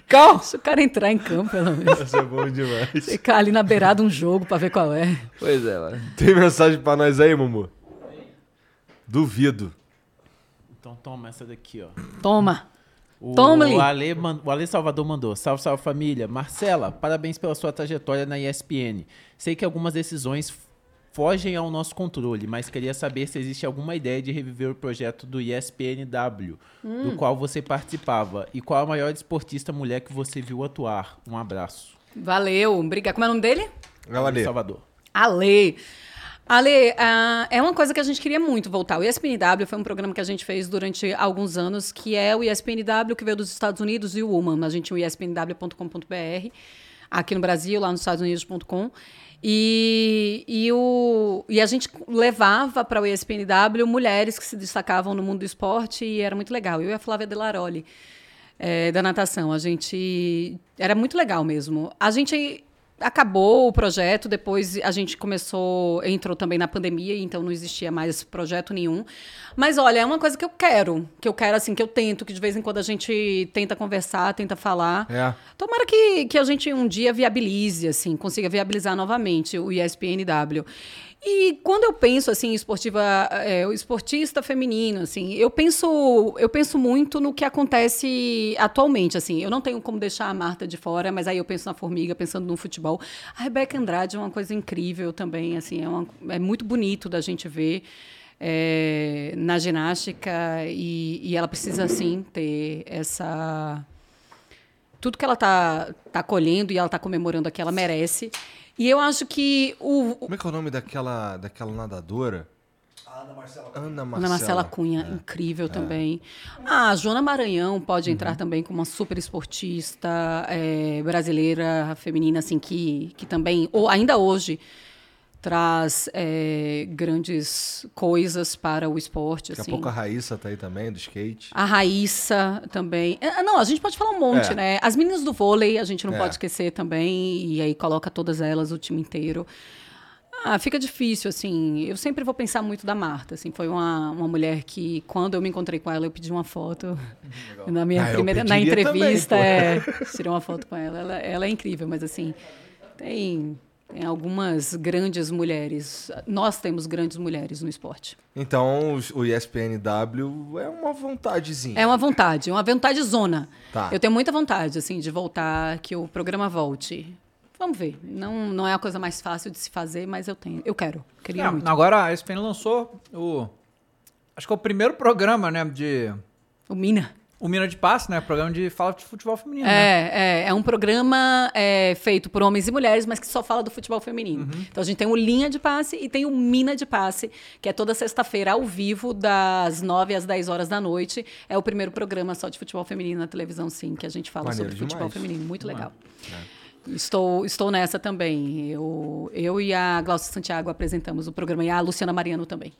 Calma. Deixa o cara entrar em campo, pelo menos. Isso é bom demais. Ficar ali na beirada um jogo pra ver qual é. Pois é, mano. Tem mensagem pra nós aí, Mumu? Duvido. Então toma essa daqui, ó. Toma. O Toma-lhe. Ale, man- o Ale Salvador mandou. Salve, salve família. Marcela, parabéns pela sua trajetória na ESPN. Sei que algumas decisões fogem ao nosso controle, mas queria saber se existe alguma ideia de reviver o projeto do ESPNW, do qual você participava, e qual a maior esportista mulher que você viu atuar. Um abraço. Valeu, obrigada. Como é o nome dele? Ale. Salvador. Ale. Ale, ah, é uma coisa que a gente queria muito voltar. O ESPNW foi um programa que a gente fez durante alguns anos, que é o ESPNW, que veio dos Estados Unidos, e o Woman. A gente tinha o espnw.com.br, aqui no Brasil, lá nos Estados Unidos.com. E, e, o, e a gente levava para o ESPNW mulheres que se destacavam no mundo do esporte e era muito legal. Eu e a Flávia Delaroli, eh, da natação. A gente. Era muito legal mesmo. A gente acabou o projeto, depois a gente começou, entrou também na pandemia, então não existia mais projeto nenhum. Mas olha, é uma coisa que eu quero, que eu quero assim, que eu tento, que de vez em quando a gente tenta conversar, tenta falar. É. Tomara que, que a gente um dia viabilize, assim, consiga viabilizar novamente o ESPNW. E quando eu penso assim, esportiva, é, o esportista feminino, assim, eu penso, eu penso muito no que acontece atualmente, assim. Eu não tenho como deixar a Marta de fora, mas aí eu penso na Formiga, pensando no futebol. A Rebeca Andrade é uma coisa incrível também, assim, é, uma- é muito bonito da gente ver é, na ginástica e, e ela precisa, assim, ter essa tudo que ela tá, tá colhendo e ela tá comemorando aqui, ela merece. E eu acho que o, Como é que é o nome daquela, daquela nadadora? Ana Marcela. Ana Marcela. Ana Marcela Cunha, incrível também. Ah, a Joana Maranhão pode entrar também como uma super esportista é, brasileira, feminina, assim, que, que também, ou ainda hoje, traz é, grandes coisas para o esporte. Daqui a assim. pouco a Raíssa tá aí também, do skate. A Raíssa também. Ah, Não, a gente pode falar um monte, É. né? As meninas do vôlei, a gente não É. pode esquecer também. E aí coloca todas elas, o time inteiro. Ah, fica difícil, assim. Eu sempre vou pensar muito da Marta, assim. Foi uma, uma mulher que, quando eu me encontrei com ela, eu pedi uma foto. Na minha Ah, primeira... Na entrevista, também, é. Tirei uma foto com ela. ela. Ela é incrível, mas assim... Tem... Tem algumas grandes mulheres. Nós temos grandes mulheres no esporte. Então, o ESPNW é uma vontadezinha. É uma vontade, uma vontade zona. Tá. Eu tenho muita vontade, assim, de voltar, que o programa volte. Vamos ver. Não, não é a coisa mais fácil de se fazer, mas eu tenho. Eu quero. Queria É, muito. agora a ESPN lançou o. Acho que é o primeiro programa, né? De. O Mina. O Mina de Passe, né? Programa de fala de futebol feminino. né? É, é, é um programa é, feito por homens e mulheres, mas que só fala do futebol feminino. Uhum. Então a gente tem o Linha de Passe e tem o Mina de Passe, que é toda sexta-feira ao vivo, das 9 às 10 horas da noite. É o primeiro programa só de futebol feminino na televisão, sim, que a gente fala Maneiro sobre futebol demais. feminino. Muito legal. Estou, estou nessa também. Eu, eu e a Glaucia Santiago apresentamos o programa e a Luciana Mariano também.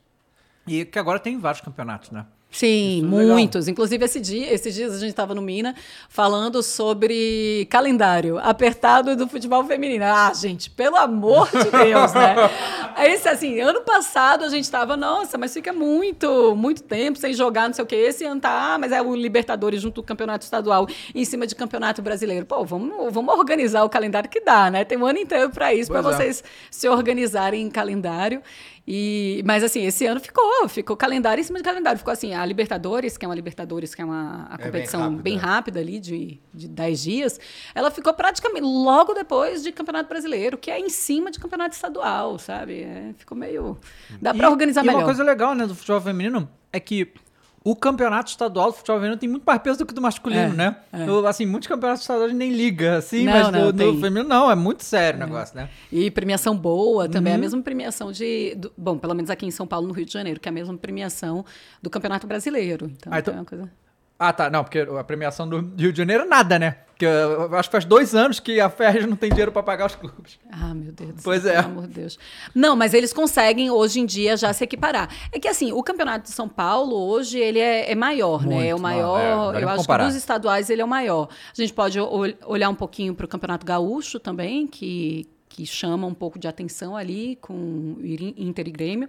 E que agora tem vários campeonatos, né? Sim, é legal. muitos. Inclusive, esse dia, esses dias a gente estava no Mina falando sobre calendário apertado do futebol feminino. Ah, gente, pelo amor de Deus, né? Esse, assim, ano passado a gente estava, nossa, mas fica muito, muito tempo sem jogar, não sei o quê. Esse ano tá, ah, mas é o Libertadores junto do campeonato estadual em cima de campeonato brasileiro. Pô, vamos, vamos organizar o calendário que dá, né? Tem um ano inteiro para isso, para é. vocês se organizarem em calendário. E, mas assim, esse ano ficou, ficou calendário em cima de calendário. Ficou assim, a Libertadores, que é uma Libertadores, que é uma a bem competição rápida. bem rápida ali, de, de 10 dias, ela ficou praticamente logo depois de Campeonato Brasileiro, que é em cima de Campeonato Estadual, sabe? É, ficou meio. Dá pra E- organizar e melhor. uma coisa legal, né, do futebol feminino é que o campeonato estadual do futebol feminino tem muito mais peso do que do masculino, É, né? é. No- assim, muitos campeonatos estaduais nem liga, assim, Não, mas não, no, feminino não, é muito sério o negócio, né? E premiação boa também, é a Uhum. mesma premiação de. do- bom, pelo menos aqui em São Paulo, no Rio de Janeiro, que é a mesma premiação do Campeonato Brasileiro. Então, Ah, então- é uma coisa. Ah, tá, não, porque a premiação do Rio de Janeiro é nada, né? Porque eu acho que faz dois anos que a Ferres não tem dinheiro pra pagar os clubes. Ah, meu Deus do Pois céu, é. pelo amor de Deus. Não, mas eles conseguem hoje em dia já se equiparar. É que assim, o Campeonato de São Paulo hoje ele é, é maior, né? É o Muito, maior, não, é, não dá nem eu acho comparar. que dos estaduais ele é o maior. A gente pode ol- olhar um pouquinho para o Campeonato Gaúcho também, que que chama um pouco de atenção ali com o Inter e Grêmio,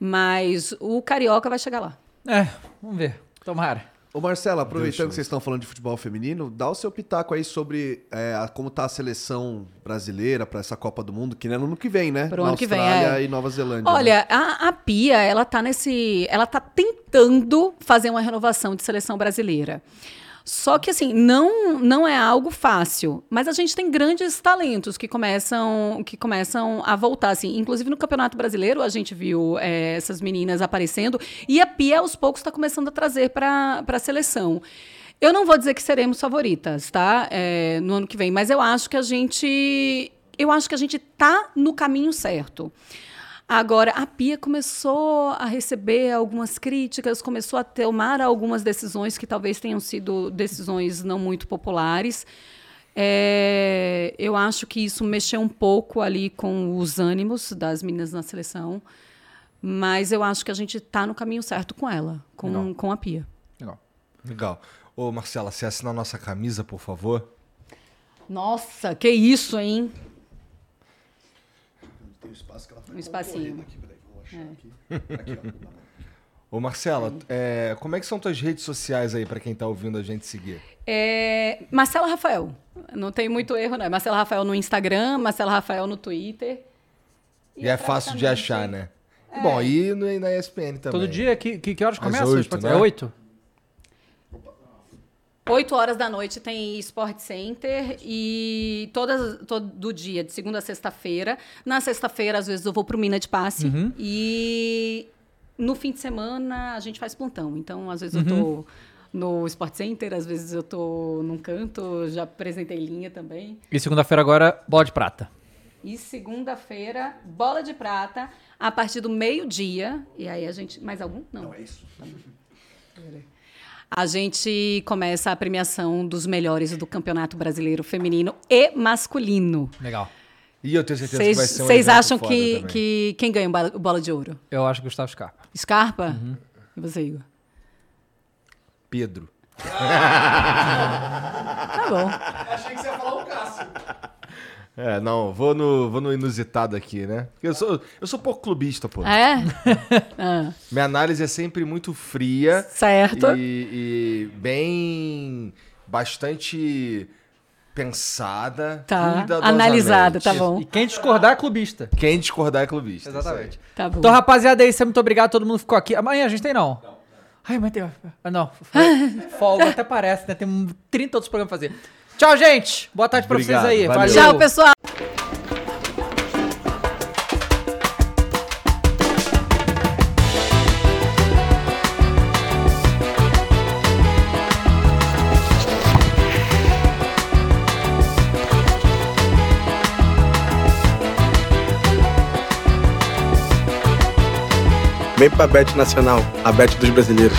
mas o Carioca vai chegar lá. É, vamos ver. Tomara. Ô Marcelo, aproveitando Deixa que vocês estão falando de futebol feminino, dá o seu pitaco aí sobre é, a- como tá a seleção brasileira para essa Copa do Mundo, que é no ano que vem, né? Pro Na ano que vem, Austrália é. e Nova Zelândia. né? Olha, a, a Pia, ela tá nesse. Ela tá tentando fazer uma renovação de seleção brasileira. Só que assim, não não é algo fácil, mas a gente tem grandes talentos que começam que começam a voltar assim. Inclusive no Campeonato Brasileiro a gente viu é, essas meninas aparecendo e a Pia aos poucos está começando a trazer para a seleção. Eu não vou dizer que seremos favoritas, tá? É, no ano que vem, mas eu acho que a gente eu acho que a gente tá no caminho certo. Agora, a Pia começou a receber algumas críticas, começou a tomar algumas decisões que talvez tenham sido decisões não muito populares. É, eu acho que isso mexeu um pouco ali com os ânimos das meninas na seleção, mas eu acho que a gente está no caminho certo com ela, com, com a Pia. Legal. Legal. Ô, Marcela, você assina a nossa camisa, por favor? Nossa, que isso, hein? Tem um espaço que ela Um espacinho. aqui, peraí, vou achar aqui. Aqui, ó. Ô, Marcela, é, como é que são tuas redes sociais aí pra quem tá ouvindo a gente seguir? É, Marcela Rafael. Não tem muito erro, não. É Marcela Rafael no Instagram, Marcela Rafael no Twitter. E, é fácil de achar, né? Bom, e no, e na ESPN também. Todo dia, que, que, que horas Às começa? oito, Esporte- né? É oito? 8 horas da noite tem Sport Center e todas, todo dia, de segunda a sexta-feira. Na sexta-feira, às vezes, eu vou pro Mina de Passe. E no fim de semana a gente faz plantão. Então, às vezes, eu tô no Sport Center, às vezes eu tô num canto, já apresentei linha também. E segunda-feira agora, bola de prata. E segunda-feira, bola de prata, a partir do meio-dia. E aí a gente. Mais algum? Não. Não, é isso. A gente começa a premiação dos melhores do Campeonato Brasileiro Feminino e Masculino. Legal. E eu tenho certeza que vai ser um Vocês acham que, que quem ganha o bola de ouro? Eu acho que Gustavo Scarpa. Scarpa? Uhum. E você, Igor? Pedro. Tá bom. Achei que você ia falar. É, não, vou no, vou no inusitado aqui, né? Porque eu sou, eu sou pouco clubista, pô. É? Ah, Minha análise é sempre muito fria certo. e, e bem. bastante pensada. Tá. Analisada, tá bom. E quem discordar é clubista. Quem discordar é clubista. Exatamente. Tá bom. Então, rapaziada, é isso. Muito obrigado. Todo mundo ficou aqui. Amanhã a gente tem não. Ai, mas tem. Ah, não. Folga até parece, né? Tem 30 outros programas pra fazer. Tchau, gente. Boa tarde pra Obrigado, vocês aí. valeu. Valeu. Tchau, pessoal. Vem pra Bet Nacional, a Bet dos brasileiros.